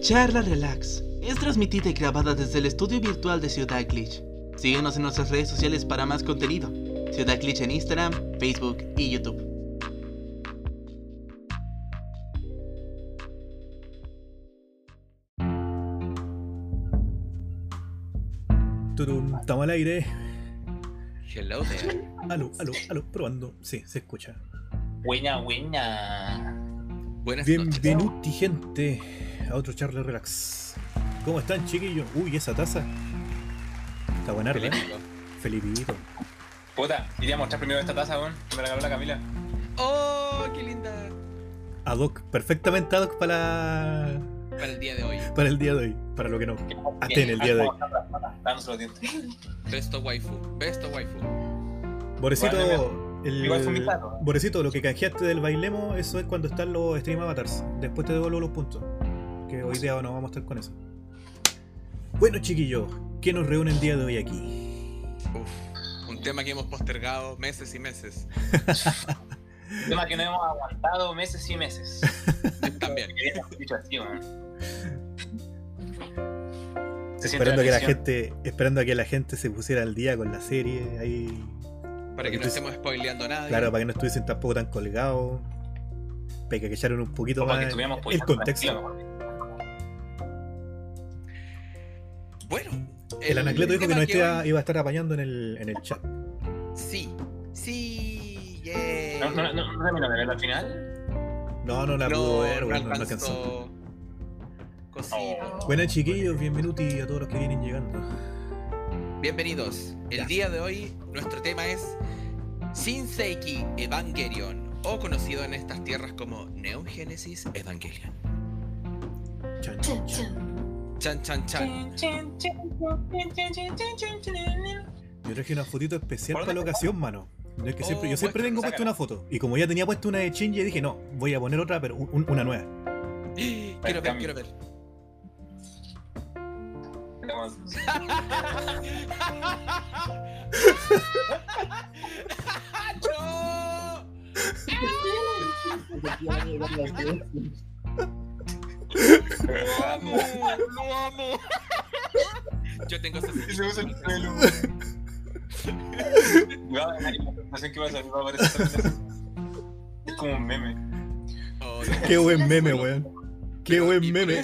Charla Relax es transmitida y grabada desde el estudio virtual de Ciudad Glitch. Síguenos en nuestras redes sociales para más contenido. Ciudad Glitch en Instagram, Facebook y YouTube. Turum, estamos al aire. Hello there. Aló, aló, aló, probando. Sí, se escucha. Buena, buena. Buenas noches. Bienvenuti, gente, a otro charla relax. ¿Cómo están, chiquillos? Uy, esa taza. Está buena, ¿verdad? Felipito. Puta, iría a mostrar primero esta taza, weón. que Me regaló la Camila. Oh, qué linda. Ad hoc, perfectamente ad hoc para, Para el día de hoy. para el día de hoy. Para lo que no. Hasta en el día de hoy. Dándose los dientes. Besto waifu. Besto waifu. Borecito, el, igual fue mi plato. Borecito, lo que canjeaste del bailemo, eso es cuando están los stream avatars. Después te devuelvo los puntos. Que hoy día no vamos a estar con eso. Bueno, chiquillos, ¿qué nos reúne el día de hoy aquí? Uf. Un tema que hemos postergado meses y meses. Tema que no hemos aguantado meses y meses. También. Esperando que la gente, esperando a que la gente se pusiera al día con la serie, ahí Para que no estemos spoileando a nadie. Claro, para que no estuviesen tampoco tan colgados. Para que echaran un poquito más el contexto. Bueno. El Anacleto dijo que nos iba a estar apañando en el, en el chat. Sí. Sí. yay. ¿No, no, no, no verlo al final? No, no la No, pudo ver, no no, no alcanzó. Oh. Buenas chiquillos, bienvenuti a todos los que vienen llegando. Bienvenidos. El Ya. día de hoy nuestro tema es Shinseiki Evangelion, o conocido en estas tierras como Neon Genesis Evangelion. Chan. Chan chan chan. Yo traje una fotito especial ¿Por para la ocasión, mano. No es que siempre, Oh, yo siempre muestra, tengo puesto una foto. Y como ya tenía puesto una de Shinji, dije, no, voy a poner otra, pero un- una nueva. Quiero ver, quiero ver. ¡No! ¡Lo amo! ¡Lo amo! Yo tengo ese Y se usa el pelo. Cuidado, Mari, la presentación que va a salir va a aparecer esta vez. Es como un meme. Oh. Qué buen meme, weón. Qué buen Y- meme.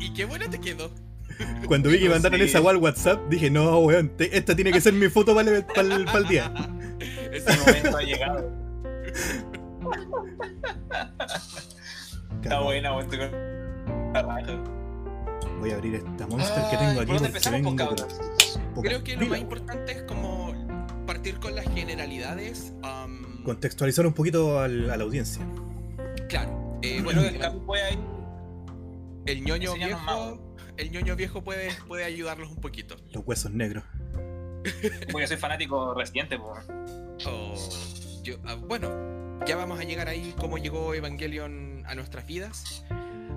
Y, qué- bueno te quedó. Cuando vi que mandaron Sí. esa al WhatsApp, dije, no, weón, te- esta tiene que ser mi foto para el, para el- para el día. Ese momento ha llegado. Está buena, weón. Voy a abrir esta monster que tengo aquí ¿Por porque vengo Creo que lo más importante es como partir con las generalidades. am, Contextualizar un poquito al- a la audiencia. Claro. eh, Bueno, el el ñoño viejo. El ñoño viejo puede, puede ayudarlos un poquito. Los huesos negros. Porque yo soy fanático reciente, po. Oh, yo- ah, bueno, ya vamos a llegar ahí cómo llegó Evangelion a nuestras vidas.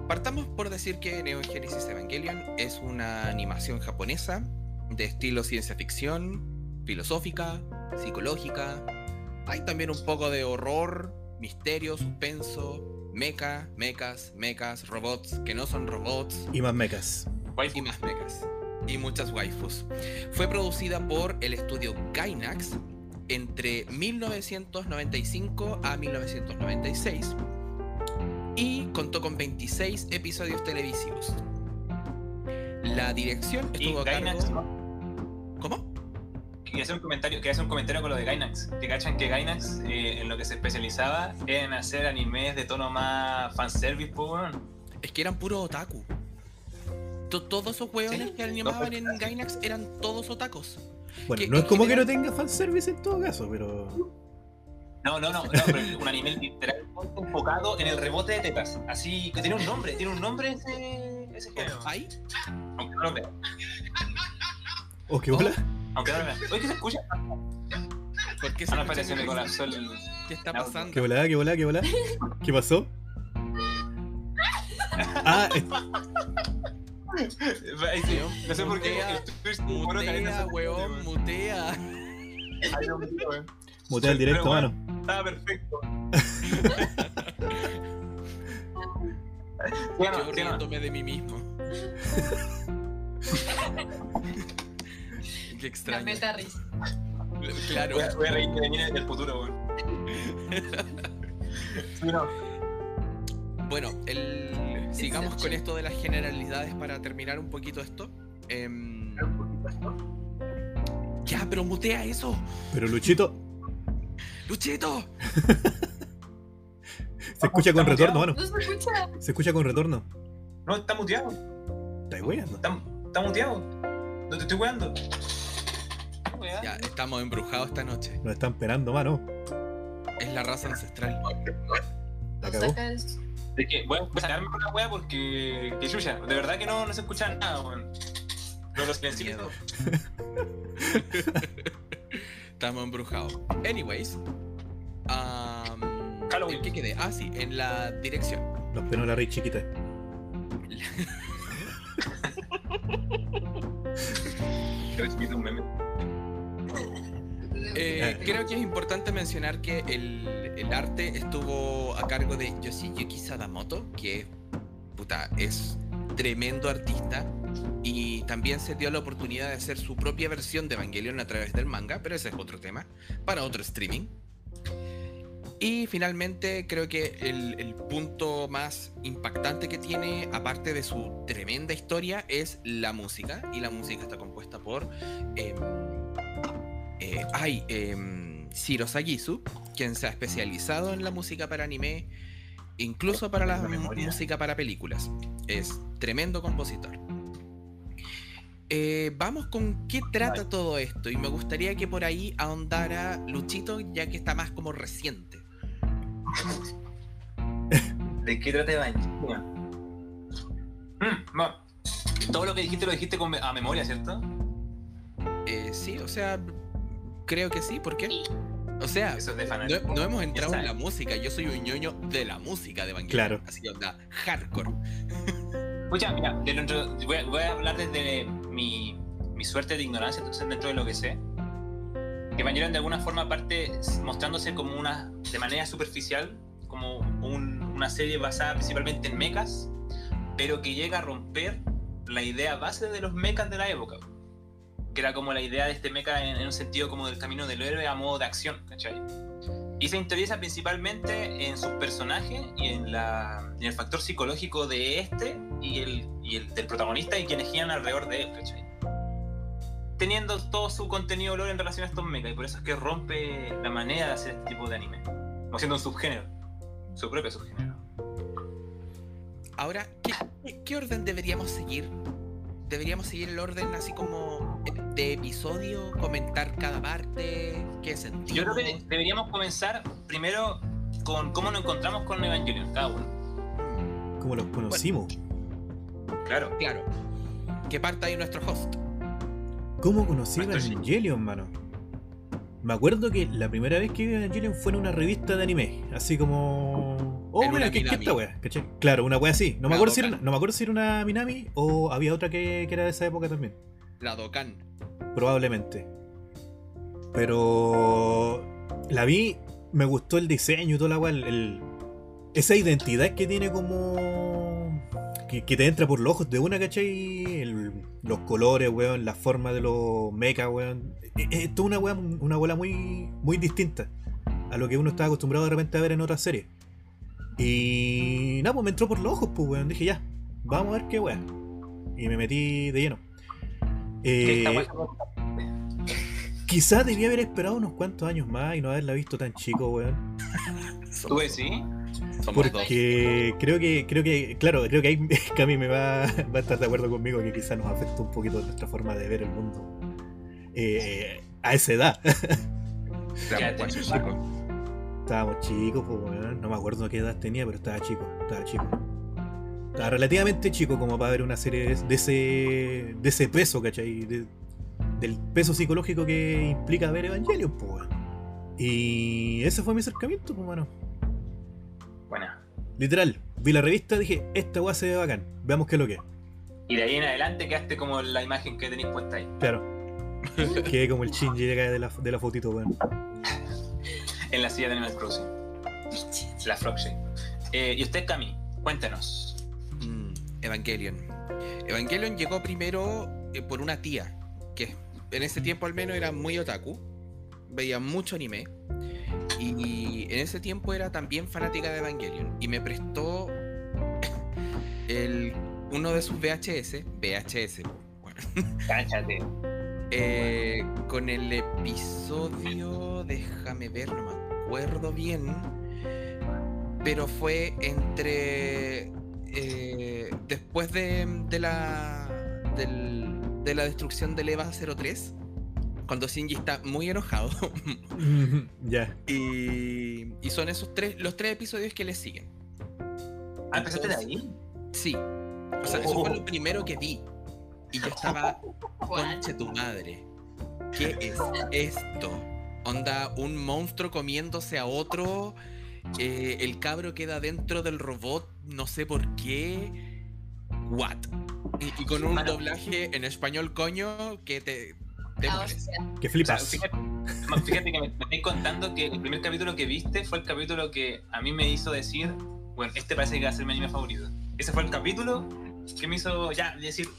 Partamos por decir que Neon Genesis Evangelion es una animación japonesa de estilo ciencia ficción, filosófica, psicológica. Hay también un poco de horror, misterio, suspenso, mecha, mechas, mechas, robots que no son robots Y más mechas. y más mechas. Y muchas waifus. Fue producida por el estudio Gainax entre 1995 a 1996 y contó con 26 episodios televisivos. La dirección estuvo a Gainax, cargo... ¿no? ¿Cómo? Quería hacer un comentario, quería hacer un comentario con lo de Gainax. Que cachan que Gainax eh, en lo que se especializaba era en hacer animes de tono más fanservice, po, weón. Es que eran puro otaku. To- Todos esos hueones Sí, que animaban en Gainax eran todos otakus. Bueno, Que no es como que no tenga fanservice en todo caso, pero. No, no, no, no, pero un anime literalmente enfocado en el rebote de tetas. Así que tiene un nombre, tiene un nombre ese, ese género. ¿Ahí? Aunque no lo vean. Oh, qué bola. Aunque no lo vean. Oye, ¿qué se escucha? ¿Por qué Ah, se no, escucha se me mi- colapsó el... ¿Qué está pasando? Qué volada, qué volada, qué volada. ¿Qué pasó? Ah, es- Ahí sí, No sé por qué. Mutea, que Mutea, weón, mutea. Mutea el directo, mano. Estaba perfecto. ¿Sí o no? Yo ¿Sí o no? riéndome de mí mismo. Qué La extraño. Claro. Voy a, voy a reírme de mí en el futuro, weón. ¿Sí o no? Bueno, el... sigamos con esto de las generalidades para terminar un poquito esto. Em, Ya, pero mutea eso. Pero Luchito, ¡Luchito! se escucha con retorno, mano. No se escucha. Se escucha con retorno. No, está muteado. ¿Estás weyando? Está, está muteado. No te estoy weando. Ya, estamos embrujados esta noche. Nos están penando, mano. Es la raza ancestral. La cagó. Es que voy a voy a sacarme con la wea porque. Que chucha. De verdad que no, no se escucha nada, weón. Pero los silencios. Estamos embrujados. Anyways. ¿En qué quedé? Ah, sí, en la dirección. Nos penó la rey chiquita. Recibí un meme. Eh. creo que es importante mencionar que el, el arte estuvo a cargo de Yoshiyuki Sadamoto, que puta, es tremendo artista y también se dio la oportunidad de hacer su propia versión de Evangelion a través del manga, pero ese es otro tema, para otro streaming. Y finalmente creo que el, el punto más impactante que tiene, aparte de su tremenda historia, es la música. Y la música está compuesta por... em, eh, hay em, Shiro Sagisu, quien se ha especializado en la música para anime, incluso para la La música para películas. Es tremendo compositor. Eh, vamos con qué trata todo esto y me gustaría que por ahí ahondara Luchito ya que está más como reciente. ¿De qué trata Evangelion? Mm, todo lo que dijiste lo dijiste con me- a memoria, ¿cierto? Eh, sí, o sea, creo que sí, ¿por qué? O sea, Eso es de no, hemos entrado en la música, yo soy un ñoño de la música de Evangelion. Claro. Así que onda, hardcore. Escucha, mira, de voy, a, voy a hablar desde mi, mi suerte de ignorancia, entonces dentro de lo que sé. Que Evangelion de alguna forma parte mostrándose como una, de manera superficial, como un- una serie basada principalmente en mechas, pero que llega a romper la idea base de los mechas de la época. Que era como la idea de este mecha en, en un sentido como del camino del héroe a modo de acción, ¿cachai? Y se interesa principalmente en sus personajes y en, el factor psicológico de este y el, del protagonista y quienes giran alrededor de él, ¿cachai? Teniendo todo su contenido lore en relación a estos mechas, y por eso es que rompe la manera de hacer este tipo de anime. Como siendo un subgénero, su propio subgénero. Ahora, ¿qué, qué- qué orden deberíamos seguir? ¿Deberíamos seguir el orden así como de episodio? ¿Comentar cada parte? ¿Qué sentido? Yo creo que deberíamos comenzar primero con cómo nos encontramos con Evangelion, cada uno. ¿Cómo los conocimos? Claro. Claro. Que parta ahí nuestro host. ¿Cómo conocí Shin. Evangelion, mano? Me acuerdo que la primera vez que vi Evangelion fue en una revista de anime. Así como. Oh, En mira, una ¿qué, qué esta wea? ¿Cachai? Claro, una wea así. No me, acuerdo si era, no me acuerdo si era una Minami o había otra que, que era de esa época también. La Dokkan. Probablemente. Pero. La vi, me gustó el diseño y toda la wea. el- el- esa identidad que tiene como. Que, que te entra por los ojos de una, ¿cachai? El- los colores, weón, la forma de los mechas, weón. Es, es toda una wea, una bola muy, muy distinta a lo que uno estaba acostumbrado de repente a ver en otras series. Y nada, pues me entró por los ojos, pues weón. Dije ya, vamos a ver qué wea. Y me metí de lleno. ¿Qué está Eh? Quizás debía haber esperado unos cuantos años más y no haberla visto tan chico, weón. ¿Tú dos. Porque creo que, creo que, claro, creo que ahí Cami me va, va a estar de acuerdo conmigo que quizás nos afectó un poquito nuestra forma de ver el mundo eh, a esa edad. Ya. Estábamos chicos, pues, weón. No me acuerdo qué edad tenía, pero estaba chico, estaba chico. Estaba relativamente chico como para ver una serie de, ese, de ese peso, ¿cachai? De- del peso psicológico que implica ver Evangelion, pues, weón. Y ese fue mi acercamiento, pues, bueno. Buena. Literal, vi la revista, dije, esta weá se ve bacán, veamos qué es lo que es. Y de ahí en adelante quedaste como la imagen que tenéis puesta ahí. Claro. Quedé como el Shinji de la, de la fotito, weón. En la silla de Animal Crossing. La Frog Shape. Eh, y usted, Cami, cuéntenos. Mm, Evangelion. Evangelion llegó primero eh, por una tía, que en ese tiempo al menos era muy otaku, veía mucho anime, y en ese tiempo era también fanática de Evangelion, y me prestó el, uno de sus VHS, VHS, bueno, Cáchate. Eh, con el episodio, déjame ver, no me acuerdo bien, pero fue entre eh, después de, de la del- de la destrucción del EVA 03, cuando Shinji está muy enojado, ya. y, y son esos tres los tres episodios que le siguen. Ah, empezaste de ahí. Sí, o sea, eso fue lo primero que vi y yo estaba Conche tu madre. ¿Qué es esto? Onda, un monstruo comiéndose a otro. eh, el cabro queda dentro del robot, no sé por qué. What? Y, y con un doblaje en español, coño, que te. te Ah. Que O sea, flipas. fíjate, fíjate que me, me estáis contando que el primer capítulo que viste fue el capítulo que a mí me hizo decir, bueno, este parece que va a ser mi anime favorito. Ese fue el capítulo que me hizo ya decir,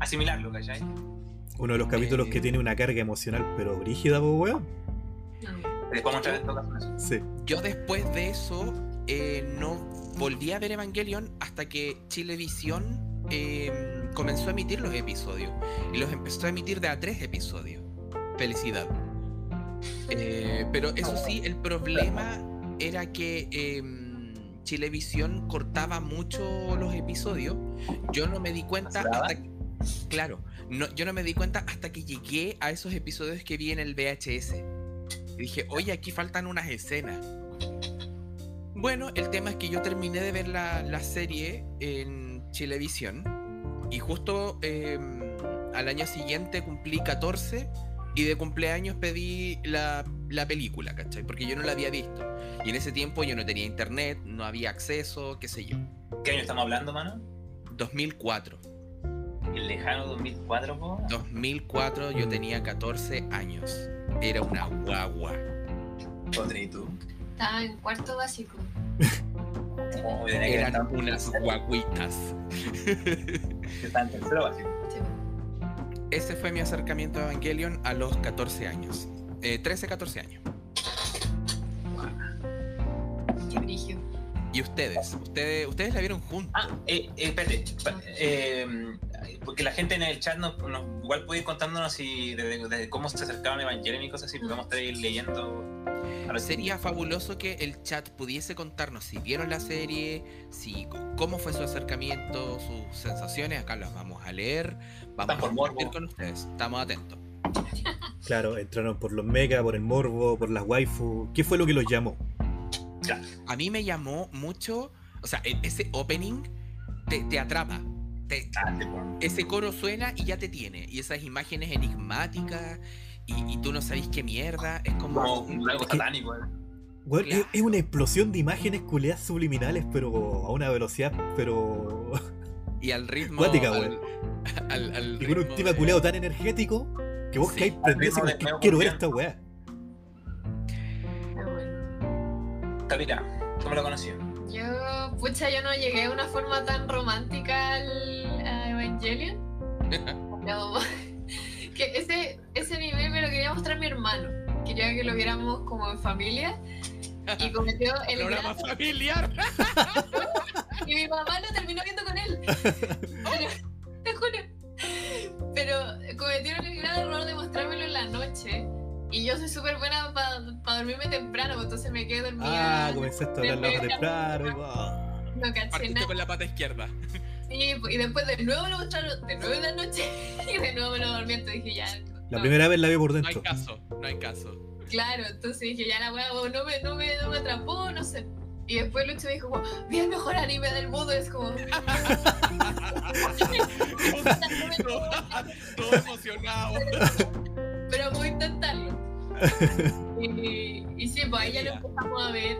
asimilarlo, ¿cachai? Uno de los capítulos Eh. que tiene una carga emocional, pero brígida, po, weón. Después mostrar en todo caso eso. Sí. Yo después de eso eh, no volví a ver Evangelion hasta que Chilevisión eh, comenzó a emitir los episodios. Y los empezó a emitir de a tres episodios. Felicidad. Eh, pero eso sí, el problema era que eh, Chilevisión cortaba mucho los episodios. Yo no me di cuenta hasta que- Claro, no, yo no me di cuenta hasta que llegué a esos episodios que vi en el VHS. Y dije, oye, aquí faltan unas escenas. Bueno, el tema es que yo terminé de ver la, la serie en Chilevisión y justo eh, al año siguiente cumplí 14 y de cumpleaños pedí la, la película, ¿cachai? Porque yo no la había visto. Y en ese tiempo yo no tenía internet, no había acceso, qué sé yo. ¿Qué año estamos hablando, mano? 2004. El lejano 2004, po. 2004 yo tenía 14 años. Era una guagua. Podré, ¿y tú? Estaba en cuarto básico. Que Eran unas guaguitas. estaba en tercero básico. Sí. Ese fue mi acercamiento a Evangelion a los 14 años. Eh, 13, 14 años. Qué brillo. ¿Y ustedes? ¿Ustedes, ustedes la vieron juntos? Ah, eh, eh, espérate. eh, porque la gente en el chat nos, nos- igual puede ir contándonos si de, de cómo se acercaban a Evangelion y cosas así, podemos estar ahí leyendo. A Sería fabuloso que el chat pudiese contarnos si vieron la serie, si cómo fue su acercamiento, sus sensaciones. Acá las vamos a leer, vamos a compartir con ustedes. Estamos atentos. Claro, entraron por los mega, por el morbo, por las waifu. ¿Qué fue lo que los llamó? A mí me llamó mucho, o sea, e- ese opening te, te atrapa. Te- Ah, ese coro suena y ya te tiene. Y esas imágenes enigmáticas y, y tú no sabes qué mierda. Es como... Como un algo satánico. eh. Weón, Claro. es, es una explosión de imágenes culeadas subliminales, pero a una velocidad, pero. Y al ritmo... Cuática, al, al- al Y con un tema de- culeado tan energético que vos Sí, caes prendido así ritmo como de que nuevo quiero ver esta weá. ¿Cómo lo conocí? Yo, pucha, yo no llegué de una forma tan romántica al, a Evangelion. No, que ese, ese nivel me lo quería mostrar mi hermano. Quería que lo viéramos como en familia. Y cometió el Programa gran... familiar. Y mi mamá lo terminó viendo con él. Pero, te juro. Pero cometieron el gran error de mostrármelo en la noche. Y yo soy súper buena para dormirme temprano, pues entonces me quedé dormida. Ah, comenzaste a hablar temprano y va. No caché Partiste nada. con la pata izquierda. Sí, y después de nuevo lo mostraron, de nuevo en la noche, y de nuevo me lo dormí, entonces dije ya. La no. primera vez la vi por No hay dentro. caso, no hay caso. Claro, entonces dije ya la weá no me, no, me, no me atrapó, no sé. Y después Lucho me dijo, como, vi el mejor anime del mundo, es como. todo, todo emocionado. Pero voy a intentarlo. Y, y sí, pues ahí ya lo empezamos a ver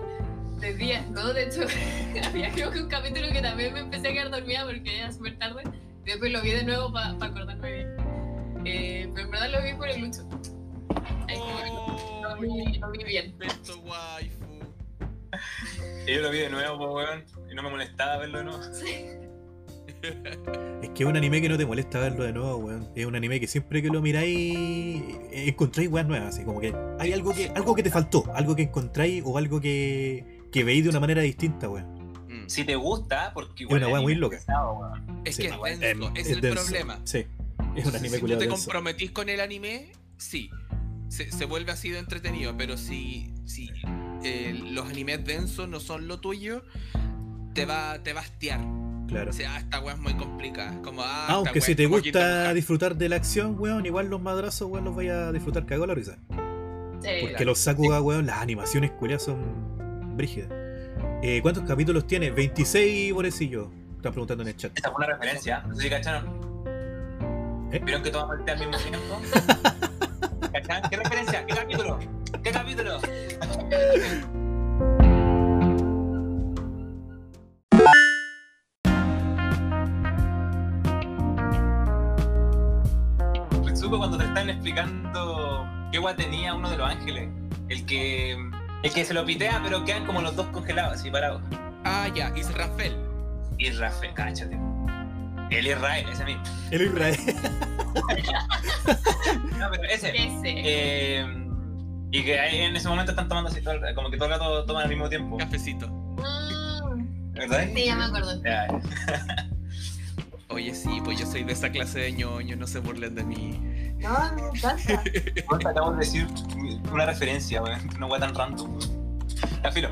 de día, ¿no? De hecho, había creo que un capítulo que también me empecé a quedar dormida porque era súper tarde. Y después lo vi de nuevo para acordarme bien. Eh, pero en verdad lo vi por el Lucho. Ahí Oh, lo, vi, lo vi bien. Y yo lo vi de nuevo, po, weón, y no me molestaba verlo de nuevo. Sí. Es que es un anime que no te molesta verlo de nuevo, weón. Es un anime que siempre que lo miráis eh, encontráis weas nuevas, así como que hay algo que algo que te faltó, algo que encontráis o algo que, que veis de una manera distinta, weón. Mm. Si te gusta, porque una el wea muy loca. es pesado, weón. Es Sí, que es igual, denso, Em, es, el denso. problema. Sí, es un anime si tú te denso. comprometís con el anime, sí. Se, se vuelve así de entretenido, pero si, si eh, los animes densos no son lo tuyo, te va, te va a hastiar. Claro. O sea, ah, esta weá es muy complicada. Como, ah, esta Aunque si te gusta disfrutar de la acción, weón, igual los madrazos, weón, los vaya a disfrutar cagado la risa. Sí. Porque los Sakuga, weón, las animaciones culiadas son brígidas. Eh, ¿Cuántos capítulos tiene? 26 pobrecillo. Están preguntando en el chat. Esta fue una referencia. No sé si cacharon. ¿Eh? ¿Vieron que tomamos el té al mismo tiempo? ¿Cachan? ¿Qué referencia? ¿Qué capítulo? ¿Qué capítulo? Cuando te están explicando qué gua tenía uno de los ángeles. El que. El que se lo pitea, pero quedan como los dos congelados, así parados. Ah, ya, Israfel. Y Rafael, cáchate. El Israel, ese mismo. El Israel. No, pero ese. Ese. Eh, y que ahí en ese momento están tomando así, todo el- como que todo el rato toman al mismo tiempo. Cafecito. Mm, ¿Verdad? sí, ya me acuerdo. Ya. Oye, sí, pues yo soy de esa clase de ñoño, no se burlen de mí. No, no, te acabo de decir una referencia. Una weá tan random. Ya, filo.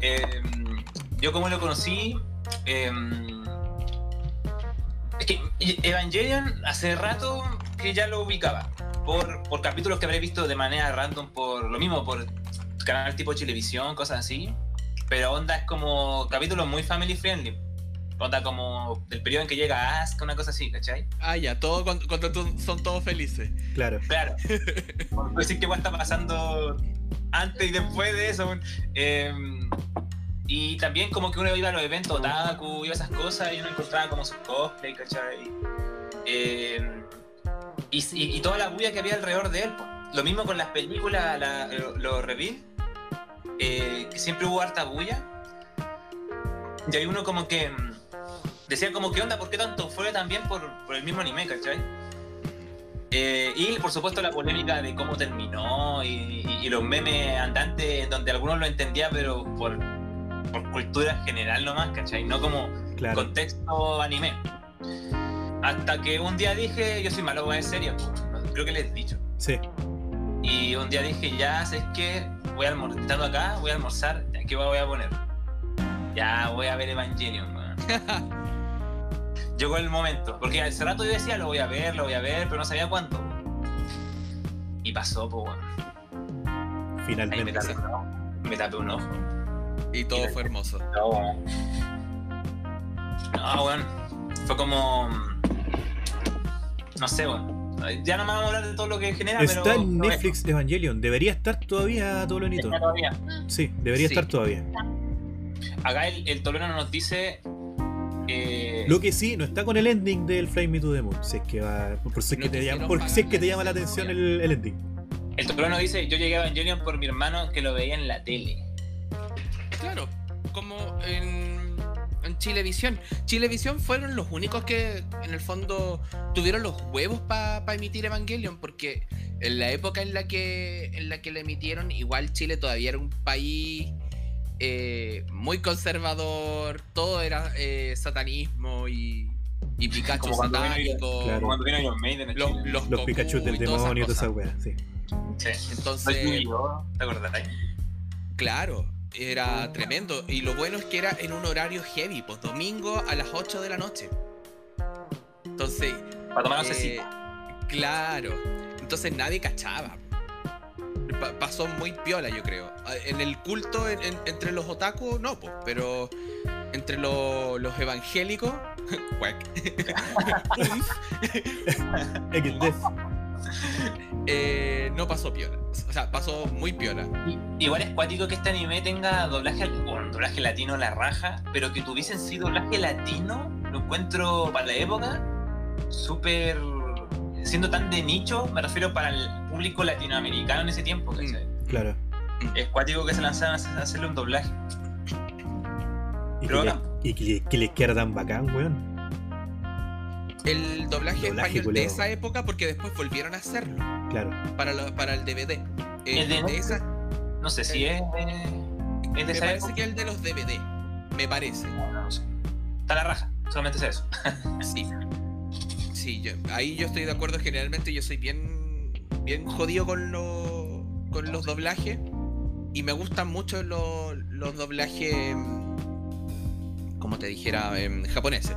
Eh, yo como lo conocí. eh, es que Evangelion hace rato que ya lo ubicaba. Por, por capítulos que habré visto de manera random, por lo mismo, por canal tipo televisión, cosas así. Pero onda es como capítulos muy family friendly. Onda como del periodo en que llega Asuka, una cosa así, ¿cachai? Ah, ya, todo cuando, cuando son todos felices. Claro. Claro. Por decir que igual está pasando antes y después de eso. Eh, y también como que uno iba a los eventos otaku, iba a esas cosas y uno encontraba como sus cosplay, ¿cachai? Eh, y, y- y toda la bulla que había alrededor de él. po. Lo mismo con las películas, la- lo- los reveal, eh, que siempre hubo harta bulla. Y hay uno como que mm, decía como, ¿qué onda? ¿Por qué tanto fue también por, por el mismo anime, ¿cachai? Eh, y por supuesto la polémica de cómo terminó y, y- y los memes andantes donde algunos lo entendían pero por, por cultura general nomás, ¿cachai? No como Claro. contexto anime. Hasta que un día dije, yo soy malo, voy a serio, creo que les he dicho. Sí. Y un día dije, ya, ¿sabes qué? Voy a almorzar, estando acá, voy a almorzar, ¿ya ¿qué voy a poner? Ya, voy a ver Evangelion, weón. Llegó el momento, porque hace rato yo decía, lo voy a ver, lo voy a ver, pero no sabía cuándo. Y pasó, pues. Ahí me Finalmente. tapé. Me tapé un ojo. Y todo fue hermoso. No, no, weón. Fue como. No sé, weón. Ya no me vamos a hablar de todo lo que genera, Está pero. en no Netflix Evangelion. Debería estar todavía, Tolonito. está todavía. Sí, debería Sí. estar todavía. Acá el, el nos dice. Eh, Lo que sí, no está con el ending del Fly Me to the Moon. Si es que va. Por si es No que te llama, por pagar si es que la te llama la licencia, atención el, el ending. El Tolero nos dice: Yo llegué a Evangelion por mi hermano que lo veía en la tele. Claro, como en, en Chilevisión. Chilevisión fueron los únicos que en el fondo tuvieron los huevos para emitir Evangelion, porque en la época en la que en la que la emitieron, igual Chile todavía era un país eh, muy conservador, todo era eh, satanismo y, y Pikachu Como cuando vino satánico, Claro. Cuando vino Iron Maiden en los, los, Los Goku Pikachu del demonio y toda esa wea, sí. Sí. Entonces, No ¿Te acordás? Claro, era tremendo. Y lo bueno es que era en un horario heavy, pues domingo a las 8 de la noche. Entonces, Para tomar eh, claro. Entonces nadie cachaba. Pa- pasó muy piola, yo creo. Ah, En el culto, en- en- entre los otaku, no, pues, pero entre lo- los evangélicos, eh, no pasó piola. O sea, pasó muy piola. Igual es cuático que este anime tenga doblaje, bueno, doblaje latino la raja, pero que tuviesen sí doblaje latino, lo encuentro para la época súper. Siendo tan de nicho, me refiero para el público latinoamericano en ese tiempo, ¿cachai? Claro. Es cuático que se lanzaran a hacer- a hacerle un doblaje. Y que, Pero le, ahora- y que, le- que les queda tan bacán, weón. el doblaje, Doblaje español culiao. de esa época porque después volvieron a hacerlo Claro. para, lo- para el DVD. Eh, ¿El de de esa, No sé si es. eh, es de me esa parece época. que el de los DVD. Me parece. No, no sé. Está la raja, solamente sé eso. Sí. Sí, yo, ahí yo estoy de acuerdo. Generalmente yo soy bien, bien jodido con, lo- con los doblajes. Y me gustan mucho los, los doblajes, como te dijera, em, japoneses.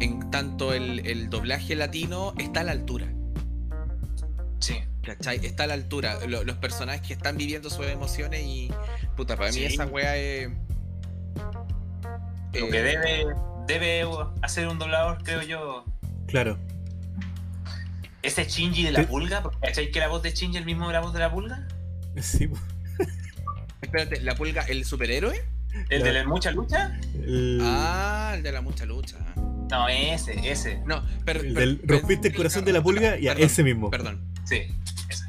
En tanto el, el doblaje latino está a la altura. Sí. ¿Cachai? Está a la altura. Lo- los personajes que están viviendo sus emociones y. Puta, para mí esa wea es. Lo eh, que debe, debe hacer un doblador, creo yo. Claro. Ese Shinji de la Sí. pulga, porque ¿cachai que la voz de Shinji es el mismo de la voz de la pulga? Sí. Espérate, ¿la pulga, el superhéroe? ¿El de la mucha lucha? el, Ah, el de la mucha lucha. No, ese, ese. No, pero. el del pero- rompiste el corazón de la pulga, ya, Perdón, ese mismo. Perdón. Sí, ese.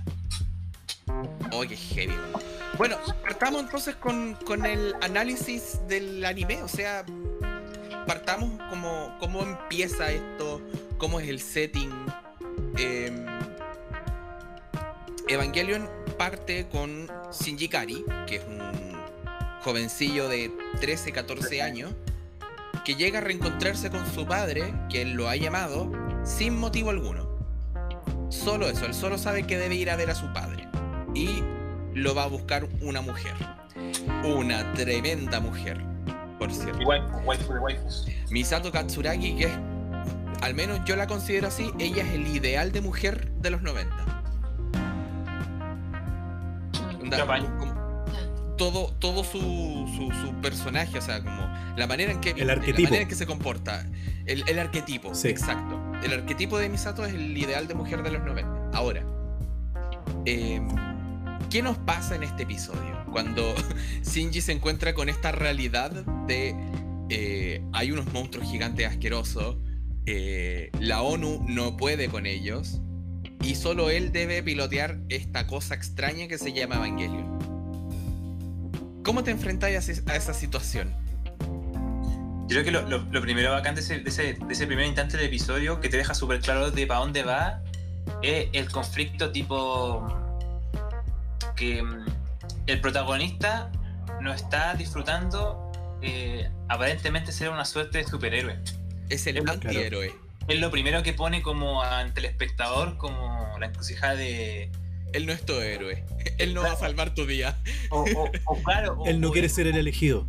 Oh, qué heavy. Bueno, partamos entonces con, con el análisis del anime. O sea, partamos como cómo empieza esto, cómo es el setting. Em, Evangelion parte con Shinji Kari, que es un jovencillo de 13, 14 años, que llega a reencontrarse con su padre, que él lo ha llamado, sin motivo alguno. Solo eso, él solo sabe que debe ir a ver a su padre. Y lo va a buscar una mujer. Una tremenda mujer, por cierto. Y waifu, waifu de waifus. Misato Katsuragi, que es, al menos yo la considero así, ella es el ideal de mujer de los 90. Onda, Qué apaño. como- todo, todo su, su, su personaje, o sea, como la manera en que El la arquetipo. manera en que se comporta, el, el arquetipo, Sí. exacto. El arquetipo de Misato es el ideal de mujer de los 90. Ahora, eh, ¿qué nos pasa en este episodio? Cuando Shinji se encuentra con esta realidad de eh, hay unos monstruos gigantes asquerosos, eh, la ONU no puede con ellos y solo él debe pilotear esta cosa extraña que se llama Evangelion. ¿Cómo te enfrentas a esa situación? Yo creo que lo, primero bacán de ese, de, ese, de ese primer instante del episodio, que te deja súper claro de para dónde va, es el conflicto tipo que mm, el protagonista no está disfrutando eh, aparentemente ser una suerte de superhéroe. Es el antihéroe. Es lo primero que pone como ante el espectador como la encrucijada de... Él no es tu héroe. Él no va a salvar tu día. O, o- o claro, o- Él no o quiere ser el elegido.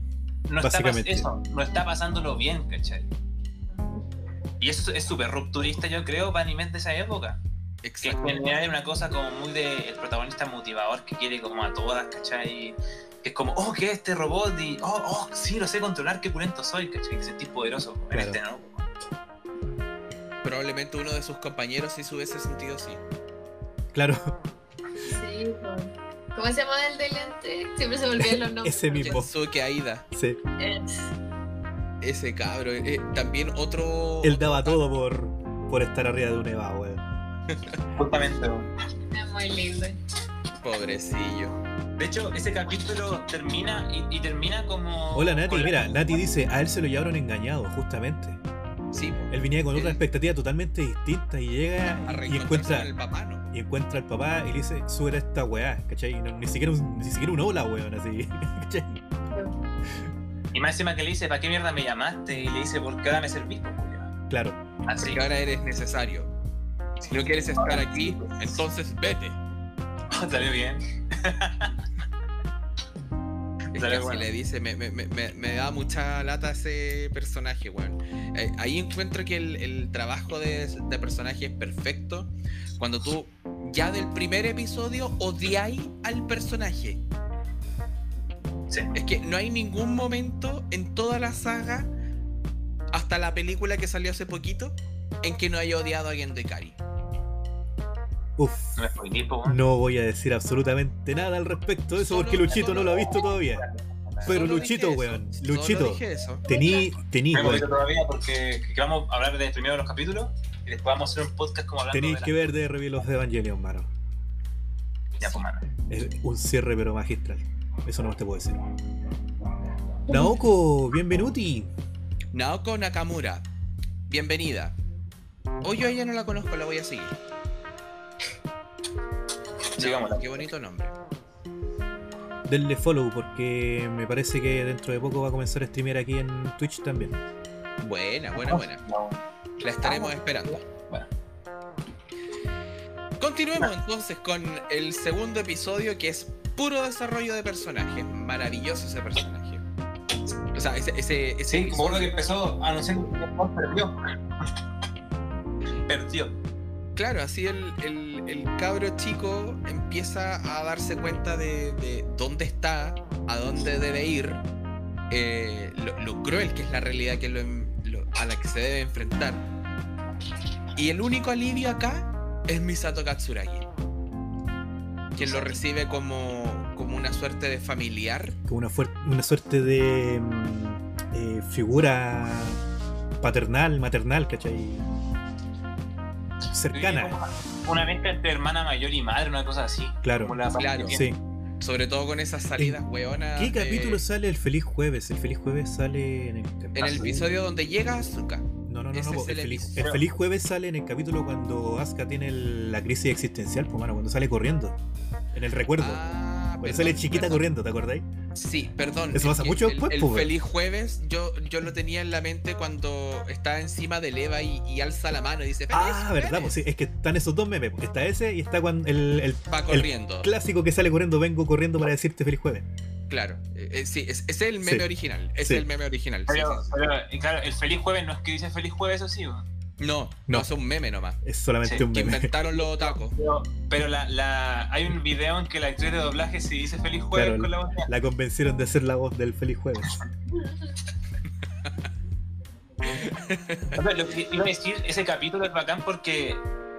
no está, básicamente. eso, no está pasándolo bien, ¿cachai? Y eso es súper rupturista, yo creo, para animes de esa época. Que en Exacto. general es una cosa como muy de el protagonista motivador que quiere como a todas, ¿cachai? Que es como, oh, ¿qué es este robot? Y, oh, oh, sí, lo sé controlar, qué pulento soy, ¿cachai? Que sentís poderoso. En Claro. este no. Probablemente uno de sus compañeros sí se hubiese sentido así. Claro, Sí, pues. ¿Cómo se llama el de lente? Siempre se me olvidan los nombres. ese mismo. Kensuke Aida, Sí. Es- ese cabro. eh, también otro. Él daba todo por, por estar arriba de un Eva, weón. Justamente. Es muy lindo. Pobrecillo. De hecho, ese capítulo termina y, y termina como. Hola Nati, mira, Nati dice, a él se lo llevaron engañado, justamente. Sí. Él venía con otra expectativa totalmente distinta y llega a y encuentra el papá, ¿no? y encuentra al papá y le dice, sube esta weá, ¿cachai? No- ni siquiera un, ni siquiera un hola, weón, así, ¿cachai? Y más encima que le dice, ¿para qué mierda me llamaste? Y le dice, ¿por qué ahora me servís? culiao?". Claro, Así. Porque ahora eres necesario. Si no quieres estar aquí, entonces vete. Salió bien. Es que bueno. le dice, me, me- me- me- me da mucha lata ese personaje, weón. Eh, ahí encuentro que el, el trabajo de, de personaje es perfecto. Cuando tú ya del primer episodio odiáis al personaje. Sí. Es que no hay ningún momento en toda la saga, hasta la película que salió hace poquito, en que no haya odiado a alguien de Kari. uff. No voy a decir absolutamente nada al respecto de eso porque Solo- Luchito no lo ha visto todavía. Pero Luchito, dije weón, Luchito. Tení, tení, todavía porque que vamos a hablar de primero de los capítulos y después vamos a hacer un podcast como hablando Tenéis de que ver de Reveal of Evangelion, mano. Ya, pues, mano. Es un cierre pero magistral. Eso no te puedo decir. Naoko, bienvenuti. Naoko Nakamura. bienvenida. Hoy yo a ella no la conozco, la voy a seguir. Sigámosla. Qué bonito nombre. Denle follow porque me parece que dentro de poco va a comenzar a streamear aquí en Twitch también. Buena, buena, buena. No. La estaremos esperando. Bueno. Continuemos entonces con el segundo episodio que es puro desarrollo de personajes. Maravilloso ese personaje. O sea, ese, ese, ese Sí, como uno que empezó anunciando que Paul perdió. Perdió. Claro, así el, el, el cabro chico empieza a darse cuenta de, de dónde está, a dónde debe ir, eh, lo, lo cruel que es la realidad que lo lo- a la que se debe enfrentar. Y el único alivio acá es Misato Katsuragi, quien lo recibe como, como una suerte de familiar. Como una, una suerte de mm, eh, figura paternal, maternal, ¿cachai? Cercana, Una mezcla entre hermana mayor y madre, una cosa así. claro. Como la Claro. Sí. Sobre todo con esas salidas weonas. ¿Qué de- capítulo sale el feliz jueves? El feliz jueves sale en el En el episodio donde llega Asuka. No, no, no, no, es el, el feliz, el feliz jueves sale en el capítulo cuando Asuka tiene el- la crisis existencial, pues mano, cuando sale corriendo. En el recuerdo. Ah, sale chiquita perdón. corriendo, ¿te acordáis? Sí, perdón. Eso es pasa mucho el, después, El po, güey. feliz jueves, yo, yo lo tenía en la mente cuando está encima del Eva y, y alza la mano y dice: ¡Feliz Ah, verdad, pues sí, es que están esos dos memes. pues. Está ese y está cuando el, el Va corriendo. clásico que sale corriendo, vengo corriendo para decirte feliz jueves. Claro. Eh, eh, sí, es- ese es el meme Sí. original. Sí. es el meme original. sí, Pero, sí, sí. pero, y claro, el feliz jueves no es que dice feliz jueves, eso sí. No, no, No. es un meme nomás. Es solamente Sí, un Que meme. inventaron los otacos. Pero, pero la, la, hay un video en que la actriz de doblaje se dice feliz jueves Claro, con la voz. La convencieron de ser la voz del feliz jueves. Lo que iba a decir, ese capítulo es bacán porque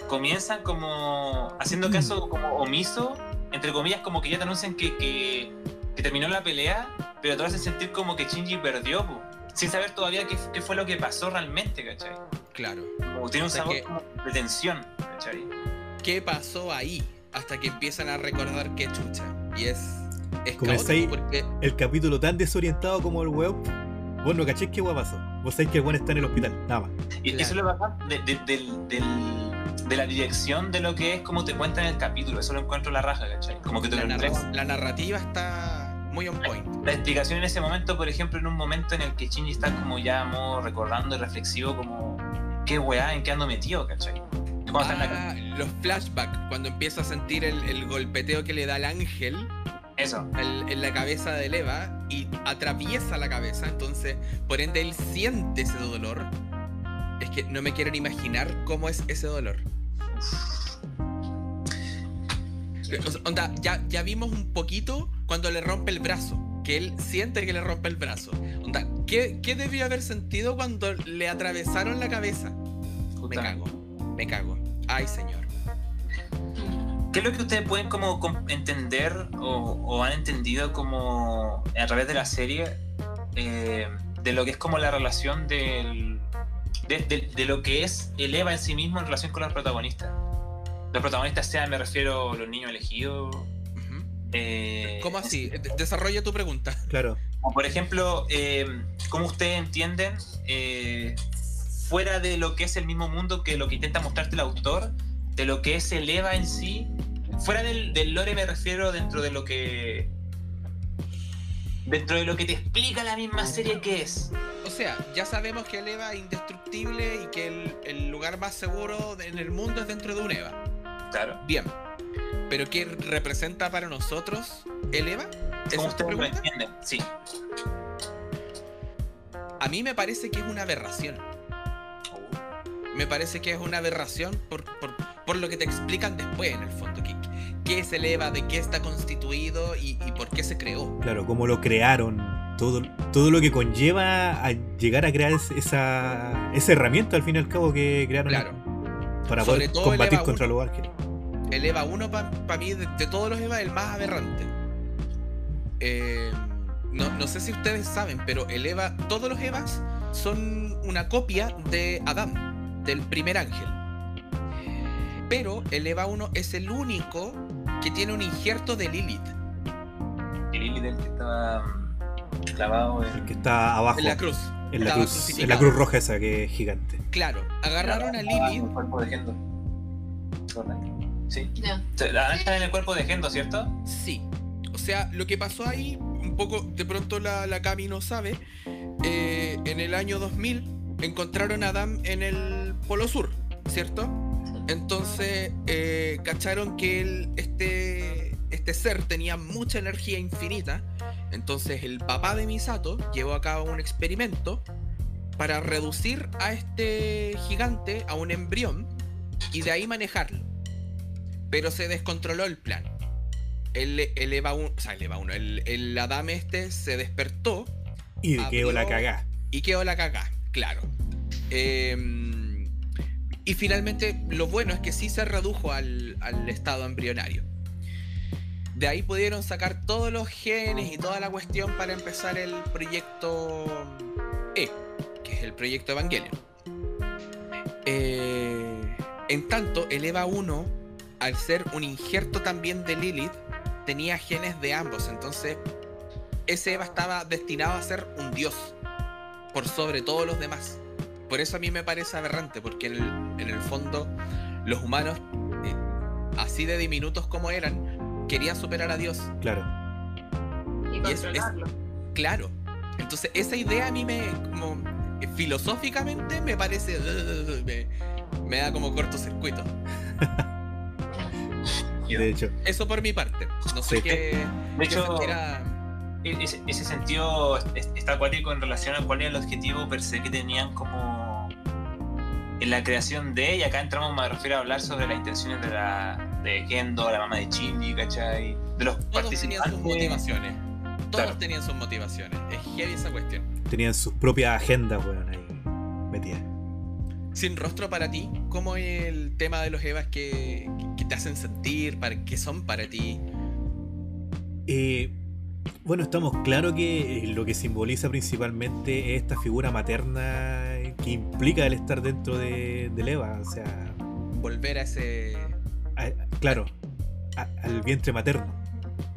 comienzan como haciendo Mm. caso como omiso, entre comillas, como que ya te anuncian que, que, que terminó la pelea, pero te hacen sentir como que Shinji perdió, po, sin saber todavía qué, qué fue lo que pasó realmente, ¿cachai? Claro. Como tiene un sabor que- como de tensión, ¿cachai? ¿Qué pasó ahí? Hasta que empiezan a recordar qué chucha. Y es. Es caótico porque. El capítulo tan desorientado como el weón. Vos no cachéis qué weón pasó. Vos sabéis que el weón está en el hospital, nada más. Y Claro. eso es lo bacán de, de- del- del- de la dirección de lo que es como te cuentan en el capítulo, eso lo encuentro la raja, ¿cachai? Como que te La, lo narra- la narrativa está muy on point. la explicación en ese momento, por ejemplo, en un momento en el que Shinji está como ya modo recordando y reflexivo, como, ¿qué weá? ¿En qué ando metido? ¿cachai? Cuando está en la- Ah, los flashbacks, cuando empieza a sentir el, el golpeteo que le da el ángel Eso, el- en la cabeza de Eva y atraviesa la cabeza, entonces por ende él siente ese dolor. Es que no me quiero ni imaginar cómo es ese dolor. O sea, onda, ya, ya vimos un poquito cuando le rompe el brazo, que él siente que le rompe el brazo. Onda, ¿qué, qué debió haber sentido cuando le atravesaron la cabeza? Me cago, me cago. Ay, señor. ¿Qué es lo que ustedes pueden como com- entender o, o han entendido como a través de la serie eh, de lo que es como la relación del, de, de- de lo que es el Eva en sí mismo en relación con los protagonistas? Los protagonistas sean, me refiero, los niños elegidos. Eh, ¿Cómo así? De- Desarrolla tu pregunta. Claro. O por ejemplo, eh, ¿cómo ustedes entienden, eh, fuera de lo que es el mismo mundo que lo que intenta mostrarte el autor, de lo que es el Eva en sí, fuera del, del lore me refiero dentro de lo que... Dentro de lo que te explica la misma serie que es. O sea, ya sabemos que el EVA es indestructible y que el, el lugar más seguro en el mundo es dentro de un EVA. Claro. Bien. Pero ¿qué representa para nosotros el EVA? ¿Esa ¿Cómo es tu ustedes lo pregunta? entienden? Sí. A mí me parece que es una aberración. Me parece que es una aberración por, por, por lo que te explican después, en el fondo. ¿Qué, qué es el EVA? ¿De qué está constituido? Y, y por qué se creó? Claro, cómo lo crearon. Todo, todo lo que conlleva a llegar a crear es- esa, esa herramienta al fin y al cabo que crearon Claro. para Sobre poder combatir contra 1. los Valkyries. El EVA 1 para mí, de, de todos los EVA, es el más aberrante. Eh, no, no sé si ustedes saben, pero el EVA, todos los EVAs son una copia de Adán, del primer ángel. Pero el EVA 1 es el único que tiene un injerto de Lilith El Lily del que estaba mm, clavado El en... que está abajo. en la cruz. En la, cruz, en la cruz roja esa que es gigante. Claro, agarraron a Ah, Lilith. Sí. Ya. La Adán está en el cuerpo de Gendo, ¿cierto? Sí. O sea, lo que pasó ahí, un poco, de pronto la, la Cami no sabe, eh, en el año 2000 encontraron a Adam en el Polo Sur, ¿cierto? Entonces, eh, cacharon que el- este, este ser tenía mucha energía infinita. Entonces, el papá de Misato llevó a cabo un experimento para reducir a este gigante a un embrión y de ahí manejarlo. Pero se descontroló el plan. El, el Eva 1, o sea, el Eva 1, el, el Adam este se despertó Y de quedó la Abrió- cagá. y quedó la cagá, claro. Em, y finalmente lo bueno es que sí se redujo al, al estado embrionario. De ahí pudieron sacar todos los genes y toda la cuestión para empezar el proyecto E, que es el proyecto Evangelion. Eh, en tanto, el EVA 1, al ser un injerto también de Lilith, tenía genes de ambos. Entonces, ese Eva estaba destinado a ser un dios por sobre todos los demás. Por eso a mí me parece aberrante, porque en el, en el fondo los humanos, eh, así de diminutos como eran, querían superar a Dios. Claro. Y Y es- controlarlo. Claro. Entonces esa idea a mí me, como, eh, filosóficamente me parece, me, me da como cortocircuito. De hecho. Eso por mi parte. No sé Sí. qué, De hecho, e- ese, ese sentido es- está acuático en relación a cuál era el objetivo per se que tenían como en la creación de ella. Acá entramos, me refiero a hablar sobre las intenciones de la de Gendo, la mamá de Shinji, ¿cachai? De los Todos tenían sus motivaciones. Todos Claro. tenían sus motivaciones. Es heavy esa cuestión. Tenían sus propias agendas, weón, ahí metidas. Sin rostro para ti, ¿cómo es el tema de los Evas que, que te hacen sentir? Para, ¿Qué son para ti? Eh, bueno, estamos claros que eh, lo que simboliza principalmente es esta figura materna que implica el estar dentro de, del Eva. O sea, Volver a ese. a- claro, a- al vientre materno.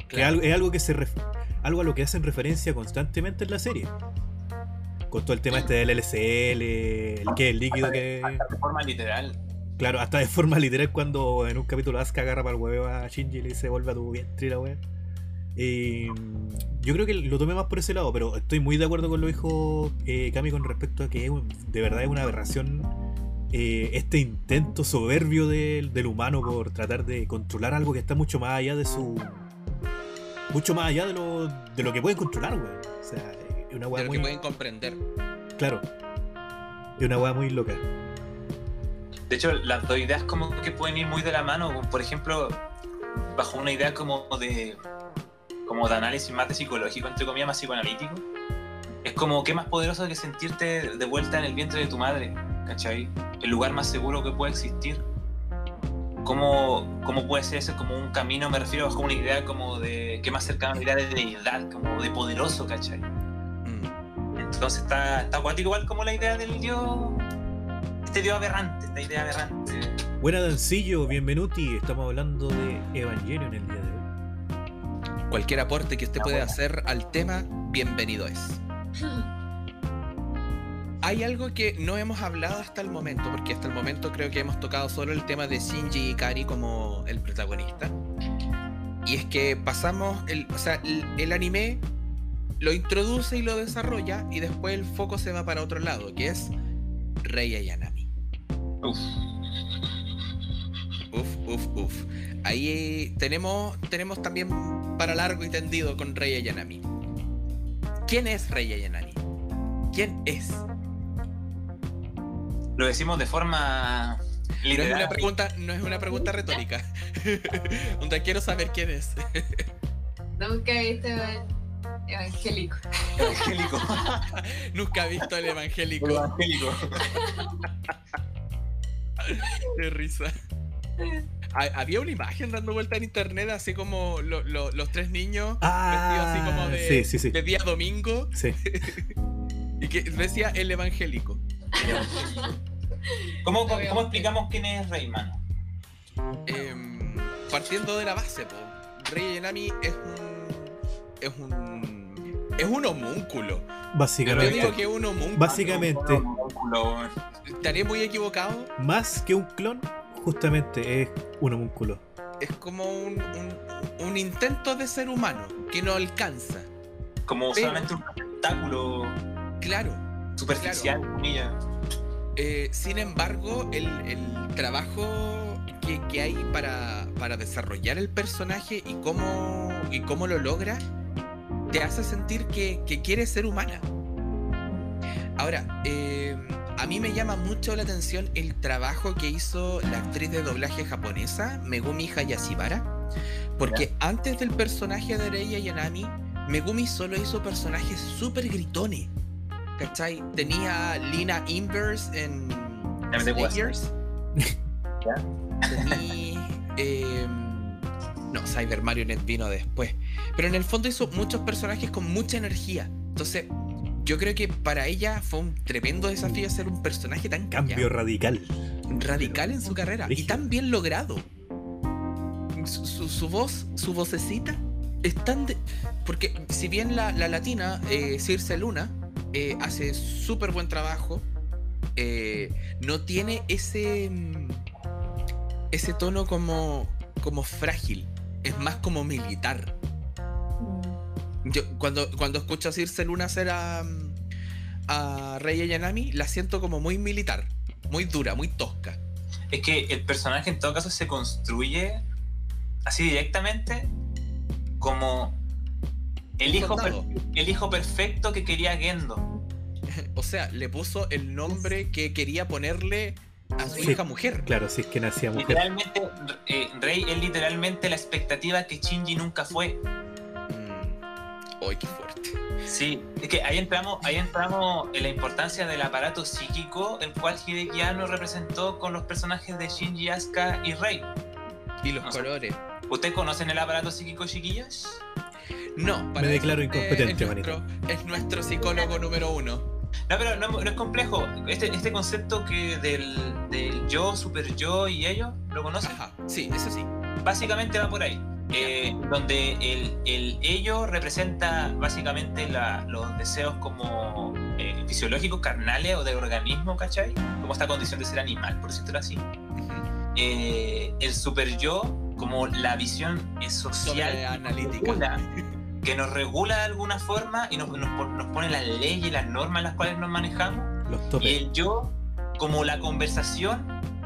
Que Claro. algo- es algo que se ref- algo a lo que hacen referencia constantemente en la serie. Con todo el tema este del LCL, el que el líquido que. De forma literal. Claro, hasta de forma literal cuando en un capítulo Asuka agarra para el huevo a Shinji y le dice vuelve a tu vientre y la wea. Eh, yo creo que lo tomé más por ese lado, pero estoy muy de acuerdo con lo que dijo eh, Cami con respecto a que de verdad es una aberración eh, este intento soberbio del, del humano por tratar de controlar algo que está mucho más allá de su. mucho más allá de lo, de lo que pueden controlar, weón. O sea, una De weá lo muy. que pueden comprender. Claro. Es una weá muy loca. De hecho, las dos ideas como que pueden ir muy de la mano. Por ejemplo, bajo una idea como de como de análisis más de psicológico, entre comillas, más psicoanalítico. Es como qué más poderoso que sentirte de vuelta en el vientre de tu madre, ¿cachai? El lugar más seguro que puede existir. ¿Cómo, cómo puede ser eso como un camino? Me refiero bajo una idea como de que más cercana a la idea de deidad, como de poderoso, ¿cachai? Entonces está, está igual como la idea del dios. Este dios aberrante, esta idea aberrante. Buena Dancillo, bienvenuti. Estamos hablando de Evangelion el día de hoy. Cualquier aporte que usted Ah, pueda hacer al tema, bienvenido es. Hay algo que no hemos hablado hasta el momento, porque hasta el momento creo que hemos tocado solo el tema de Shinji Ikari como el protagonista. Y es que pasamos, el, o sea, el, el anime lo introduce y lo desarrolla y después el foco se va para otro lado, que es Rei Ayanami. Uf. Uf, uf, uf. Ahí tenemos, tenemos también para largo y tendido con Rei Ayanami. ¿Quién es Rei Ayanami? ¿Quién es? Lo decimos de forma No es literal. una pregunta, no es una pregunta retórica. Donde quiero saber quién es. Nunca he visto evangélico. evangélico. Nunca he visto el evangélico. evangélico. Qué risa. Ha- Había una imagen dando vuelta en internet, así como lo- lo- los tres niños vestidos así como de, Ah, sí, sí, sí. de día domingo Sí. y que decía el evangélico. ¿Cómo, cómo, cómo explicamos quién es Rayman? Em, partiendo de la base, po, Rei Ayanami es un. es un. Es un homúnculo. Yo Básicamente. digo que es un homúnculo. Básicamente, Estaré muy equivocado. más que un clon, justamente es un homúnculo. Es como un, un- un intento de ser humano que no alcanza. Como Pero- solamente un espectáculo Claro. superficial, comillas. Eh, sin embargo, el, el trabajo que, que hay para, para desarrollar el personaje y cómo, y cómo lo logra, te hace sentir que, que quiere ser humana. Ahora, eh, a mí me llama mucho la atención el trabajo que hizo la actriz de doblaje japonesa, Megumi Hayashibara, porque antes del personaje de Reia Yanami, Megumi solo hizo personajes súper gritones. ¿Cachai? Tenía Lina Inverse en Ya Slayers. Tenía. eh, no, Cyber Marionette vino después. Pero en el fondo hizo muchos personajes con mucha energía. Entonces, yo creo que para ella fue un tremendo desafío hacer un personaje tan Cambio callado, radical. radical en su carrera y tan bien logrado. Su, su- su voz, su vocecita, es tan de... Porque si bien la, la latina, eh, Circe Luna, eh, hace súper buen trabajo, eh, no tiene ese... mm, ese tono como, como frágil. Es más como militar. Yo, cuando, cuando escucho a Circe Luna hacer a, mm, a Rey Yanami, la siento como muy militar, muy dura, muy tosca. Es que el personaje en todo caso se construye así directamente como el hijo, el hijo perfecto que quería Gendo. O sea, le puso el nombre que quería ponerle a su Sí. hija mujer. Claro, si es que nacía mujer. Literalmente, eh, Rey es literalmente la expectativa que Shinji nunca fue. Mm. ¡Ay, qué fuerte! Sí, es que ahí entramos, ahí entramos en la importancia del aparato psíquico, el cual Hideki Anno representó con los personajes de Shinji, Asuka y Rey. Y los No sé. colores. ¿Ustedes conocen el aparato psíquico, chiquillas? No, para Me declaro usted incompetente, es nuestro, es nuestro psicólogo número uno. No, pero no, no es complejo. Este, este concepto que del, del yo, super yo y ellos, ¿lo conocen? Ajá, sí, eso sí. Básicamente va por ahí. Eh, donde el, el ello representa básicamente la- los deseos como eh, fisiológicos, carnales o de organismo, ¿cachai? Como esta condición de ser animal, por decirlo así. Eh, el super yo como la visión eh, Sobre social analítica. que nos regula de alguna forma y nos, nos nos pone las leyes y las normas en las cuales nos manejamos Los y el yo como la conversación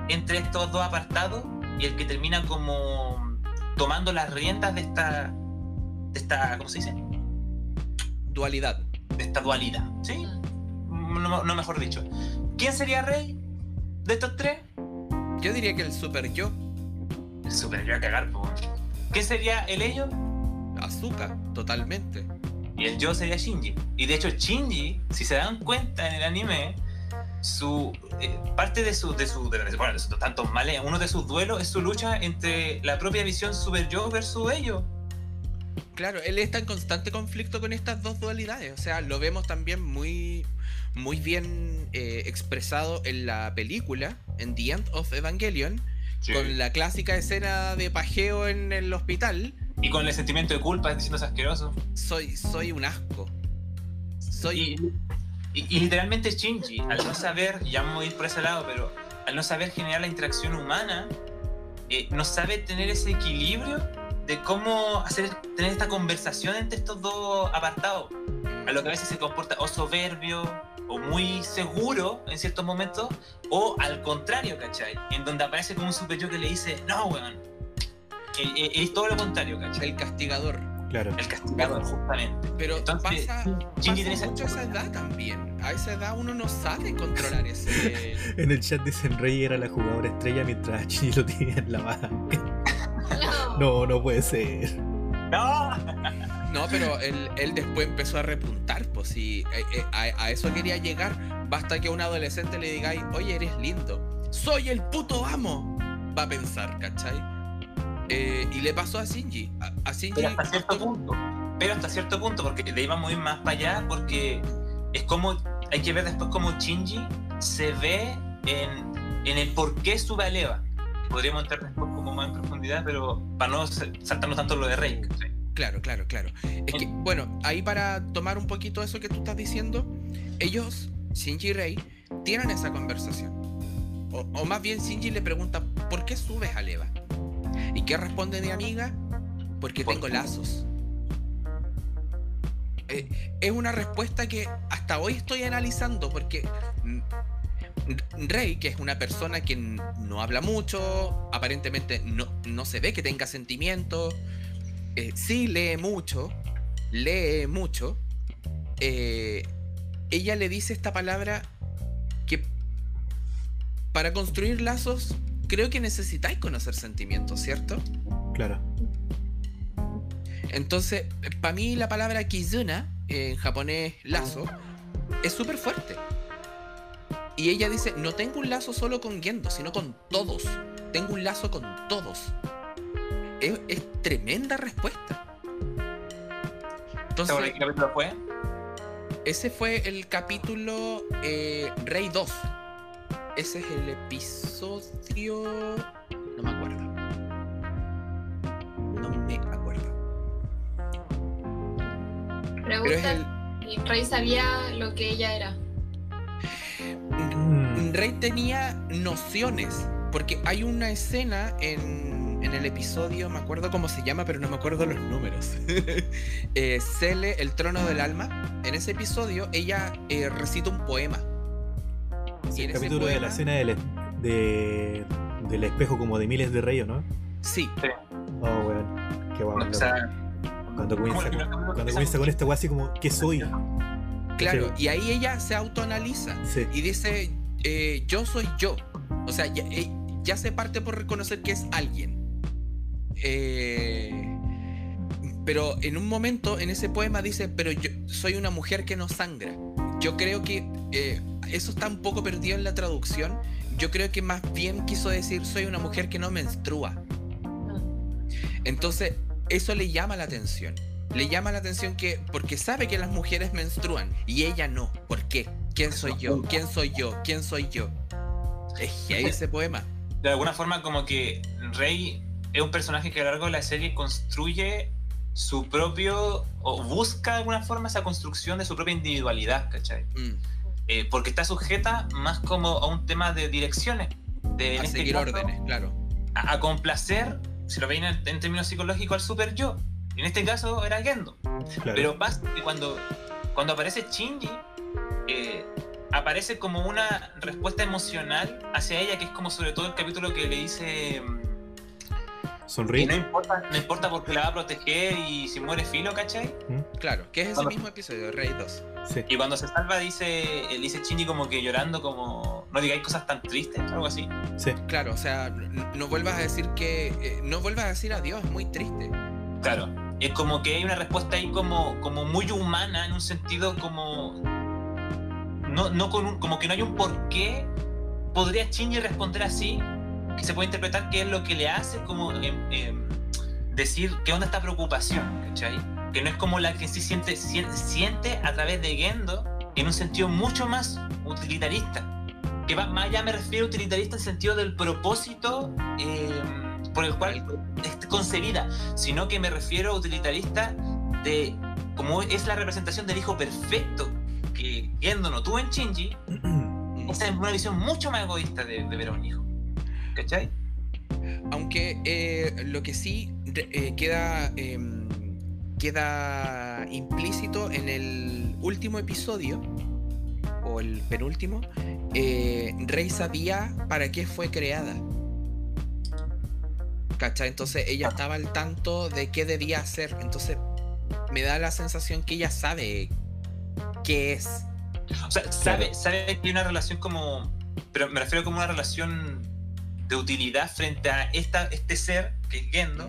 entre estos dos apartados y el que termina como tomando las riendas de esta de esta ¿cómo se dice? Dualidad. de esta dualidad ¿sí? No, no mejor dicho ¿quién sería rey de estos tres? Yo diría que el super yo, el super yo a cagar po. ¿quién sería el ello? Azúcar, totalmente. y el yo sería Shinji y de hecho Shinji si se dan cuenta en el anime su eh, parte de su de su de, bueno, de sus tantos males uno de sus duelos es su lucha entre la propia visión super yo versus ellos Claro, él está en constante conflicto con estas dos dualidades. O sea, lo vemos también muy, muy bien eh, expresado en la película, en The End of Evangelion, con la clásica escena de pajeo en el hospital. Y con el sentimiento de culpa diciéndose asqueroso Soy, soy un asco. Soy. y, y- y literalmente Shinji al no saber ya vamos a ir por ese lado pero al no saber generar la interacción humana eh, no sabe tener ese equilibrio de cómo hacer tener esta conversación entre estos dos apartados a lo que a veces se comporta o soberbio o muy seguro en ciertos momentos, o al contrario, ¿cachai? En donde aparece como un super yo que le dice, no, weón. Eh, eh, Es todo lo contrario, ¿cachai? el castigador. Claro. El castigado, justamente. Pero Entonces, pasa, pasa mucho a esa edad también. A esa edad uno no sabe controlar ese. En el chat dicen Rey era la jugadora estrella mientras Chini lo tenía en la baja. No. No, puede ser. ¡No! No, pero él, él después empezó a repuntar, pues si a, a eso quería llegar. Basta que a un adolescente le digáis, oye, eres lindo. Soy el puto amo. Va a pensar, ¿cachai? Eh, y le pasó a Shinji. A, a Shinji. Pero hasta cierto punto. Pero hasta cierto punto, porque de ahí vamos a ir más para allá, porque es como, hay que ver después cómo Shinji se ve en, en el por qué sube a Leva. Podríamos entrar después como más en profundidad, pero para no sa- saltarnos tanto lo de Rey. ¿cachai? Claro, claro, claro. Es que, bueno, ahí para tomar un poquito eso que tú estás diciendo, ellos, Shinji y Rei, tienen esa conversación. O, o más bien Shinji le pregunta, ¿por qué subes a Leva? ¿Y qué responde mi amiga? Porque ¿Por tengo lazos. Eh, es una respuesta que hasta hoy estoy analizando porque Rey, que es una persona que no habla mucho, aparentemente no, no se ve que tenga sentimientos, eh, sí lee mucho, lee mucho, eh, ella le dice esta palabra que para construir lazos creo que necesitáis conocer sentimientos, ¿cierto? Claro. Entonces, para mí la palabra kizuna, en japonés lazo, es súper fuerte. Y ella dice, no tengo un lazo solo con Gendo, sino con todos. Tengo un lazo con todos. Es, es tremenda respuesta. ¿Sabes Entonces, qué capítulo fue? ese fue el capítulo eh, Rey 2. Ese es el episodio... No me acuerdo. No me acuerdo. Pregunta, el... Rey sabía lo que ella era. Mm, Rey tenía nociones, porque hay una escena en, en el episodio, me acuerdo cómo se llama, pero no me acuerdo los números. eh, Cele, el trono del alma. En ese episodio ella eh, recita un poema. El ese capítulo de la escena del, de, del espejo como de miles de reyes, ¿no? Sí, Oh, weón. Qué guapo. O sea, Cuando comienza, ¿cómo le- con, cuando comienza con esta weá así como, ¿qué soy? claro. Y ahí ella se autoanaliza Sí. y dice, eh, yo soy yo. O sea, ya, eh, ya se parte por reconocer que es alguien. Eh, pero en un momento, en ese poema dice, pero yo soy una mujer que no sangra. Yo creo que eh, eso está un poco perdido en la traducción. Yo creo que más bien quiso decir, soy una mujer que no menstrua. Entonces, eso le llama la atención. Le llama la atención que, porque sabe que las mujeres menstruan y ella no. ¿Por qué? ¿Quién soy yo? ¿Quién soy yo? ¿Quién soy yo? Es heavy ese poema. de alguna forma como que Rey es un personaje que a lo largo de la serie construye su propio, o busca de alguna forma esa construcción de su propia individualidad, ¿cachai? Mm, Eh, porque está sujeta más como a un tema de direcciones, de a este seguir caso, órdenes, claro. a, a complacer, si lo veis en, en términos psicológicos, al super yo. En este caso era Gendo. Claro. Pero pasa que cuando, cuando aparece Shinji, eh, aparece como una respuesta emocional hacia ella, que es como sobre todo el capítulo que le dice mm, Sonríe. no importa, no importa porque la va a proteger y si muere filo, ¿cachai? Claro, que es ese Cuando- mismo episodio, Rey 2. Sí. Y cuando se salva dice, dice Shinji como que llorando como no digáis cosas tan tristes, algo así. Sí. Claro, o sea, no vuelvas a decir que. eh, no vuelvas a decir adiós, es muy triste. Claro. Es como que hay una respuesta ahí como, como muy humana en un sentido como. No, no con un- como que no hay un por qué podría Shinji responder así, que se puede interpretar que es lo que le hace como em, em, decir qué onda esta preocupación, ¿cachai? Que no es como la que sí siente, sien- siente a través de Gendo en un sentido mucho más utilitarista. Que va más allá me refiero a utilitarista en el sentido del propósito em, por el cual es concebida, sino que me refiero utilitarista de como es la representación del hijo perfecto que Gendo no tuvo en Shinji, esa es una visión mucho más egoísta de, de ver a un hijo. ¿Cachai? Aunque eh, lo que sí eh, queda, em, queda implícito en el último episodio, o el penúltimo, eh, Rey sabía para qué fue creada. ¿Cachai? Entonces ella estaba al tanto de qué debía hacer. Entonces me da la sensación que ella sabe qué es. O sea, sabe, sabe que hay una relación como. Pero me refiero como una relación de utilidad frente a esta, este ser que es Gendo,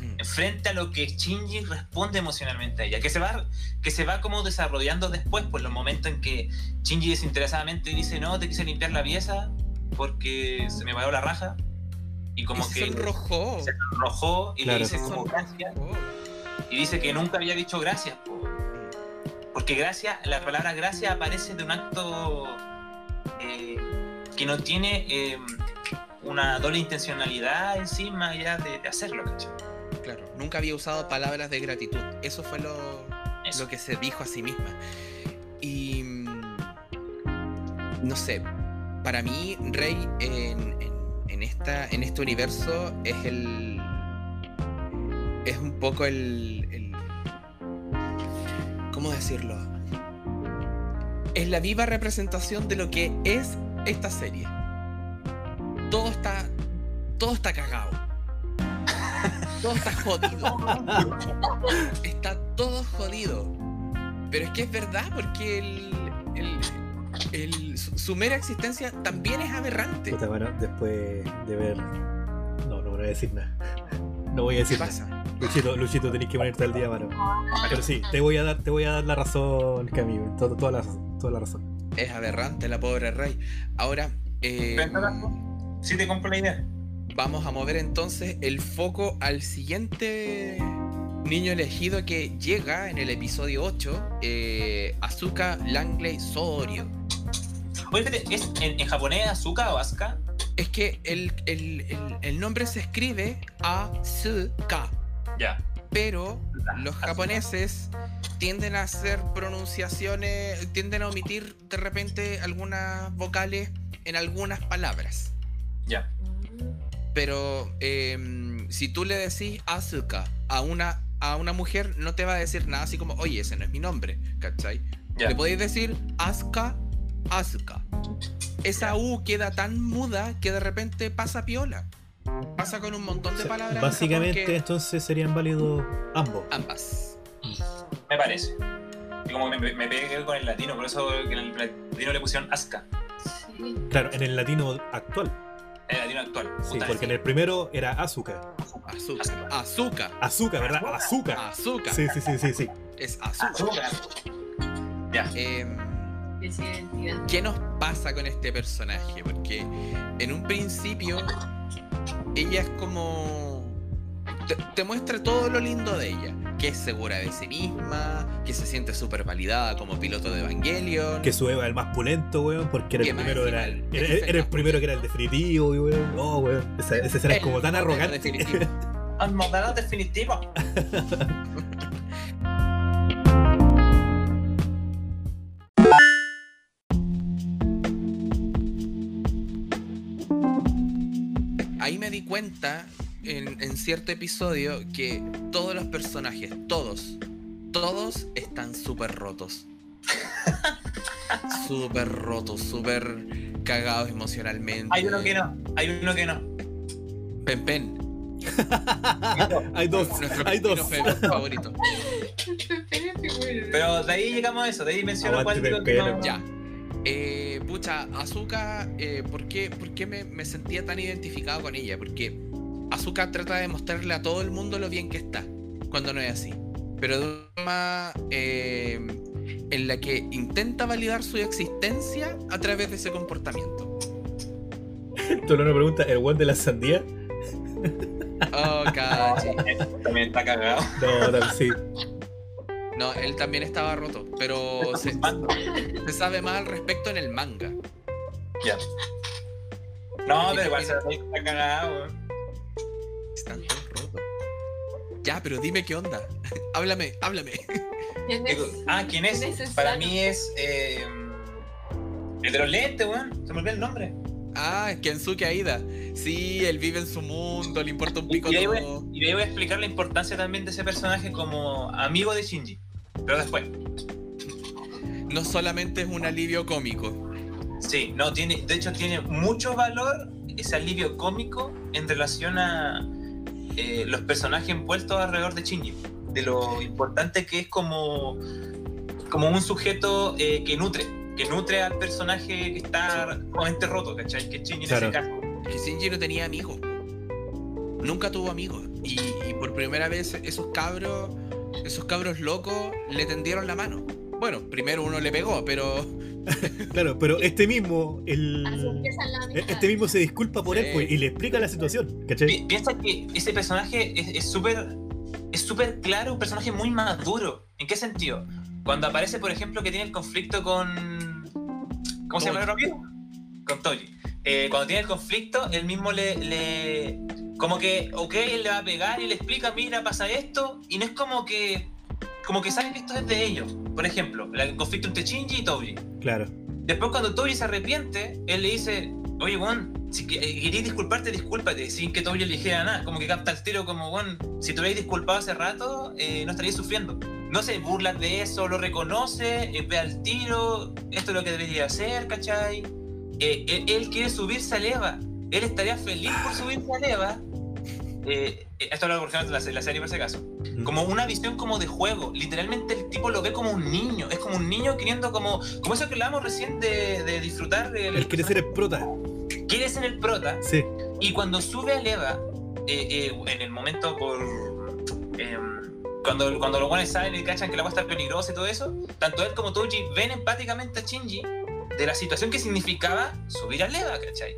Mm. frente a lo que Shinji responde emocionalmente a ella, que se va, que se va como desarrollando después, por los momentos en que Shinji desinteresadamente dice, no, te quise limpiar la pieza porque se me paró la raja, y como Y que se enrojó. se enrojó y Claro. le dice como gracias, y dice que nunca había dicho gracias, po. porque gracias, la palabra gracias aparece de un acto eh, que no tiene eh, una doble intencionalidad en sí allá de, de hacerlo, ¿cachai? claro. Nunca había usado palabras de gratitud. Eso fue lo, Eso. lo que se dijo a sí misma. Y. mm, No sé. Para mí, Rey en, en- en esta, en este universo es el. Es un poco el. el- ¿Cómo decirlo? Es la viva representación de lo que es esta serie. Todo está. Todo está cagado. Todo está jodido. Está todo jodido. Pero es que es verdad, porque el, el- el- su, su mera existencia también es aberrante. Puta, mano, después de ver. No, no voy a decir nada. No voy a ¿Qué decir nada. pasa? Luchito, Luchito, tenés que ponerte al día, mano. Pero sí, te voy a dar, te voy a dar la razón, Camilo. Toda, toda, la, toda la razón. Es aberrante la pobre Rey. Ahora, eh, Sí te compro la idea. vamos a mover entonces el foco al siguiente niño elegido que llega en el episodio 8, eh, Azuka Langley Sorio. Oye, ¿es en, en japonés Azuka o Asuka? Es que el, el- el- el nombre se escribe Asuka, Ya. pero los japoneses tienden a hacer pronunciaciones, tienden a omitir de repente algunas vocales en algunas palabras. Ya. Pero em, si tú le decís Asuka a una, a una mujer, no te va a decir nada así como, oye, ese no es mi nombre, ¿cachai? Ya. Le podéis decir Asuka, Asuka. Esa U queda tan muda que de repente pasa piola. Pasa con un montón O de sea, palabras. en básicamente entonces serían válidos ambos. Ambas. Me parece. Y como me, me pegué con el latino, por eso en el latino le pusieron Asuka. Sí. Claro, en el latino actual. El latino actual. Sí, porque en el primero era Azuka. Azúcar. Azúcar. Azúcar, ¿verdad? Azúcar. Azúcar. Sí, sí, sí, sí, sí. Es azúcar. Azúcar. Ya. Identidad. ¿Qué nos pasa con este personaje? Porque en un principio ella es como... Te, te muestra todo lo lindo de ella. Que es segura de sí misma, que se siente súper validada como piloto de Evangelion. Que su Eva es el más pulento, weón, porque era el primero, era, el- era, ese el era el más primero que era el definitivo, weón. Oh, weón. Esa, esa escena es El como tan modelo arrogante. definitivo. Al modelo definitivo. Ahí me di cuenta en, en cierto episodio que todos los personajes, todos, todos están súper rotos. súper rotos, súper cagados emocionalmente. Hay uno que no. Hay uno que no. Pen Pen, hay dos, nuestro hay dos. favorito. Pero de ahí llegamos a eso. De ahí menciono cuál digo que no. Ya. Eh, pucha, Azuka, eh, ¿por qué, por qué me, me sentía tan identificado con ella? Porque Azuka trata de mostrarle a todo el mundo lo bien que está, cuando no es así. Pero de una forma eh, en la que intenta validar su existencia a través de ese comportamiento. Tú no me preguntas, ¿el one de la sandía? Oh, cachi. También está cagado. No, no, sí. No, él también estaba roto, pero se, se sabe más al respecto en el manga. Ya. No, pero igual se ve que está cagado, weón. Están todos rotos. Ya, pero dime qué onda. háblame, háblame. ¿Quién es? Digo, Ah, ¿quién es? ¿Quién es Para mí es. eh, el de los lentes, weón. Se me olvidó el nombre. Ah, Kensuke Aida. Sí, él vive en su mundo, le importa un pico Y ahí, voy, todo. y ahí voy a explicar la importancia también de ese personaje como amigo de Shinji. Pero después. No solamente es un alivio cómico. Sí, no, tiene, de hecho tiene mucho valor ese alivio cómico en relación a eh, los personajes envueltos alrededor de Shinji. De lo importante que es como, como un sujeto eh, que nutre, que nutre al personaje que está realmente roto, ¿cachai? Que Shinji Claro. en ese caso. Que Shinji no tenía amigos. Nunca tuvo amigos. Y, y por primera vez esos cabros, esos cabros locos le tendieron la mano. Bueno, primero uno le pegó, pero Claro, pero este mismo, el. Amistad. Este mismo se disculpa por él pues, y le explica la situación, ¿cachai? Pi- Piensa que ese personaje es- súper es súper claro, un personaje muy maduro. ¿En qué sentido? Cuando aparece, por ejemplo, que tiene el conflicto con. ¿Cómo se llama el amigo? Con Toji. Eh, cuando tiene el conflicto, él mismo le, le, como que, ok, él le va a pegar y le explica, mira, pasa esto, y no es como que, como que saben que esto es de ellos. Por ejemplo, el conflicto entre Shinji y Toji. Claro. Después cuando Toji se arrepiente, él le dice, oye, Juan, si eh, queréis disculparte, discúlpate, sin que Toji le dijera nada. Como que capta el tiro como, Juan, si te hubierais disculpado hace rato, eh, no estaríais sufriendo. No se burla de eso, lo reconoce, eh, ve al tiro, esto es lo que debería hacer, ¿cachai? Eh, él, él quiere subirse a Leva, él estaría feliz por subirse a Leva. Eh, eh, esto lo por ejemplo de la, la serie por ese caso como una visión como de juego. Literalmente el tipo lo ve como un niño. Es como un niño queriendo como. Como eso que hablábamos recién de, de disfrutar del. Él quiere ser el prota. quiere ser el prota. Sí. Y cuando sube a Leva, eh, eh, en el momento por. em, cuando, cuando los guanes salen y cachan que la agua está peligrosa y todo eso, tanto él como Toji ven empáticamente a Shinji de la situación que significaba subir a Leva, ¿cachai?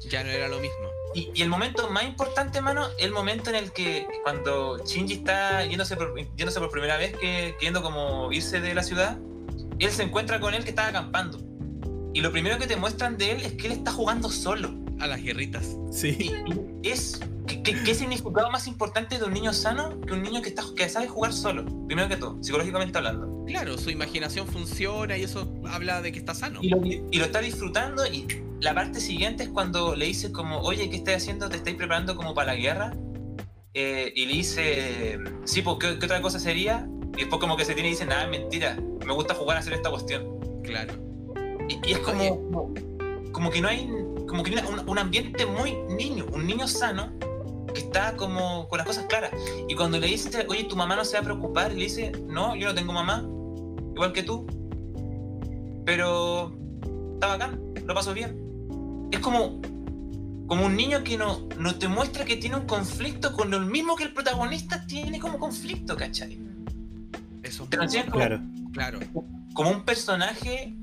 Ya no era lo mismo. Y, el momento más importante, mano, el momento en el que cuando Shinji está yéndose por, yéndose por primera vez, que, queriendo como irse de la ciudad, él se encuentra con él que estaba acampando. Y lo primero que te muestran de él es que él está jugando solo. A las guerritas. Sí. Y, es... ¿qué, qué, qué significado más importante de un niño sano que un niño que, está, que sabe jugar solo? Primero que todo, psicológicamente hablando. Claro, su imaginación funciona y eso habla de que está sano. Y lo, y lo está disfrutando y la parte siguiente es cuando le dice como, oye, ¿qué estás haciendo? ¿Te estáis preparando como para la guerra? Eh, y le dice, sí, pues, ¿qué, qué otra cosa sería? Y después como que se tiene y dice, nada, mentira, me gusta jugar a hacer esta cuestión. Claro. Y, y es como, como, que no hay, como que hay un, un ambiente muy niño, un niño sano que está como con las cosas claras. Y cuando le dice, oye, tu mamá no se va a preocupar, y le dice, no, yo no tengo mamá, igual que tú, pero está bacán, lo paso bien. Es como, como un niño que no, no te muestra que tiene un conflicto con lo mismo que el protagonista tiene como conflicto, ¿cachai? Eso es Te lo enseñan como, Claro. Claro. como un personaje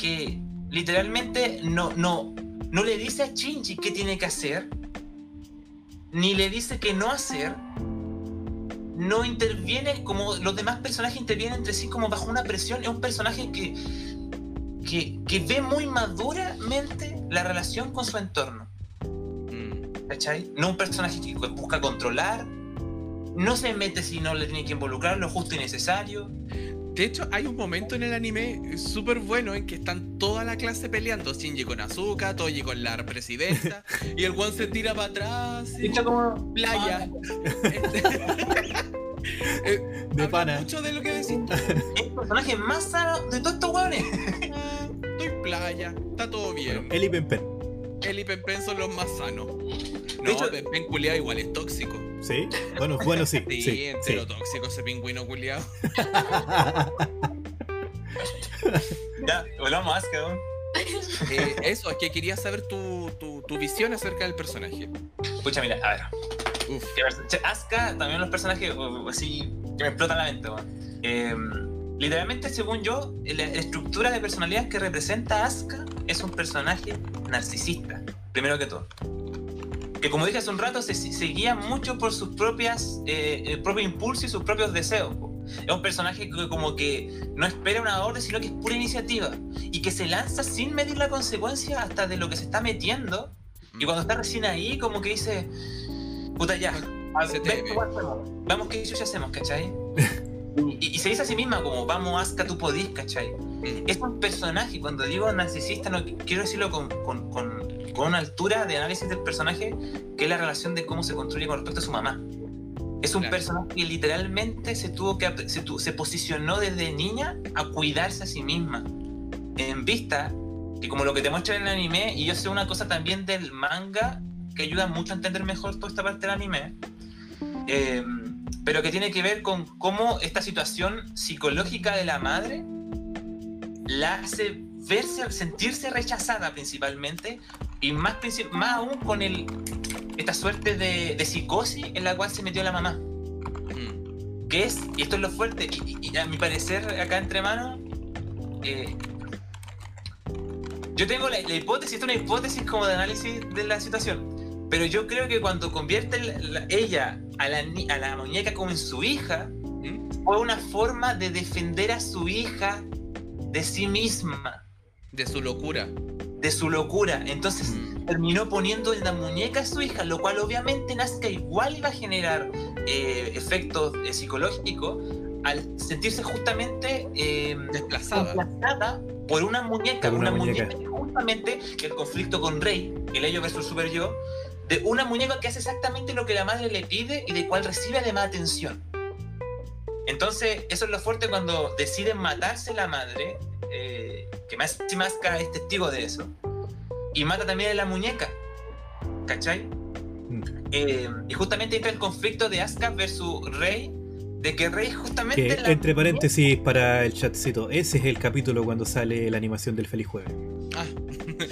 que literalmente no, no, no le dice a Shinji qué tiene que hacer, ni le dice qué no hacer, no interviene como los demás personajes intervienen entre sí como bajo una presión, es un personaje que, que, que ve muy maduramente la relación con su entorno. Mm. ¿cachai? No un personaje que busca controlar, no se mete si no le tiene que involucrar lo justo y necesario. De hecho, hay un momento en el anime súper bueno en que están toda la clase peleando. Shinji con Azuka, Toji con la presidenta, y el one se tira para atrás. y- como Playa. Eh, De pana. mucho de lo que decís. Es el personaje más sano de todos estos hueones. Ah, Estoy playa, está todo bien. Bueno, y Pempen. Y Pempen son los más sanos. No, De hecho- Pempen culiado igual es tóxico. ¿Sí? Bueno, bueno, sí. Sí, Sí. sí. entero tóxico ese pingüino culiado. Ya, volvamos a weón. Eh, eso, es que quería saber tu, tu, tu visión acerca del personaje. Pucha, mira, a ver. Uf. Asuka, también los personajes uh, así que me explotan la mente, weón. Eh, literalmente, según yo, la estructura de personalidad que representa a Asuka es un personaje narcisista, primero que todo. Que como dije hace un rato, se, se guía mucho por sus propias, eh, el propio impulso y sus propios deseos. po. Es un personaje que como que no espera una orden, sino que es pura iniciativa. Y que se lanza sin medir la consecuencia hasta de lo que se está metiendo. Y cuando está recién ahí, como que dice, puta ya, a ver, ven, vamos que ya hacemos, ¿cachai? y, y se dice a sí misma como, vamos, Asuka, tú podís, ¿cachai? Mm. Es un personaje, cuando digo narcisista, no quiero decirlo con, con, con, con una altura de análisis del personaje, que es la relación de cómo se construye con respecto a su mamá. Es un Claro. personaje que literalmente se tuvo que se, se posicionó desde niña a cuidarse a sí misma. En vista que como lo que te muestra en el anime, y yo sé una cosa también del manga que ayuda mucho a entender mejor toda esta parte del anime, eh, pero que tiene que ver con cómo esta situación psicológica de la madre la hace verse, sentirse rechazada principalmente, y más, más aún con el, esta suerte de, de psicosis en la cual se metió la mamá. Mm. Que es, y esto es lo fuerte, y, y- y a mi parecer acá entre manos, eh, yo tengo la, la hipótesis, esto es una hipótesis como de análisis de la situación, pero yo creo que cuando convierte la- la- ella a la, ni- a la muñeca como en su hija, ¿Mm? fue una forma de defender a su hija de sí misma. De su locura. De su locura. Entonces Mm. terminó poniendo en la muñeca a su hija, lo cual obviamente Nazca igual iba a generar eh, efectos eh, psicológicos al sentirse justamente eh, Desplazada. desplazada por una muñeca, Por una una, muñeca. muñeca. que justamente el conflicto con Rey, el ello versus super yo, de una muñeca que hace exactamente lo que la madre le pide y de cual recibe además atención. Entonces, eso es lo fuerte cuando deciden matarse la madre, eh, que más si Masca es testigo de eso, y mata también a la muñeca. ¿Cachai? Mm. Eh, y justamente entra el conflicto de Asuka versus Rey, de que Rey justamente Que, la entre paréntesis para el chatcito, ese es el capítulo cuando sale la animación del Feliz Jueves. Ah,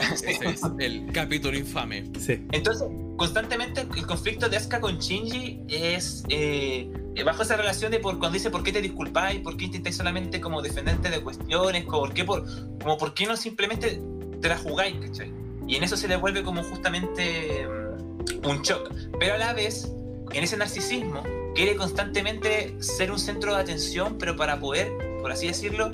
ese es el capítulo infame. Sí. Entonces, constantemente el conflicto de Asuka con Shinji es eh, bajo esa relación de por, cuando dice por qué te disculpáis, por qué intentáis solamente como defenderte de cuestiones, como por qué, por, como por qué no simplemente te la jugáis, ¿cachai? Y en eso se le vuelve como justamente mm, un shock. Pero a la vez, en ese narcisismo, quiere constantemente ser un centro de atención, pero para poder, por así decirlo,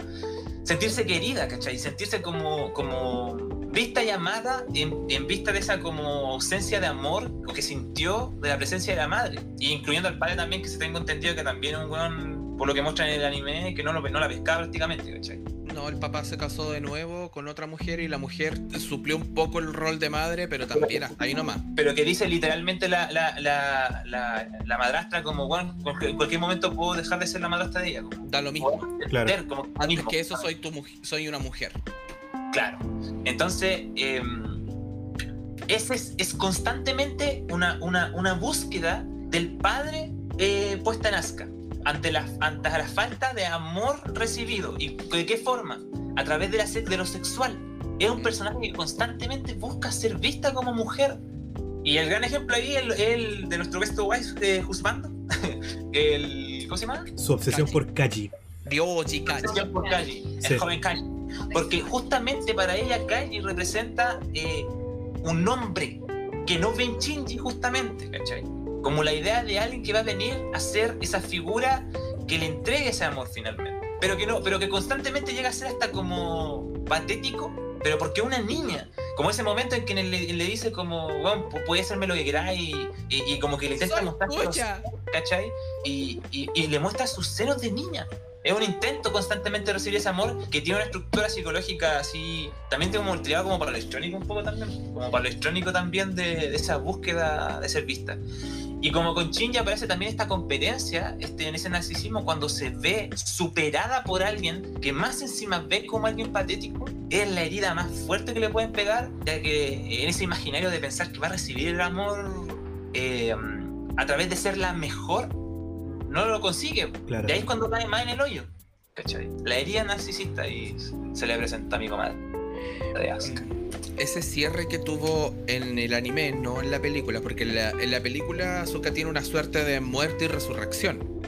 sentirse querida, ¿cachai? Sentirse como, como vista y amada en, en vista de esa como ausencia de amor o que sintió de la presencia de la madre. Y incluyendo al padre también, que se tengo entendido que también es un weón, por lo que muestran en el anime, que no, lo, no la pescaba prácticamente, ¿cachai? No, el papá se casó de nuevo con otra mujer y la mujer suplió un poco el rol de madre, pero también hasta ahí nomás. Pero que dice literalmente la, la, la, la, la madrastra como, bueno, en cualquier momento puedo dejar de ser la madrastra de ella. Como, Da lo mismo. Claro. como mismo. que eso soy tu soy una mujer. Claro. Entonces, eh, ese es, es constantemente una, una, una búsqueda del padre eh, puesta en Asuka ante la, ante la falta de amor recibido. ¿Y de qué forma? A través de, la, de lo sexual. Es un personaje que constantemente busca ser vista como mujer. Y el gran ejemplo ahí es el, el de nuestro besto Wise de Husbando. el, ¿Cómo se llama? Su obsesión Kaji. por Kaji. Dios, chica. Obsesión por Kaji, Sí. el joven Kaji. Porque justamente para ella Kaji representa eh, un hombre que no ve en Shinji justamente, ¿cachai? Como la idea de alguien que va a venir a ser esa figura que le entregue ese amor finalmente. Pero que no, pero que constantemente llega a ser hasta como patético, pero porque una niña. Como ese momento en que le, le dice como, bueno, puede hacerme lo que queráis y, y, y como que le intenta mostrar. ¿cachai? Y, y- y le muestra sus senos de niña. Es un intento constantemente de recibir ese amor que tiene una estructura psicológica así, también tengo como tirado como para lo electrónico un poco también, como para lo electrónico también de, de esa búsqueda de ser vista. Y como con Shinji aparece también esta competencia, este, en ese narcisismo, cuando se ve superada por alguien que más encima ve como alguien patético, es la herida más fuerte que le pueden pegar, ya que en ese imaginario de pensar que va a recibir el amor eh, a través de ser la mejor, no lo consigue. Claro. Y ahí es cuando cae más en el hoyo. ¿Cachai? La herida narcisista y se le presenta a mi comadre de Asuka. Ese cierre que tuvo en el anime, no en la película, porque en la, en la película Asuka tiene una suerte de muerte y resurrección.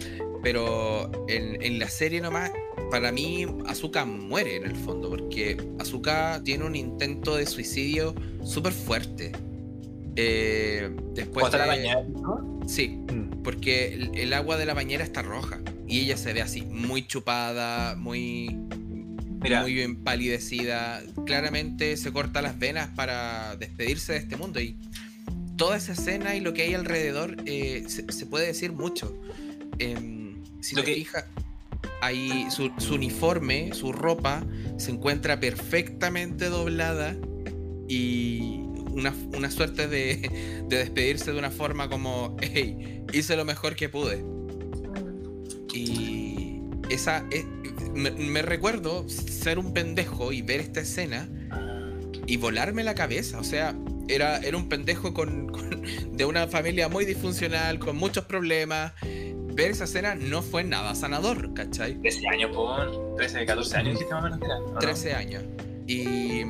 Pero en, en la serie nomás, para mí, Asuka muere en el fondo, porque Asuka tiene un intento de suicidio súper fuerte. Eh, después está la de- bañera, ¿no? Sí, Mm. porque el, el agua de la bañera está roja y ella se ve así, muy chupada, muy, Mira, muy empalidecida. Claramente se corta las venas para despedirse de este mundo y toda esa escena y lo que hay alrededor eh, se, se puede decir mucho. Em, si Lo te que- fijas, ahí su, su uniforme, su ropa se encuentra perfectamente doblada y una, una suerte de, de despedirse de una forma como, hey, hice lo mejor que pude. Y esa eh, me, recuerdo ser un pendejo y ver esta escena y volarme la cabeza. O sea, era, era un pendejo con, con- de una familia muy disfuncional, con muchos problemas. Ver esa escena no fue nada sanador, ¿cachai? 13 años, por 13, 14 años, dijiste más o menos que era, ¿o no? 13 años. Y.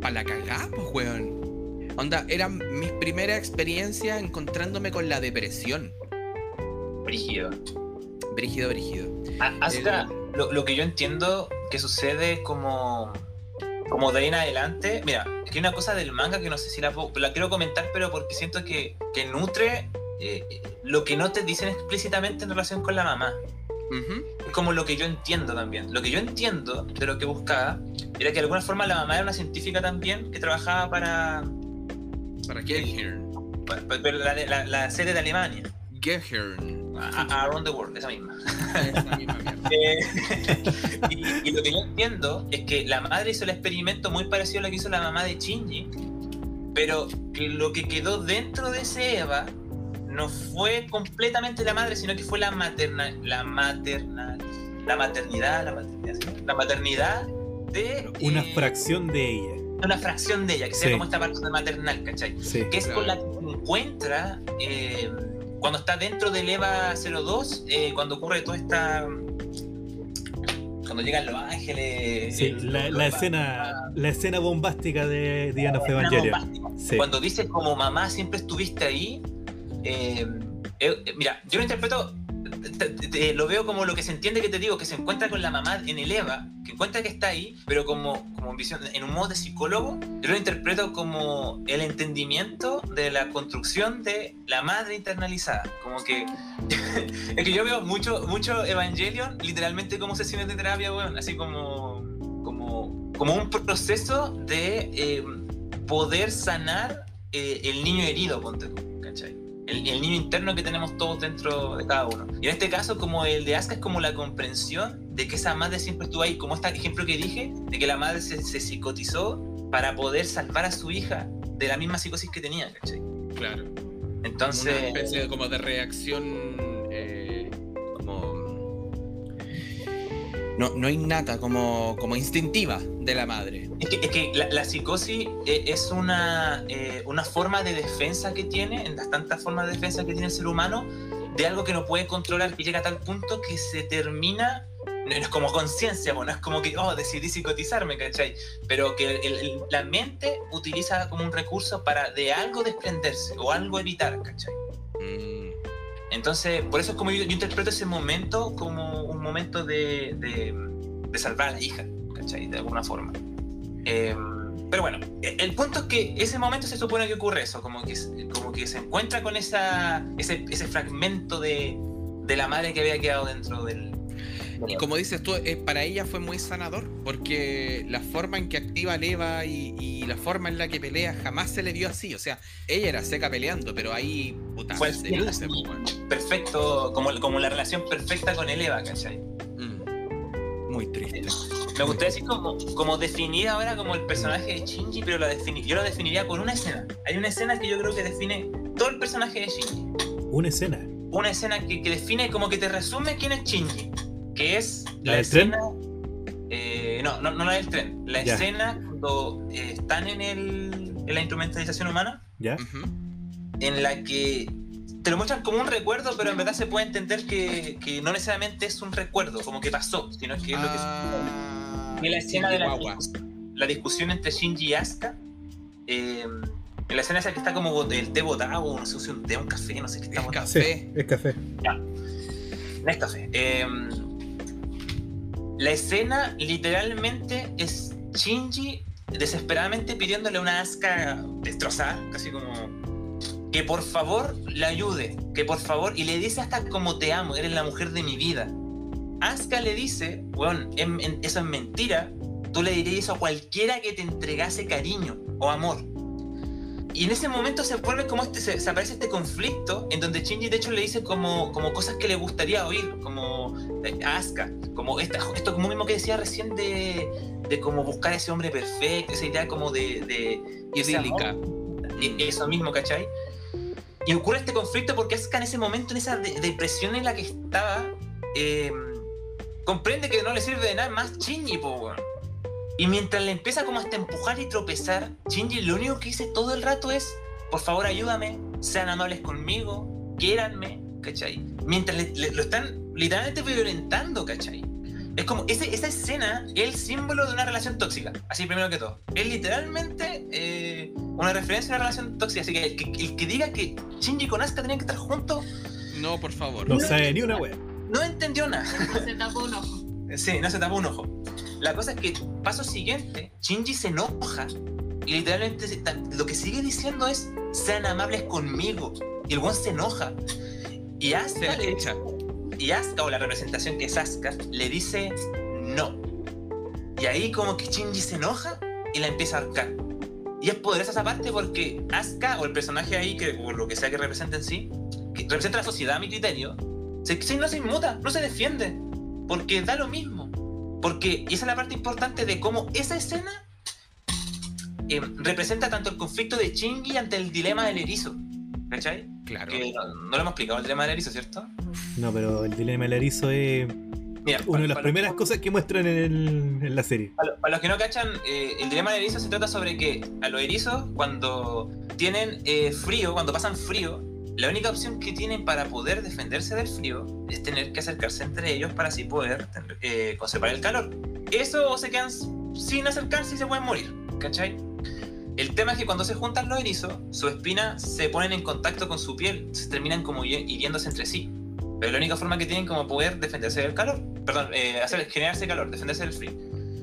Para la cagada, pues, weón. Onda, era mi primera experiencia encontrándome con la depresión. Brígido. Brígido, brígido. A- Asuka, lo, lo que yo entiendo que sucede como, como de ahí en adelante, mira, es que hay una cosa del manga que no sé si la, puedo- la quiero comentar, pero porque siento que, que nutre eh, lo que no te dicen explícitamente en relación con la mamá. Es como lo que yo entiendo también. Lo que yo entiendo de lo que buscaba era que de alguna forma la mamá era una científica también que trabajaba para, Para Gehirn. para la, la- la sede de Alemania. Gehirn. A- a- Around the World, esa misma. Esa misma mierda. Eh, y, y lo que yo entiendo es que la madre hizo el experimento muy parecido a lo que hizo la mamá de Shinji, pero que lo que quedó dentro de ese Eva no fue completamente la madre, sino que fue la materna, la materna, la maternidad, la maternidad, la maternidad de Una eh, fracción de ella. Una fracción de ella, que sea Sí. como esta parte maternal, ¿cachai? Sí. que es con la que se encuentra eh, cuando está dentro del EVA 02, eh, cuando ocurre toda esta. Cuando llegan los ángeles. Sí, el- la, escena, la escena bombástica de Diana of la escena Evangelion. bombástica. Sí. Cuando dice como mamá siempre estuviste ahí. eh, eh, mira, yo lo interpreto. Te- te- lo veo como lo que se entiende que te digo, que se encuentra con la mamá en el EVA, que encuentra que está ahí, pero como, como en visión, en un modo de psicólogo, yo lo interpreto como el entendimiento de la construcción de la madre internalizada. Como que es que yo veo mucho, mucho Evangelion, literalmente como sesiones de terapia, weón, así como, como, como un proceso de eh, poder sanar eh, el niño herido, ponte tú, ¿cachai? El, el niño interno que tenemos todos dentro de cada uno. Y en este caso, como el de Asuka, es como la comprensión de que esa madre siempre estuvo ahí, como este ejemplo que dije, de que la madre se, se psicotizó para poder salvar a su hija de la misma psicosis que tenía, ¿cachai? Claro. Una Entonces, especie de, como de reacción no, no innata, como, como instintiva de la madre. es que, es que la, la psicosis eh, es una, eh, una forma de defensa que tiene, en las tantas formas de defensa que tiene el ser humano, de algo que no puede controlar, que llega a tal punto que se termina, no es como conciencia, bueno, es como que, oh, decidí psicotizarme, ¿cachai? Pero que el- el- la mente utiliza como un recurso para de algo desprenderse o algo evitar, ¿cachai? Mm, Entonces, por eso es como yo, yo interpreto ese momento como un momento de, de, de salvar a la hija, ¿cachai? De alguna forma. Eh, pero bueno, e- el punto es que ese momento se supone que ocurre eso, como que, como que se encuentra con esa, ese, ese fragmento de, de la madre que había quedado dentro del... Y como dices tú, eh, para ella fue muy sanador, porque la forma en que activa Leva y, y la forma en la que pelea jamás se le vio así. O sea, ella era seca peleando, pero ahí puta, se luce, pues, bueno. Perfecto, como, como la relación perfecta con el Eva, ¿cachai? Mm. Muy triste. Me gustaría decir como, como definir ahora como el personaje de Shinji, pero lo defini- yo lo definiría con una escena. Hay una escena que yo creo que define todo el personaje de Shinji. Una escena. Una escena que, que define como que te resume quién es Shinji. Que es ¿La del tren? escena. eh, no, no, no la del tren. La Ya. escena cuando eh, están en, el, en la instrumentalización humana, ¿Ya? Ujú. en la que te lo muestran como un recuerdo, pero en verdad se puede entender que, que no necesariamente es un recuerdo, como que pasó, sino que es lo que Ah, Y la escena de la, la discusión entre Shinji y Asuka. eh, en la escena esa que está como el té botado, no sé si un té, un café, no sé qué está Es botado. Sí, Café. es café. Nescafé. Eh, la escena literalmente es Shinji desesperadamente pidiéndole a una Asuka destrozada, casi como que por favor le ayude, que por favor, y le dice hasta como te amo, eres la mujer de mi vida. Asuka le dice, weón, em- em- eso es mentira, tú le dirías eso a cualquiera que te entregase cariño o amor. Y en ese momento se vuelve como este, se, se aparece este conflicto en donde Shinji de hecho le dice como, como cosas que le gustaría oír, como eh, a Asuka, como esta, esto como mismo que decía recién de, de como buscar a ese hombre perfecto, esa idea como de, de. Idílica. Eso mismo, ¿cachai? Y ocurre este conflicto porque Asuka en ese momento, en esa de- depresión en la que estaba, eh, comprende que no le sirve de nada más Shinji, po, weón. Y mientras le empieza como hasta empujar y tropezar, Shinji lo único que dice todo el rato es, por favor ayúdame, sean amables conmigo, quiéranme, ¿cachai? Mientras le- le- lo están literalmente violentando, ¿cachai? Es como, ese- esa escena es el símbolo de una relación tóxica, así primero que todo. Es literalmente eh, una referencia a una relación tóxica, así que el, que el que diga que Shinji con Asuka tenían que estar juntos, No, por favor. No sabe ni una wea. no entendió nada. Se tapó un ojo. Sí, no se tapó un ojo. La cosa es que, paso siguiente, Shinji se enoja y literalmente lo que sigue diciendo es: sean amables conmigo. Y el buen se enoja. Y Asuka le, y Asuka, o la representación que es Asuka, le dice no. Y ahí como que Shinji se enoja y la empieza a ahorcar. Y es poderosa esa parte porque Asuka, o el personaje ahí, que, o lo que sea que represente en sí, que representa la sociedad a mi criterio, se, se- no se inmuta, no se defiende. Porque da lo mismo. Porque, y esa es la parte importante de cómo esa escena eh, representa tanto el conflicto de Shinji ante el dilema del erizo. ¿Cachai? Claro. Que no, no lo hemos explicado el dilema del erizo, ¿cierto? No, pero el dilema del erizo es Mira, una de las primeras cosas que muestran en, el- en la serie. Para, para los que no cachan, eh, el dilema del erizo se trata sobre que a los erizos, cuando tienen eh, frío, cuando pasan frío, la única opción que tienen para poder defenderse del frío es tener que acercarse entre ellos para así poder eh, conservar el calor. Eso o se quedan sin acercarse y se pueden morir, ¿cachai? El tema es que cuando se juntan los erizos, su espina se ponen en contacto con su piel, se terminan como hi- hiriéndose entre sí. Pero la única forma que tienen como poder defenderse del calor, perdón, eh, hacer, generarse calor, defenderse del frío.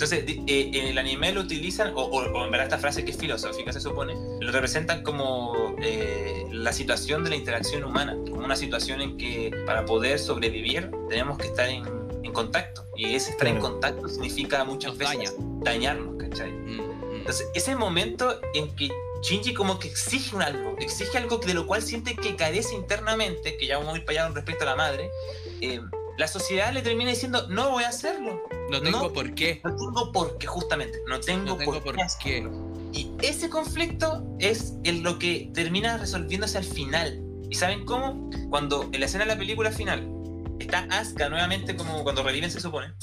Entonces, eh, en el anime lo utilizan, o, o- o en verdad esta frase que es filosófica se supone, lo representan como eh, la situación de la interacción humana, como una situación en que para poder sobrevivir tenemos que estar en, en contacto. Y ese estar en contacto significa muchas Nos veces dañarnos, ¿cachai? Mm, mm. Entonces, ese momento en que Shinji como que exige un algo, exige algo de lo cual siente que carece internamente, que ya vamos a ir para allá con respecto a la madre, eh, la sociedad le termina diciendo, no voy a hacerlo. no tengo no. por qué. No tengo por qué, justamente, no tengo, No tengo por, por qué. hacerlo. Y ese conflicto es en lo que termina resolviéndose al final. ¿Y saben cómo? Cuando en la escena de la película final está Asuka nuevamente como cuando reviven se supone.